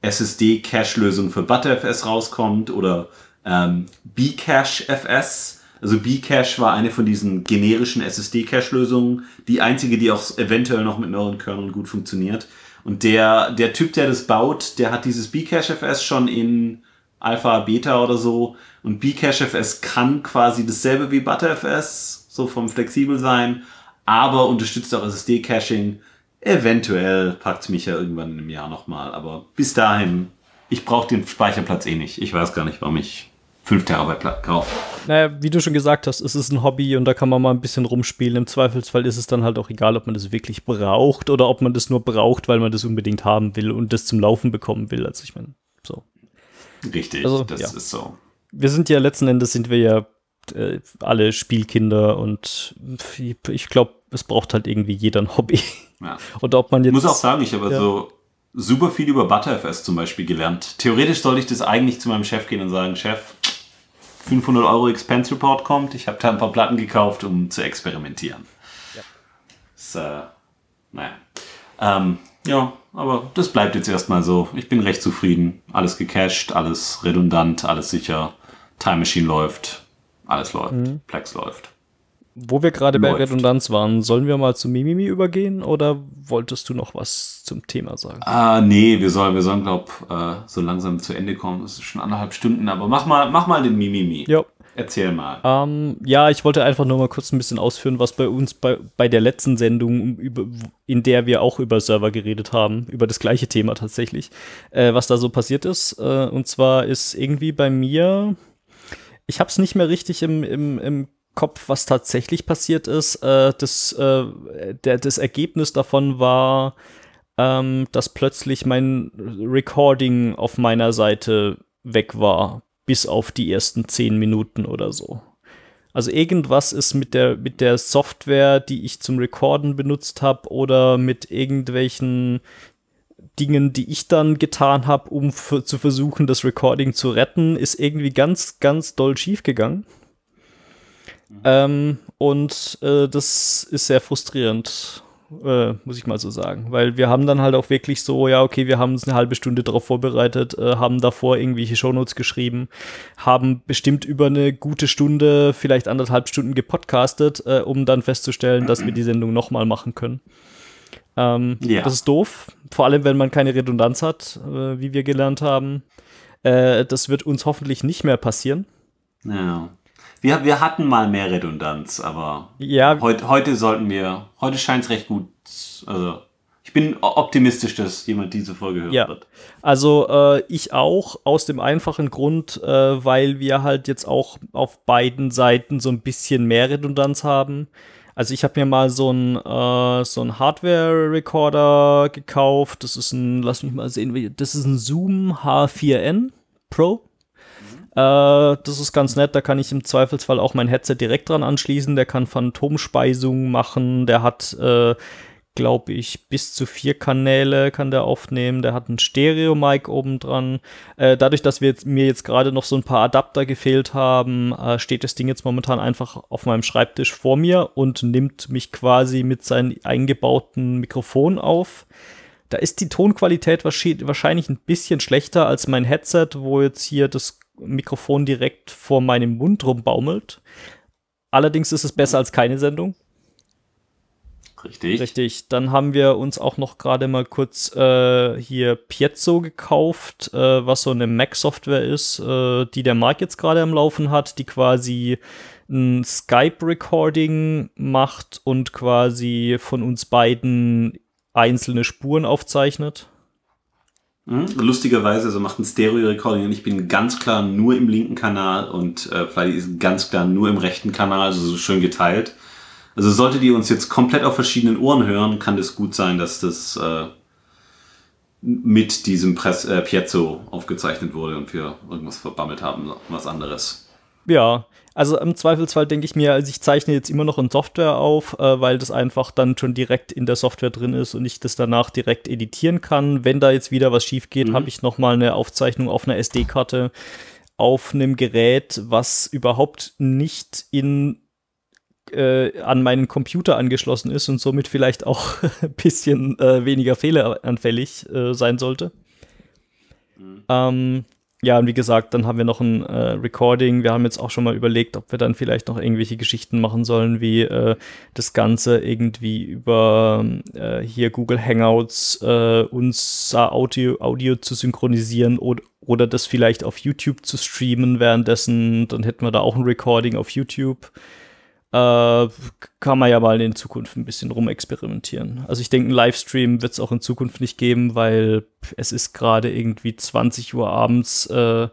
SSD-Cache-Lösung für ButterFS rauskommt oder ähm, Bcache FS. Also Bcache war eine von diesen generischen SSD-Cache-Lösungen, die einzige, die auch eventuell noch mit neuen Kerneln gut funktioniert. Und der, der Typ, der das baut, der hat dieses Bcache FS schon in Alpha, Beta oder so. Und Bcache FS kann quasi dasselbe wie ButterFS, so vom flexibel sein, aber unterstützt auch SSD-Caching. Eventuell packt mich ja irgendwann im Jahr nochmal, aber bis dahin, ich brauche den Speicherplatz eh nicht. Ich weiß gar nicht, warum ich 5 Terabyte Platten. Naja, wie du schon gesagt hast, es ist ein Hobby und da kann man mal ein bisschen rumspielen. Im Zweifelsfall ist es dann halt auch egal, ob man das wirklich braucht oder ob man das nur braucht, weil man das unbedingt haben will und das zum Laufen bekommen will. Also ich meine, so. Richtig, also, das ja. ist so. Wir sind ja letzten Endes sind wir ja äh, alle Spielkinder und ich glaube, es braucht halt irgendwie jeder ein Hobby. Ja. Und ob man jetzt. Ich muss auch sagen, ich habe ja. so super viel über ButterFS zum Beispiel gelernt. Theoretisch sollte ich das eigentlich zu meinem Chef gehen und sagen, Chef, 500 Euro Expense Report kommt, ich habe da ein paar Platten gekauft, um zu experimentieren. Ja. Äh, naja. Ähm, ja, aber das bleibt jetzt erstmal so. Ich bin recht zufrieden. Alles gecached, alles redundant, alles sicher. Time Machine läuft, alles läuft, mhm. Plex läuft. Wo wir gerade bei Redundanz waren, sollen wir mal zu Mimimi übergehen oder wolltest du noch was zum Thema sagen? Ah, nee, wir sollen, wir sollen, glaub, äh, so langsam zu Ende kommen. Es ist schon anderthalb Stunden, aber mach mal, mach mal den Mimimi. Ja. Erzähl mal. Ähm, ja, ich wollte einfach nur mal kurz ein bisschen ausführen, was bei uns bei, bei der letzten Sendung, über, in der wir auch über Server geredet haben, über das gleiche Thema tatsächlich, äh, was da so passiert ist. Äh, und zwar ist irgendwie bei mir, ich habe es nicht mehr richtig im, im, im Kopf, was tatsächlich passiert ist. Äh, das, äh, der, das Ergebnis davon war, ähm, dass plötzlich mein Recording auf meiner Seite weg war, bis auf die ersten zehn Minuten oder so. Also irgendwas ist mit der, mit der Software, die ich zum Recorden benutzt habe oder mit irgendwelchen Dingen, die ich dann getan habe, um zu versuchen, das Recording zu retten, ist irgendwie ganz, ganz doll schief gegangen. Ähm, und äh, das ist sehr frustrierend, äh, muss ich mal so sagen. Weil wir haben dann halt auch wirklich so, ja, okay, wir haben uns eine halbe Stunde darauf vorbereitet, äh, haben davor irgendwelche Shownotes geschrieben, haben bestimmt über eine gute Stunde, vielleicht anderthalb Stunden gepodcastet, äh, um dann festzustellen, dass wir die Sendung nochmal machen können. Ähm, ja. Das ist doof, vor allem wenn man keine Redundanz hat, äh, wie wir gelernt haben. Äh, das wird uns hoffentlich nicht mehr passieren. Ja. Wir, wir hatten mal mehr Redundanz, aber Ja, heute, heute sollten wir, heute scheint es recht gut, also ich bin optimistisch, dass jemand diese Folge hören Ja. wird. Also äh, ich auch aus dem einfachen Grund, äh, weil wir halt jetzt auch auf beiden Seiten so ein bisschen mehr Redundanz haben. Also ich habe mir mal so ein äh, so ein Hardware-Recorder gekauft. Das ist ein, lass mich mal sehen, das ist ein Zoom H4n Pro. Äh, das ist ganz nett, da kann ich im Zweifelsfall auch mein Headset direkt dran anschließen. Der kann Phantomspeisung machen, der hat, äh, glaube ich, bis zu vier Kanäle kann der aufnehmen. Der hat ein Stereo-Mic oben dran. Äh, dadurch, dass wir jetzt, mir jetzt gerade noch so ein paar Adapter gefehlt haben, äh, steht das Ding jetzt momentan einfach auf meinem Schreibtisch vor mir und nimmt mich quasi mit seinem eingebauten Mikrofon auf. Da ist die Tonqualität wahrscheinlich ein bisschen schlechter als mein Headset, wo jetzt hier das Mikrofon direkt vor meinem Mund rumbaumelt. Allerdings ist es besser als keine Sendung. Richtig. Richtig. Dann haben wir uns auch noch gerade mal kurz äh, hier Piezo gekauft, äh, was so eine Mac-Software ist, äh, die der Marc jetzt gerade am Laufen hat, die quasi ein Skype-Recording macht und quasi von uns beiden einzelne Spuren aufzeichnet. Mhm. Lustigerweise, so macht ein Stereo-Recording und ich bin ganz klar nur im linken Kanal und äh, Freddy ist ganz klar nur im rechten Kanal, also so schön geteilt. Also solltet ihr uns jetzt komplett auf verschiedenen Ohren hören, kann es gut sein, dass das äh, mit diesem Press, äh, Piezo aufgezeichnet wurde und wir irgendwas verbammelt haben, was anderes. Ja, also im Zweifelsfall denke ich mir, also ich zeichne jetzt immer noch in Software auf, äh, weil das einfach dann schon direkt in der Software drin ist und ich das danach direkt editieren kann. Wenn da jetzt wieder was schief geht, Mhm. habe ich noch mal eine Aufzeichnung auf einer SD-Karte auf einem Gerät, was überhaupt nicht in äh, an meinen Computer angeschlossen ist und somit vielleicht auch ein bisschen äh, weniger fehleranfällig äh, sein sollte. Ähm, ja, und wie gesagt, dann haben wir noch ein äh, Recording. Wir haben jetzt auch schon mal überlegt, ob wir dann vielleicht noch irgendwelche Geschichten machen sollen, wie äh, das Ganze irgendwie über äh, hier Google Hangouts äh, unser Audio, Audio zu synchronisieren oder, oder das vielleicht auf YouTube zu streamen währenddessen. Dann hätten wir da auch ein Recording auf YouTube. Äh, kann man ja mal in Zukunft ein bisschen rumexperimentieren. Also ich denke, einen Livestream wird es auch in Zukunft nicht geben, weil es ist gerade irgendwie 20 Uhr abends. Äh,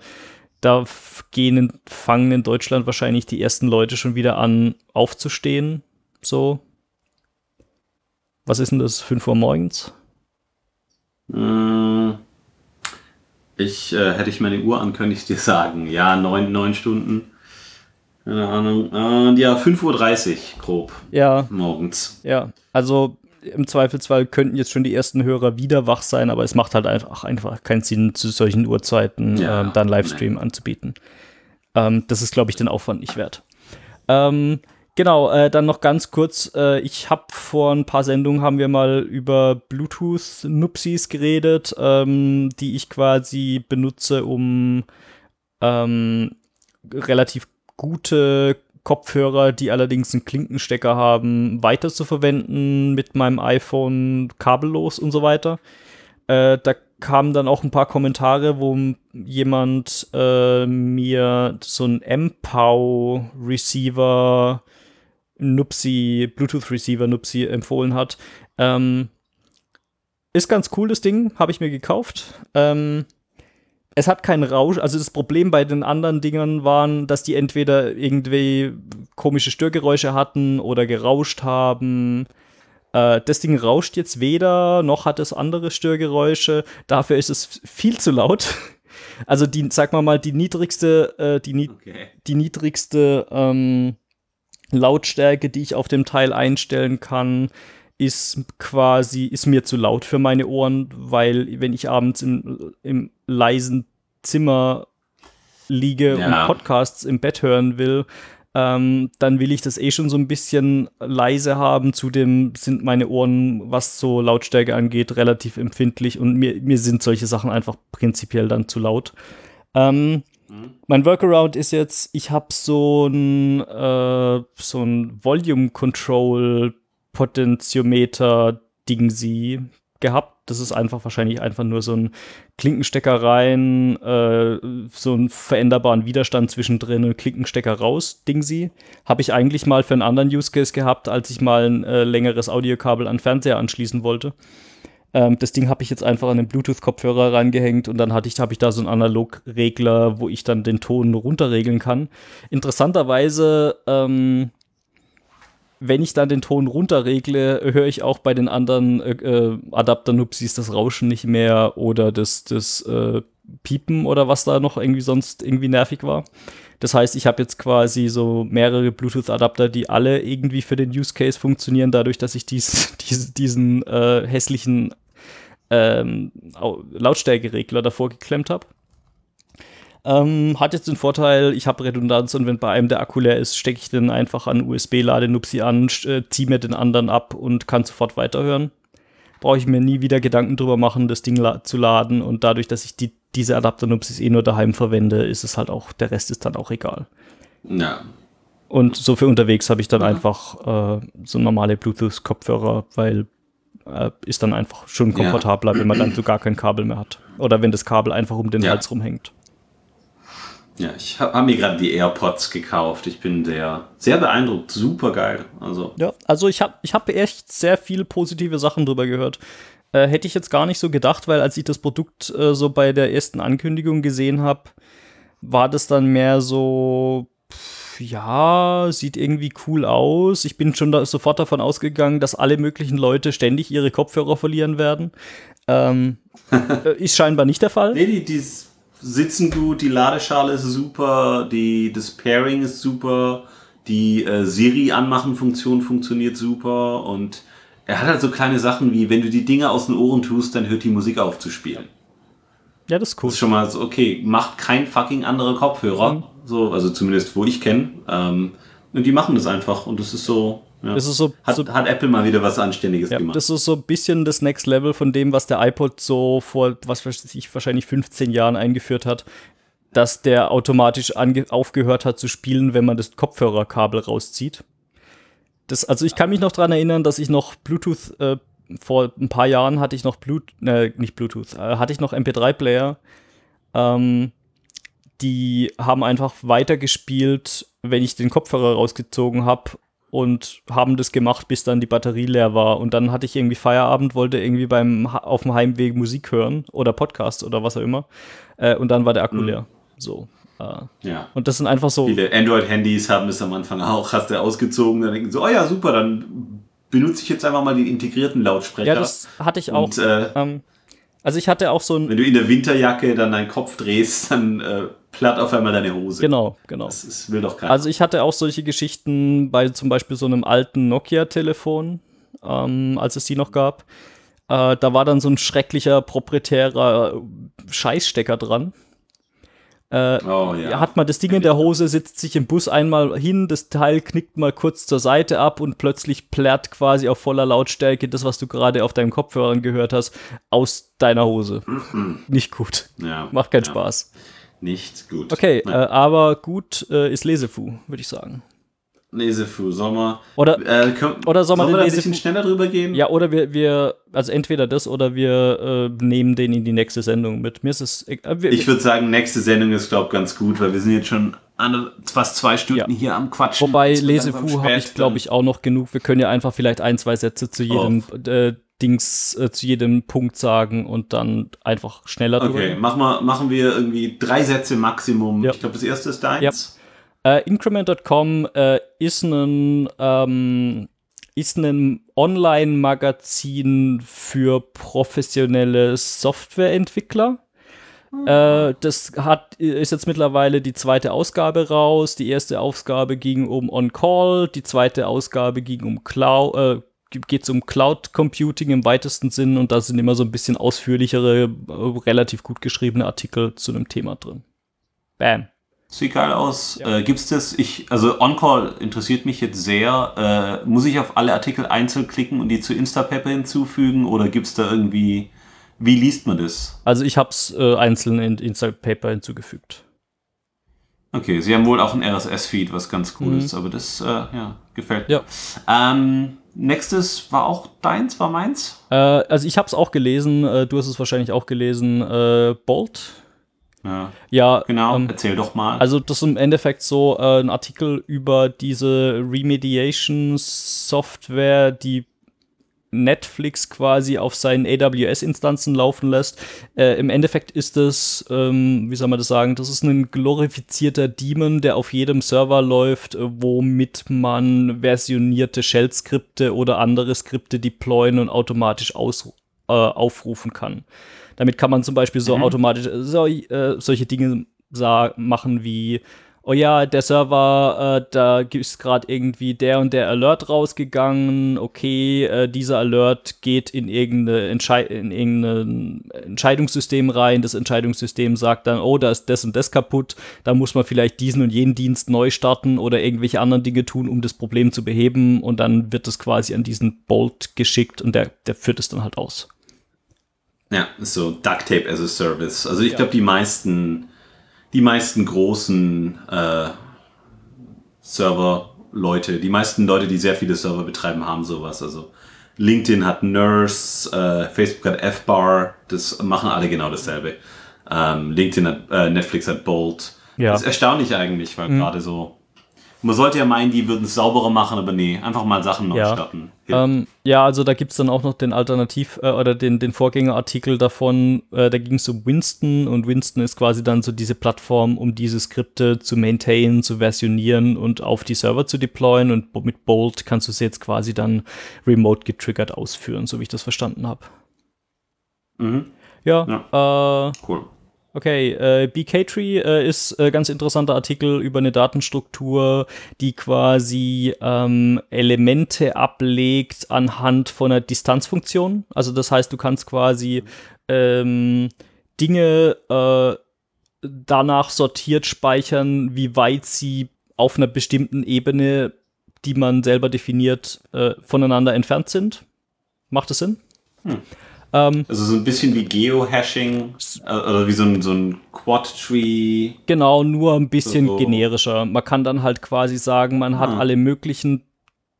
da gehen, fangen in Deutschland wahrscheinlich die ersten Leute schon wieder an aufzustehen. So. Was ist denn das? 5 Uhr morgens? Mm, Ich äh, hätte ich meine Uhr an, könnte ich dir sagen. Ja, neun, neun Stunden. Keine Ahnung. Äh, ja, 5.30 Uhr grob Ja, morgens. ja. Also im Zweifelsfall könnten jetzt schon die ersten Hörer wieder wach sein, aber es macht halt einfach, einfach keinen Sinn, zu solchen Uhrzeiten Ja, ähm, dann Livestream anzubieten. Ähm, das ist, glaube ich, den Aufwand nicht wert. Ähm, genau, äh, dann noch ganz kurz. Äh, ich habe vor ein paar Sendungen haben wir mal über Bluetooth-Nupsis geredet, ähm, die ich quasi benutze, um ähm, relativ gute Kopfhörer, die allerdings einen Klinkenstecker haben, weiter zu verwenden mit meinem iPhone kabellos und so weiter. Äh, da kamen dann auch ein paar Kommentare, wo jemand äh, mir so ein MPOW Receiver Nupsi, Bluetooth Receiver Nupsi empfohlen hat. Ähm, ist ganz cool, das Ding, habe ich mir gekauft. Ähm, es hat keinen Rausch. Also das Problem bei den anderen Dingern waren, dass die entweder irgendwie komische Störgeräusche hatten oder gerauscht haben. Äh, das Ding rauscht jetzt weder, noch hat es andere Störgeräusche. Dafür ist es viel zu laut. Also die, sag mal mal, die niedrigste, äh, die, ni Okay. die niedrigste ähm, Lautstärke, die ich auf dem Teil einstellen kann, ist quasi, ist mir zu laut für meine Ohren, weil wenn ich abends im, im leisen Zimmer liege Ja. und Podcasts im Bett hören will, ähm, dann will ich das eh schon so ein bisschen leise haben. Zudem sind meine Ohren, was so Lautstärke angeht, relativ empfindlich und mir, mir sind solche Sachen einfach prinzipiell dann zu laut. Ähm, mein Workaround ist jetzt, ich habe so ein äh, so ein Volume Control Potentiometer Dingsi gehabt. Das ist einfach wahrscheinlich einfach nur so ein Klinkenstecker rein, äh, so einen veränderbaren Widerstand zwischendrin und Klinkenstecker raus, Ding sie. Habe ich eigentlich mal für einen anderen Use Case gehabt, als ich mal ein äh, längeres Audiokabel an Fernseher anschließen wollte. Ähm, das Ding habe ich jetzt einfach an den Bluetooth-Kopfhörer reingehängt und dann ich, habe ich da so einen Analogregler, wo ich dann den Ton runterregeln kann. Interessanterweise, ähm, wenn ich dann den Ton runterregle, höre ich auch bei den anderen äh, äh, Adapter-Nupsis das Rauschen nicht mehr oder das, das äh, Piepen oder was da noch irgendwie sonst irgendwie nervig war. Das heißt, ich habe jetzt quasi so mehrere Bluetooth-Adapter, die alle irgendwie für den Use Case funktionieren, dadurch, dass ich dies, dies, diesen äh, hässlichen ähm, Lautstärkeregler davor geklemmt habe. Ähm, hat jetzt den Vorteil, ich habe Redundanz und wenn bei einem der Akku leer ist, stecke ich den einfach an USB-Ladenupsi an, äh, ziehe mir den anderen ab und kann sofort weiterhören. Brauche ich mir nie wieder Gedanken drüber machen, das Ding la zu laden und dadurch, dass ich die diese Adapter-Nupsis eh nur daheim verwende, ist es halt auch, der Rest ist dann auch egal. Ja. Und so für unterwegs habe ich dann mhm. einfach äh, so normale Bluetooth-Kopfhörer, weil äh, ist dann einfach schon komfortabler, ja. wenn man dann so gar kein Kabel mehr hat. Oder wenn das Kabel einfach um den ja. Hals rumhängt. Ja, ich habe hab mir gerade die AirPods gekauft. Ich bin sehr, sehr beeindruckt. Super geil. Also. Ja, also ich habe ich hab echt sehr viele positive Sachen drüber gehört. Äh, hätte ich jetzt gar nicht so gedacht, weil als ich das Produkt äh, so bei der ersten Ankündigung gesehen habe, war das dann mehr so, pff, ja, sieht irgendwie cool aus. Ich bin schon da sofort davon ausgegangen, dass alle möglichen Leute ständig ihre Kopfhörer verlieren werden. Ähm, äh, ist scheinbar nicht der Fall. Nee, die, die sitzen gut, die Ladeschale ist super, die, das Pairing ist super, die äh, Siri-Anmachen-Funktion funktioniert super und er hat halt so kleine Sachen wie, wenn du die Dinge aus den Ohren tust, dann hört die Musik auf zu spielen. Ja, das ist cool. Das ist schon mal so, okay, macht kein fucking anderer Kopfhörer. Mhm. So, also zumindest wo ich kenne. Ähm, und die machen das einfach und das ist so. Ja. Das ist so, hat, so, hat Apple mal wieder was Anständiges ja, gemacht. Das ist so ein bisschen das Next Level von dem, was der iPod so vor, was weiß ich, wahrscheinlich 15 Jahren eingeführt hat, dass der automatisch aufgehört hat zu spielen, wenn man das Kopfhörerkabel rauszieht. Das, also ich kann mich noch daran erinnern, dass ich noch Bluetooth, äh, vor ein paar Jahren hatte ich noch Bluetooth, äh, nicht Bluetooth, äh, hatte ich noch MP3-Player. Ähm, die haben einfach weitergespielt, wenn ich den Kopfhörer rausgezogen habe und haben das gemacht, bis dann die Batterie leer war. Und dann hatte ich irgendwie Feierabend, wollte irgendwie beim auf dem Heimweg Musik hören oder Podcast oder was auch immer. Äh, und dann war der Akku mhm. leer. So. Äh, ja. Und das sind einfach so. Viele Android-Handys haben das am Anfang auch. Hast du ausgezogen, dann denken so, oh ja, super, dann benutze ich jetzt einfach mal den integrierten Lautsprecher. Ja, das hatte ich auch. Und, äh, ähm, also ich hatte auch so ein. Wenn du in der Winterjacke dann deinen Kopf drehst, dann äh, platt auf einmal deine Hose. Genau, genau. Das ist, will doch keiner. Also ich hatte auch solche Geschichten bei zum Beispiel so einem alten Nokia-Telefon, ähm, als es die noch gab. Äh, da war dann so ein schrecklicher proprietärer Scheißstecker dran äh, oh, ja. Hat man das Ding in der Hose, sitzt sich im Bus einmal hin, das Teil knickt mal kurz zur Seite ab und plötzlich plärrt quasi auf voller Lautstärke das, was du gerade auf deinem Kopfhörern gehört hast, aus deiner Hose. Mhm. Nicht gut. Ja, Macht keinen ja. Spaß. Nicht gut. Okay, äh, aber gut äh, ist Lesefu, würde ich sagen. Lesefu, man. Oder, äh, können, oder soll man den ein bisschen schneller drüber gehen? Ja, oder wir, wir, also entweder das oder wir äh, nehmen den in die nächste Sendung mit. Mir ist es. Äh, wir, ich würde sagen, nächste Sendung ist, glaube ich, ganz gut, weil wir sind jetzt schon an, fast zwei Stunden ja. hier am Quatschen. Wobei Lesefu habe ich, glaube ich, auch noch genug. Wir können ja einfach vielleicht ein, zwei Sätze zu jedem oh. äh, Dings, äh, zu jedem Punkt sagen und dann einfach schneller drüber. Okay, machen wir, machen wir irgendwie drei Sätze Maximum. Ja. Ich glaube, das erste ist deins. Ja. Äh, Increment.com äh, ist ein ähm, ist ein Online-Magazin für professionelle Softwareentwickler. Mhm. Äh, das hat, ist jetzt mittlerweile die zweite Ausgabe raus. Die erste Ausgabe ging um On-Call, die zweite Ausgabe ging um Cloud, äh, geht es um Cloud Computing im weitesten Sinn und da sind immer so ein bisschen ausführlichere, äh, relativ gut geschriebene Artikel zu einem Thema drin. Bam. Sieht geil aus. Ja. Äh, gibt's das? Ich, also On-Call interessiert mich jetzt sehr. Äh, muss ich auf alle Artikel einzeln klicken und die zu Instapaper hinzufügen oder gibt's da irgendwie, wie liest man das? Also ich hab's äh, einzeln in Instapaper hinzugefügt. Okay, sie haben wohl auch ein RSS-Feed, was ganz cool mhm. ist, aber das, äh, ja, gefällt mir. Ja. Ähm, nächstes war auch deins, war meins? Äh, also ich habe es auch gelesen, äh, du hast es wahrscheinlich auch gelesen, äh, Bolt. Ja, Ja, genau. ähm, Erzähl doch mal. Also das ist im Endeffekt so äh, ein Artikel über diese Remediation-Software, die Netflix quasi auf seinen AWS-Instanzen laufen lässt. Äh, Im Endeffekt ist das, ähm, wie soll man das sagen, das ist ein glorifizierter Daemon, der auf jedem Server läuft, äh, womit man versionierte Shell-Skripte oder andere Skripte deployen und automatisch aus, äh, aufrufen kann. Damit kann man zum Beispiel so Mhm. automatisch äh, so, äh, solche Dinge machen wie oh ja, der Server, äh, da ist gerade irgendwie der und der Alert rausgegangen. Okay, äh, dieser Alert geht in, irgendeine Entschei in irgendein Entscheidungssystem rein. Das Entscheidungssystem sagt dann, oh, da ist das und das kaputt. Da muss man vielleicht diesen und jenen Dienst neu starten oder irgendwelche anderen Dinge tun, um das Problem zu beheben. Und dann wird das quasi an diesen Bolt geschickt und der, der führt es dann halt aus. Ja, so Duct Tape as a Service. Also ich Ja. glaube, die meisten, die meisten großen äh, Server-Leute, die meisten Leute, die sehr viele Server betreiben, haben sowas. Also LinkedIn hat Nurse, äh, Facebook hat F-Bar, das machen alle genau dasselbe. Ähm, LinkedIn hat, äh, Netflix hat Bolt. Ja. Das ist erstaunlich eigentlich, weil gerade so. Man sollte ja meinen, die würden es sauberer machen, aber nee, einfach mal Sachen neu Ja. starten. Ähm, ja, also da gibt's dann auch noch den Alternativ- äh, oder den, den Vorgängerartikel davon, äh, da ging es um Winston und Winston ist quasi dann so diese Plattform, um diese Skripte zu maintainen, zu versionieren und auf die Server zu deployen und mit Bolt kannst du sie jetzt quasi dann remote getriggert ausführen, so wie ich das verstanden habe. Mhm. Ja, äh, Cool. Okay, äh, BK-Tree äh, ist äh, ganz interessanter Artikel über eine Datenstruktur, die quasi ähm, Elemente ablegt anhand von einer Distanzfunktion. Also das heißt, du kannst quasi ähm, Dinge äh, danach sortiert speichern, wie weit sie auf einer bestimmten Ebene, die man selber definiert, äh, voneinander entfernt sind. Macht das Sinn? Ähm, Also so ein bisschen wie Geohashing äh, oder wie so ein, so ein Quad-Tree. Genau, nur ein bisschen So. generischer. Man kann dann halt quasi sagen, man hat Ah. alle möglichen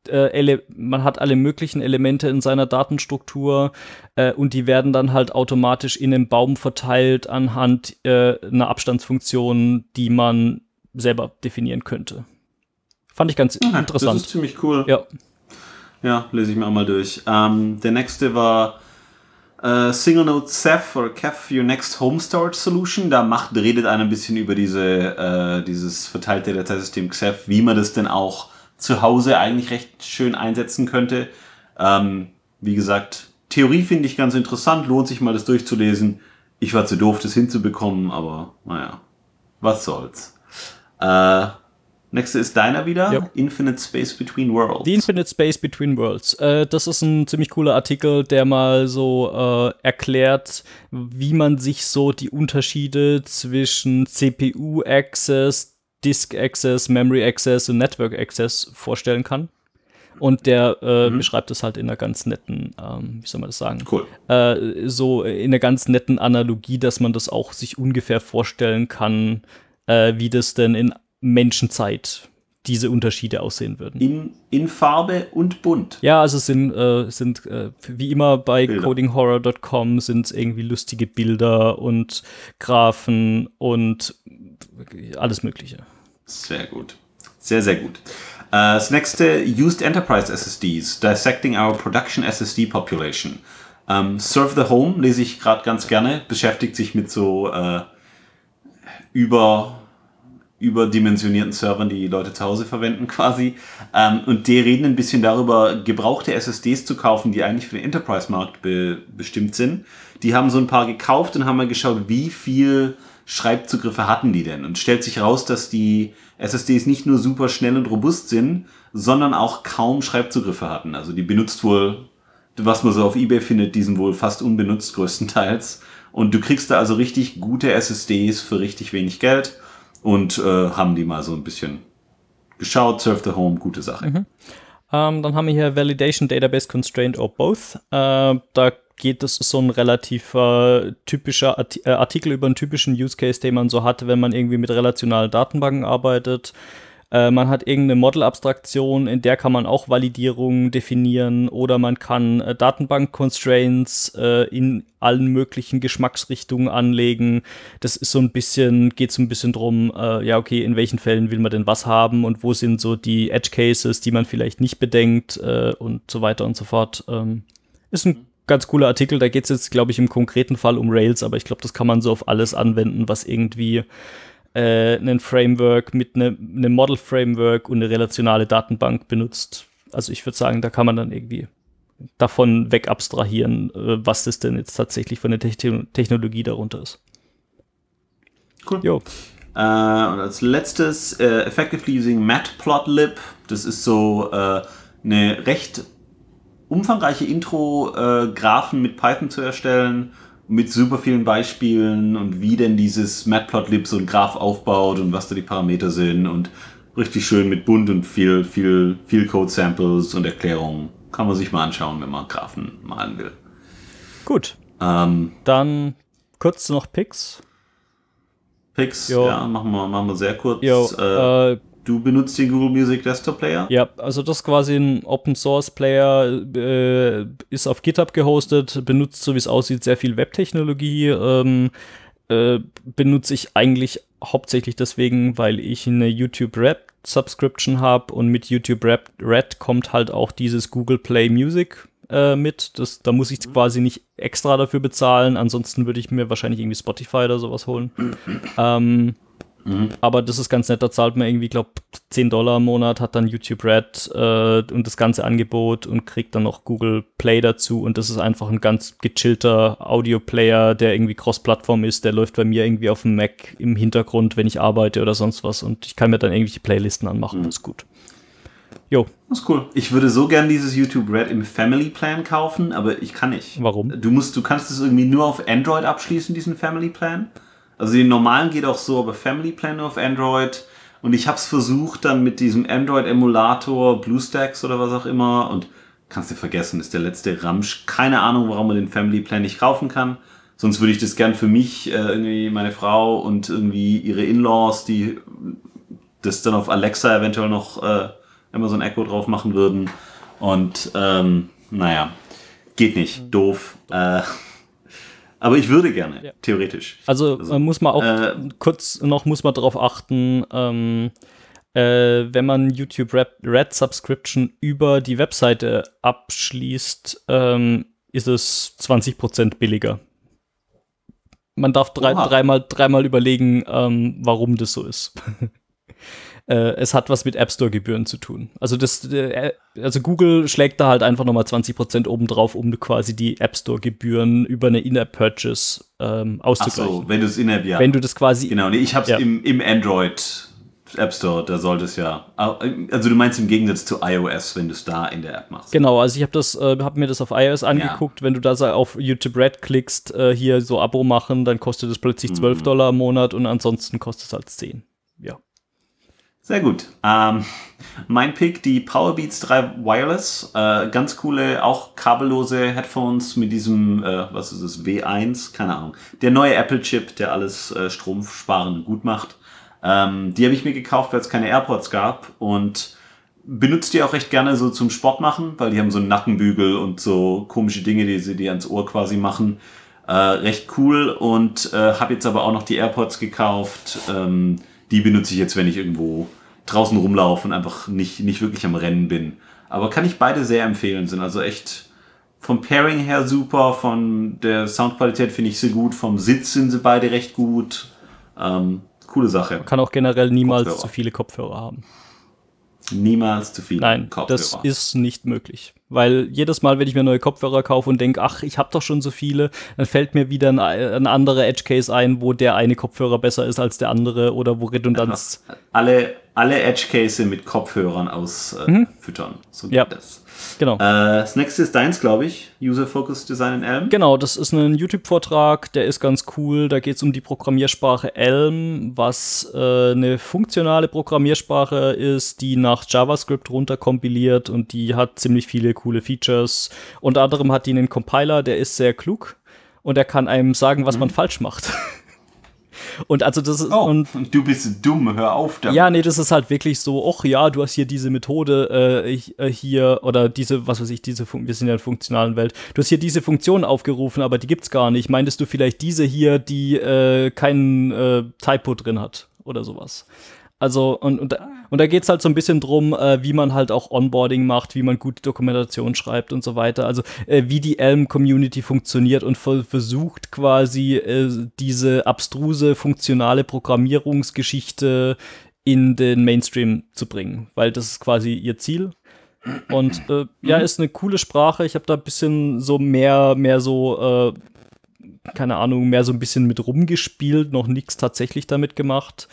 äh, man hat alle möglichen Elemente in seiner Datenstruktur äh, und die werden dann halt automatisch in einem Baum verteilt anhand äh, einer Abstandsfunktion, die man selber definieren könnte. Fand ich ganz Das interessant. ist ziemlich cool. Ja. Ja, lese ich mir auch mal durch. Ähm, der nächste war äh, Single Node Ceph oder Ceph Your Next Home Storage Solution. Da macht, redet einer ein bisschen über diese, äh, dieses verteilte Dateisystem Ceph, wie man das denn auch zu Hause eigentlich recht schön einsetzen könnte. Ähm, wie gesagt, Theorie finde ich ganz interessant, lohnt sich mal das durchzulesen. Ich war zu doof, das hinzubekommen, aber naja, was soll's. Äh, nächste ist deiner wieder. Ja. Infinite Space Between Worlds. The Infinite Space Between Worlds. Äh, das ist ein ziemlich cooler Artikel, der mal so äh, erklärt, wie man sich so die Unterschiede zwischen CPU-Access, Disk-Access, Memory-Access und Network-Access vorstellen kann. Und der äh, beschreibt es halt in einer ganz netten, ähm, wie soll man das sagen? Cool. Äh, so in einer ganz netten Analogie, dass man das auch sich ungefähr vorstellen kann, äh, wie das denn in Menschenzeit diese Unterschiede aussehen würden. In, in Farbe und bunt. Ja, also sind, äh, sind äh, wie immer bei codinghorror.com sind es irgendwie lustige Bilder und Graphen und alles Mögliche. Sehr gut. Sehr, sehr gut. Äh, das nächste, Used Enterprise SSDs, Dissecting Our Production SSD Population. Ähm, Serve the Home lese ich gerade ganz gerne, beschäftigt sich mit so äh, über überdimensionierten Servern, die Leute zu Hause verwenden quasi. Ähm, und die reden ein bisschen darüber, gebrauchte SSDs zu kaufen, die eigentlich für den Enterprise-Markt be bestimmt sind. Die haben so ein paar gekauft und haben mal geschaut, wie viel Schreibzugriffe hatten die denn? Und stellt sich raus, dass die SSDs nicht nur super schnell und robust sind, sondern auch kaum Schreibzugriffe hatten. Also die benutzt wohl, was man so auf Ebay findet, die sind wohl fast unbenutzt größtenteils. Und du kriegst da also richtig gute SSDs für richtig wenig Geld und äh, haben die mal so ein bisschen geschaut, Surf the Home, gute Sache. Ähm, dann haben wir hier Validation Database Constraint or Both. Äh, da geht es so ein relativ äh, typischer äh, Artikel über einen typischen Use Case, den man so hat, wenn man irgendwie mit relationalen Datenbanken arbeitet. Äh, man hat irgendeine Model-Abstraktion, in der kann man auch Validierungen definieren oder man kann äh, Datenbank-Constraints äh, in allen möglichen Geschmacksrichtungen anlegen. Das ist so ein bisschen, geht so ein bisschen drum, äh, ja, okay, in welchen Fällen will man denn was haben und wo sind so die Edge Cases, die man vielleicht nicht bedenkt äh, und so weiter und so fort. Ähm, ist ein ganz cooler Artikel. Da geht es jetzt, glaube ich, im konkreten Fall um Rails, aber ich glaube, das kann man so auf alles anwenden, was irgendwie äh, ein Framework mit einem ne Model-Framework und eine relationale Datenbank benutzt. Also ich würde sagen, da kann man dann irgendwie davon weg abstrahieren, äh, was das denn jetzt tatsächlich eine Te Technologie darunter ist. Cool. Jo. Äh, und als letztes, äh, Effectively Using Matplotlib. Das ist so äh, eine recht umfangreiche Intro-Graphen mit Python zu erstellen, mit super vielen Beispielen und wie denn dieses Matplotlib so ein Graph aufbaut und was da die Parameter sind und richtig schön mit bunt und viel, viel, viel Code-Samples und Erklärungen. Kann man sich mal anschauen, wenn man Graphen malen will. Gut. Ähm, Dann kurz noch Picks. Picks, ja, machen wir, machen wir sehr kurz. Jo, äh, äh, Du benutzt den Google Music Desktop Player? Ja, also das ist quasi ein Open Source Player, äh, ist auf GitHub gehostet, benutzt, so wie es aussieht, sehr viel Webtechnologie. Ähm, äh, benutze ich eigentlich hauptsächlich deswegen, weil ich eine YouTube Rap Subscription habe und mit YouTube Rap Red kommt halt auch dieses Google Play Music äh, mit. Das, da muss ich quasi nicht extra dafür bezahlen. Ansonsten würde ich mir wahrscheinlich irgendwie Spotify oder sowas holen. ähm, Mhm. Aber das ist ganz nett, da zahlt man irgendwie, glaube 10 Dollar im Monat, hat dann YouTube Red äh, und das ganze Angebot und kriegt dann noch Google Play dazu und das ist einfach ein ganz gechillter Audio-Player, der irgendwie Cross-Plattform ist, der läuft bei mir irgendwie auf dem Mac im Hintergrund, wenn ich arbeite oder sonst was und ich kann mir dann irgendwelche Playlisten anmachen, mhm. das ist gut. Jo. Das ist cool. Ich würde so gern dieses YouTube Red im Family Plan kaufen, aber ich kann nicht. Warum? Du musst, du kannst es irgendwie nur auf Android abschließen, diesen Family Plan. Also den normalen geht auch so, aber Family Plan auf Android. Und ich habe es versucht dann mit diesem Android-Emulator, BlueStacks oder was auch immer. Und kannst du vergessen, ist der letzte Ramsch. Keine Ahnung, warum man den Family Plan nicht kaufen kann. Sonst würde ich das gern für mich, äh, irgendwie meine Frau und irgendwie ihre In-Laws, die das dann auf Alexa eventuell noch äh, Amazon Echo drauf machen würden. Und ähm, naja, geht nicht. Doof. Äh, aber ich würde gerne, ja. theoretisch. Also, also muss man auch äh, kurz noch muss man darauf achten, ähm, äh, wenn man YouTube Red, Red, Subscription über die Webseite abschließt, ähm, ist es 20% billiger. Man darf drei, dreimal, dreimal überlegen, ähm, warum das so ist. äh, es hat was mit App Store Gebühren zu tun. Also das, äh, also Google schlägt da halt einfach nochmal 20% obendrauf, um quasi die App Store Gebühren über eine In-App Purchase ähm, auszugleichen. Ach so, wenn du es In-App, ja. Wenn du das quasi. Genau, nee, ich habe es ja. im, im Android App Store, da sollte es ja. Also du meinst im Gegensatz zu iOS, wenn du es da in der App machst. Genau, also ich habe das, äh, habe mir das auf iOS angeguckt. Ja. Wenn du da auf YouTube Red klickst, äh, hier so Abo machen, dann kostet es plötzlich 12 mhm. Dollar im Monat und ansonsten kostet es halt 10. Ja. Sehr gut. Ähm, mein Pick, die Powerbeats 3 Wireless. Äh, ganz coole, auch kabellose Headphones mit diesem, äh, was ist es, W1, keine Ahnung. Der neue Apple-Chip, der alles äh, stromsparend gut macht. Ähm, die habe ich mir gekauft, weil es keine AirPods gab und benutzt die auch recht gerne so zum Sport machen, weil die haben so einen Nackenbügel und so komische Dinge, die sie dir ans Ohr quasi machen. Äh, recht cool und äh, habe jetzt aber auch noch die AirPods gekauft. Ähm, die benutze ich jetzt, wenn ich irgendwo draußen rumlaufe und einfach nicht, nicht wirklich am Rennen bin. Aber kann ich beide sehr empfehlen, sind also echt vom Pairing her super, von der Soundqualität finde ich sie gut, vom Sitz sind sie beide recht gut. Ähm, coole Sache. Man kann auch generell niemals Kopfhörer. zu viele Kopfhörer haben. Niemals zu viele Nein, Kopfhörer. das ist nicht möglich. Weil jedes Mal, wenn ich mir neue Kopfhörer kaufe und denke, ach, ich habe doch schon so viele, dann fällt mir wieder ein, ein anderer Edge Case ein, wo der eine Kopfhörer besser ist als der andere oder wo Redundanz. Alle, alle Edge Case mit Kopfhörern ausfüttern. Äh, mhm. So geht ja. das. Genau. Äh, das nächste ist deins, glaube ich. User Focused Design in Elm. Genau, das ist ein YouTube-Vortrag, der ist ganz cool. Da geht es um die Programmiersprache Elm, was äh, eine funktionale Programmiersprache ist, die nach JavaScript runterkompiliert und die hat ziemlich viele coole Features. Unter anderem hat die einen Compiler, der ist sehr klug und der kann einem sagen, was mhm. man falsch macht. Und also das ist Oh, und und du bist dumm, hör auf damit. ja, nee, das ist halt wirklich so, ach ja, du hast hier diese Methode äh, ich, äh, hier oder diese, was weiß ich, diese, Fun wir sind ja in der funktionalen Welt. Du hast hier diese Funktion aufgerufen, aber die gibt's gar nicht. Meintest du vielleicht diese hier, die äh, keinen äh, Typo drin hat oder sowas? Also, und, und, da- und da geht's halt so ein bisschen drum, äh, wie man halt auch Onboarding macht, wie man gute Dokumentation schreibt und so weiter. Also, äh, wie die Elm-Community funktioniert und ver versucht quasi äh, diese abstruse, funktionale Programmierungsgeschichte in den Mainstream zu bringen, weil das ist quasi ihr Ziel. Und äh, ja, ist eine coole Sprache. Ich habe da ein bisschen so mehr, mehr so, äh, keine Ahnung, mehr so ein bisschen mit rumgespielt, noch nichts tatsächlich damit gemacht.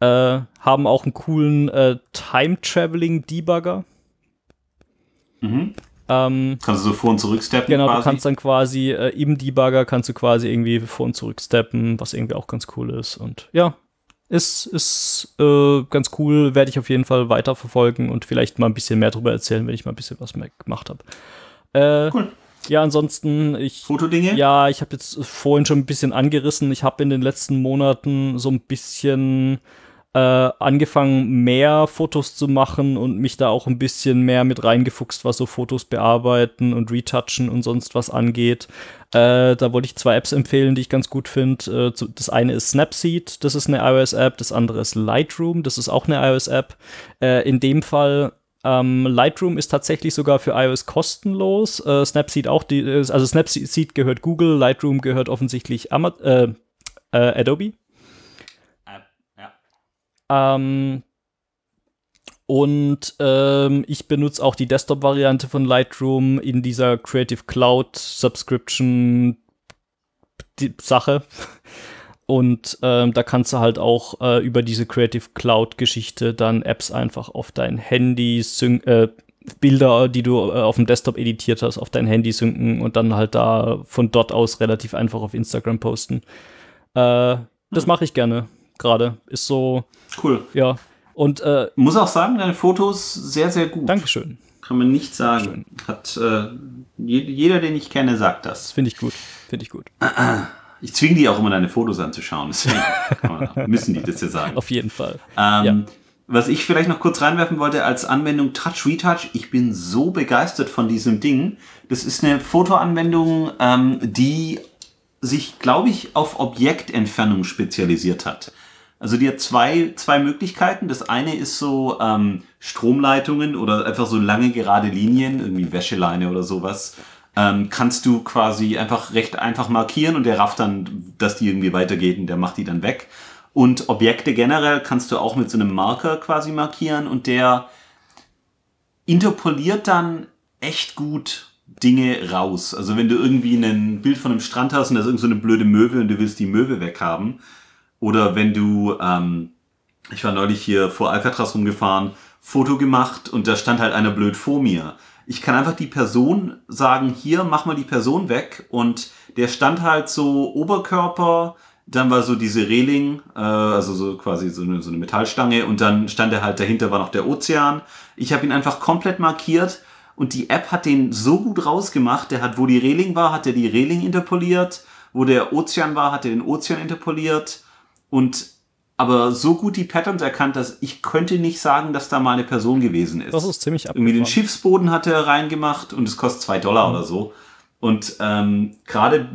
Äh, haben auch einen coolen äh, Time-Traveling-Debugger. Mhm. Ähm, Kannst du so vor und zurück steppen genau, quasi? du kannst dann quasi äh, im Debugger kannst du quasi irgendwie vor und zurück steppen, was irgendwie auch ganz cool ist. Und ja, ist, ist äh, ganz cool, werde ich auf jeden Fall weiterverfolgen und vielleicht mal ein bisschen mehr darüber erzählen, wenn ich mal ein bisschen was mehr gemacht habe. Äh, Cool. Ja, ansonsten, ich. Fotodinge? Ja, ich habe jetzt vorhin schon ein bisschen angerissen. Ich habe in den letzten Monaten so ein bisschen äh, angefangen, mehr Fotos zu machen und mich da auch ein bisschen mehr mit reingefuchst, was so Fotos bearbeiten und retouchen und sonst was angeht. Äh, da wollte ich zwei Apps empfehlen, die ich ganz gut finde. Äh, das eine ist Snapseed, das ist eine iOS-App. Das andere ist Lightroom, das ist auch eine iOS-App. Äh, in dem Fall ähm, Lightroom ist tatsächlich sogar für iOS kostenlos. Äh, Snapseed auch. Die, äh, also Snapseed gehört Google, Lightroom gehört offensichtlich Ama äh, äh, Adobe. Äh. Ähm, und ähm, ich benutze auch die Desktop-Variante von Lightroom in dieser Creative Cloud Subscription Sache. Und ähm, da kannst du halt auch äh, über diese Creative Cloud-Geschichte dann Apps einfach auf dein Handy äh, Bilder, die du äh, auf dem Desktop editiert hast, auf dein Handy synken und dann halt da von dort aus relativ einfach auf Instagram posten. Äh, das mache ich gerne gerade. Ist so, Cool. ja. Und äh, Muss auch sagen, deine Fotos sehr, sehr gut. Dankeschön. Kann man nicht sagen. Hat äh, je- jeder, den ich kenne, sagt das. Finde ich gut. Finde ich gut. Ich zwinge die auch immer, deine Fotos anzuschauen. Deswegen müssen die das ja sagen. Auf jeden Fall. Ähm, Ja. Was ich vielleicht noch kurz reinwerfen wollte als Anwendung Touch Retouch, ich bin so begeistert von diesem Ding. Das ist eine Fotoanwendung, ähm, die sich, glaube ich, auf Objektentfernung spezialisiert hat. Also die hat zwei, zwei Möglichkeiten. Das eine ist so ähm, Stromleitungen oder einfach so lange gerade Linien, irgendwie Wäscheleine oder sowas. Ähm, kannst du quasi einfach recht einfach markieren und der rafft dann, dass die irgendwie weitergeht und der macht die dann weg. Und Objekte generell kannst du auch mit so einem Marker quasi markieren und der interpoliert dann echt gut Dinge raus. Also wenn du irgendwie ein Bild von einem Strand hast und da ist irgend so blöde Möwe und du willst die Möwe weghaben. Oder wenn du, ähm, ich war neulich hier vor Alcatraz rumgefahren, Foto gemacht und da stand halt einer blöd vor mir. Ich kann einfach die Person sagen, hier, mach mal die Person weg und der stand halt so Oberkörper, dann war so diese Reling, äh, also so quasi so eine, so eine Metallstange und dann stand er halt dahinter war noch der Ozean. Ich habe ihn einfach komplett markiert und die App hat den so gut rausgemacht. Der hat, wo die Reling war, hat er die Reling interpoliert, wo der Ozean war, hat er den Ozean interpoliert und aber so gut die Patterns erkannt, dass ich könnte nicht sagen, dass da mal eine Person gewesen ist. Das ist ziemlich Irgendwie den abgefahren. Schiffsboden hat er reingemacht und es kostet zwei Dollar oder so. Und ähm, gerade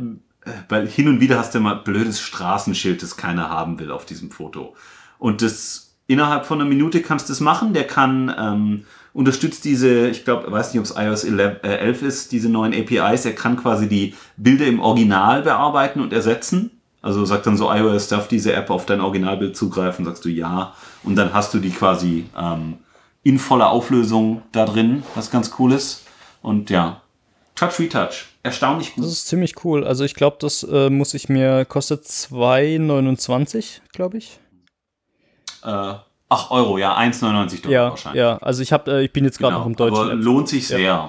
äh, weil hin und wieder hast du mal blödes Straßenschild, das keiner haben will auf diesem Foto. Und das innerhalb von einer Minute kannst du es machen. Der kann ähm, unterstützt diese, ich glaube, weiß nicht, ob es iOS 11, äh, 11 ist, diese neuen APIs. Er kann quasi die Bilder im Original bearbeiten und ersetzen. Also sagt dann so iOS, darf diese App auf dein Originalbild zugreifen? Sagst du ja. Und dann hast du die quasi ähm, in voller Auflösung da drin, was ganz cool ist. Und ja, Touch Retouch, erstaunlich gut. Das ist ziemlich cool. Also ich glaube, das äh, muss ich mir, kostet 2,29, glaube ich. Äh, ach, Euro, ja, 1,99 Dollar Ja, wahrscheinlich. ja. Also ich habe, äh, ich bin jetzt gerade Genau, noch im deutschen. aber lohnt sich sehr.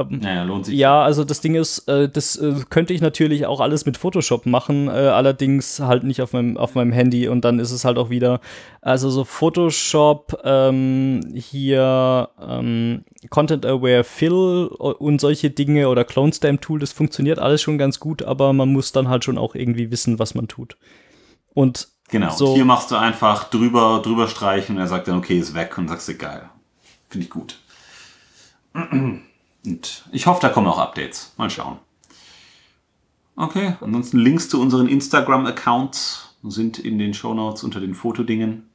Ähm, Naja, lohnt sich. Ja, also das Ding ist, äh, das äh, könnte ich natürlich auch alles mit Photoshop machen, äh, allerdings halt nicht auf meinem, auf meinem Handy und dann ist es halt auch wieder, also so Photoshop, ähm, hier ähm, Content Aware Fill und solche Dinge oder Clone Stamp Tool, das funktioniert alles schon ganz gut, aber man muss dann halt schon auch irgendwie wissen, was man tut. Und Genau. So. Und hier machst du einfach drüber, drüber streichen und er sagt dann, okay, ist weg und sagst du, geil. Finde ich gut. Und ich hoffe, da kommen auch Updates. Mal schauen. Okay, ansonsten Links zu unseren Instagram-Accounts sind in den Shownotes unter den Fotodingen.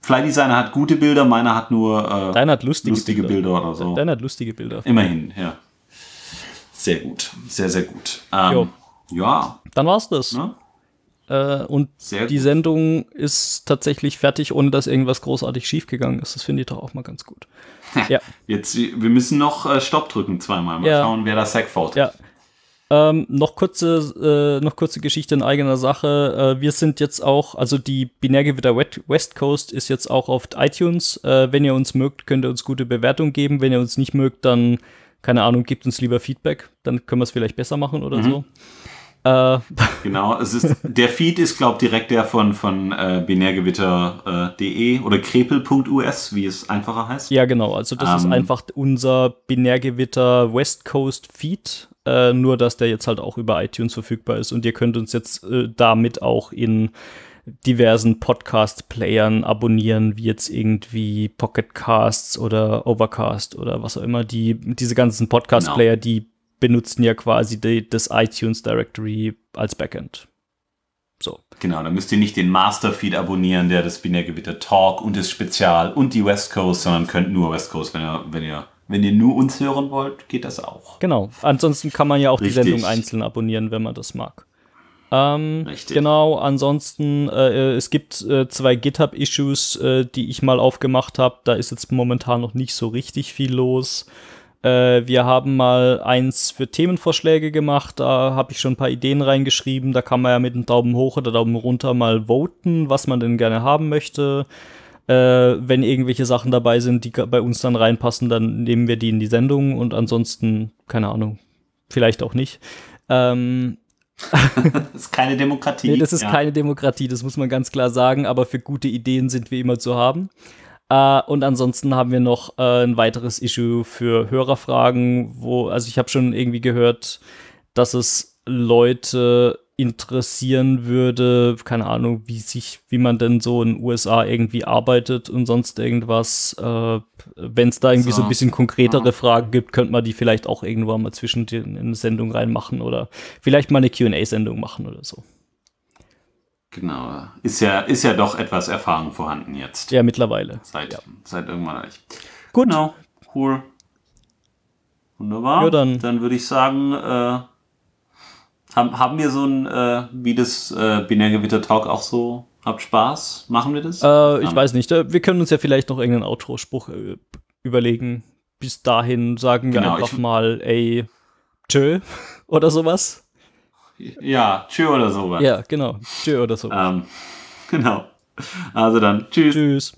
Fly Designer hat gute Bilder, meiner hat nur äh, Deiner hat lustige, lustige Bilder. oder so. Deiner hat lustige Bilder. Immerhin, ja. Sehr gut. Sehr, sehr gut. Ähm, ja, Dann war's das. ne? Äh, und Sehr die gut. Sendung ist tatsächlich fertig, ohne dass irgendwas großartig schiefgegangen ist. Das finde ich doch auch mal ganz gut. ja. Jetzt, wir müssen noch äh, Stopp drücken zweimal. Mal Ja. schauen, wer das Sack fault. Ja. Ähm, noch kurze, äh, noch kurze Geschichte in eigener Sache. Äh, wir sind jetzt auch, also die Binärgewitter West Coast ist jetzt auch auf iTunes. Äh, wenn ihr uns mögt, könnt ihr uns gute Bewertung geben. Wenn ihr uns nicht mögt, dann, keine Ahnung, gebt uns lieber Feedback. Dann können wir es vielleicht besser machen oder so. Äh, Genau, es ist, der Feed ist, glaube ich, direkt der von, von äh, binärgewitter.de oder krepel.us, wie es einfacher heißt. ja, genau. Also das ist Ähm. einfach unser Binärgewitter West Coast Feed. Äh, nur, dass der jetzt halt auch über iTunes verfügbar ist. Und ihr könnt uns jetzt äh, damit auch in diversen Podcast-Playern abonnieren, wie jetzt irgendwie Pocket Casts oder Overcast oder was auch immer. Die, diese ganzen Podcast-Player, die benutzen ja quasi die, das iTunes Directory als Backend. So. Genau, da müsst ihr nicht den Masterfeed abonnieren, der das Binärgewitter Talk und das Spezial und die West Coast, sondern könnt nur West Coast, wenn ihr, wenn ihr, wenn ihr nur uns hören wollt, geht das auch. Genau. Ansonsten kann man ja auch Richtig. die Sendung einzeln abonnieren, wenn man das mag. Ähm, Richtig. Genau, ansonsten, äh, es gibt äh, zwei GitHub-Issues, äh, die ich mal aufgemacht habe. Da ist jetzt momentan noch nicht so richtig viel los. Äh, wir haben mal eins für Themenvorschläge gemacht. Da habe ich schon ein paar Ideen reingeschrieben. Da kann man ja mit einem Daumen hoch oder Daumen runter mal voten, was man denn gerne haben möchte. Äh, wenn irgendwelche Sachen dabei sind, die bei uns dann reinpassen, dann nehmen wir die in die Sendung und ansonsten, keine Ahnung, vielleicht auch nicht. Ähm, Das ist keine Demokratie. Nee, das ist Ja. keine Demokratie, das muss man ganz klar sagen, aber für gute Ideen sind wir immer zu haben. Äh, und ansonsten haben wir noch äh, ein weiteres Issue für Hörerfragen, wo, also ich habe schon irgendwie gehört, dass es Leute interessieren würde, keine Ahnung, wie sich, wie man denn so in den USA irgendwie arbeitet und sonst irgendwas. Äh, Wenn es da irgendwie so. So. ein bisschen konkretere Ja. Fragen gibt, könnte man die vielleicht auch irgendwann mal zwischen den, in eine Sendung reinmachen oder vielleicht mal eine QA-Sendung machen oder so. Genau. Ist ja, ist ja doch etwas Erfahrung vorhanden jetzt. Ja, mittlerweile. Seit, Ja. seit irgendwann. Ich. Gut. Genau. Cool. Wunderbar. Ja, dann- dann würde ich sagen, äh, haben, haben wir so ein, äh, wie das äh, Binärgewitter-Talk auch so, habt Spaß? Machen wir das? Äh, ich weiß nicht. äh, Wir können uns ja vielleicht noch irgendeinen Outro-Spruch äh, überlegen. Bis dahin sagen wir Genau, einfach mal, ey, tschö oder sowas. Ja, tschö oder sowas. Ja, genau. Tschö oder so. Ähm, genau. Also dann, tschüss. Tschüss.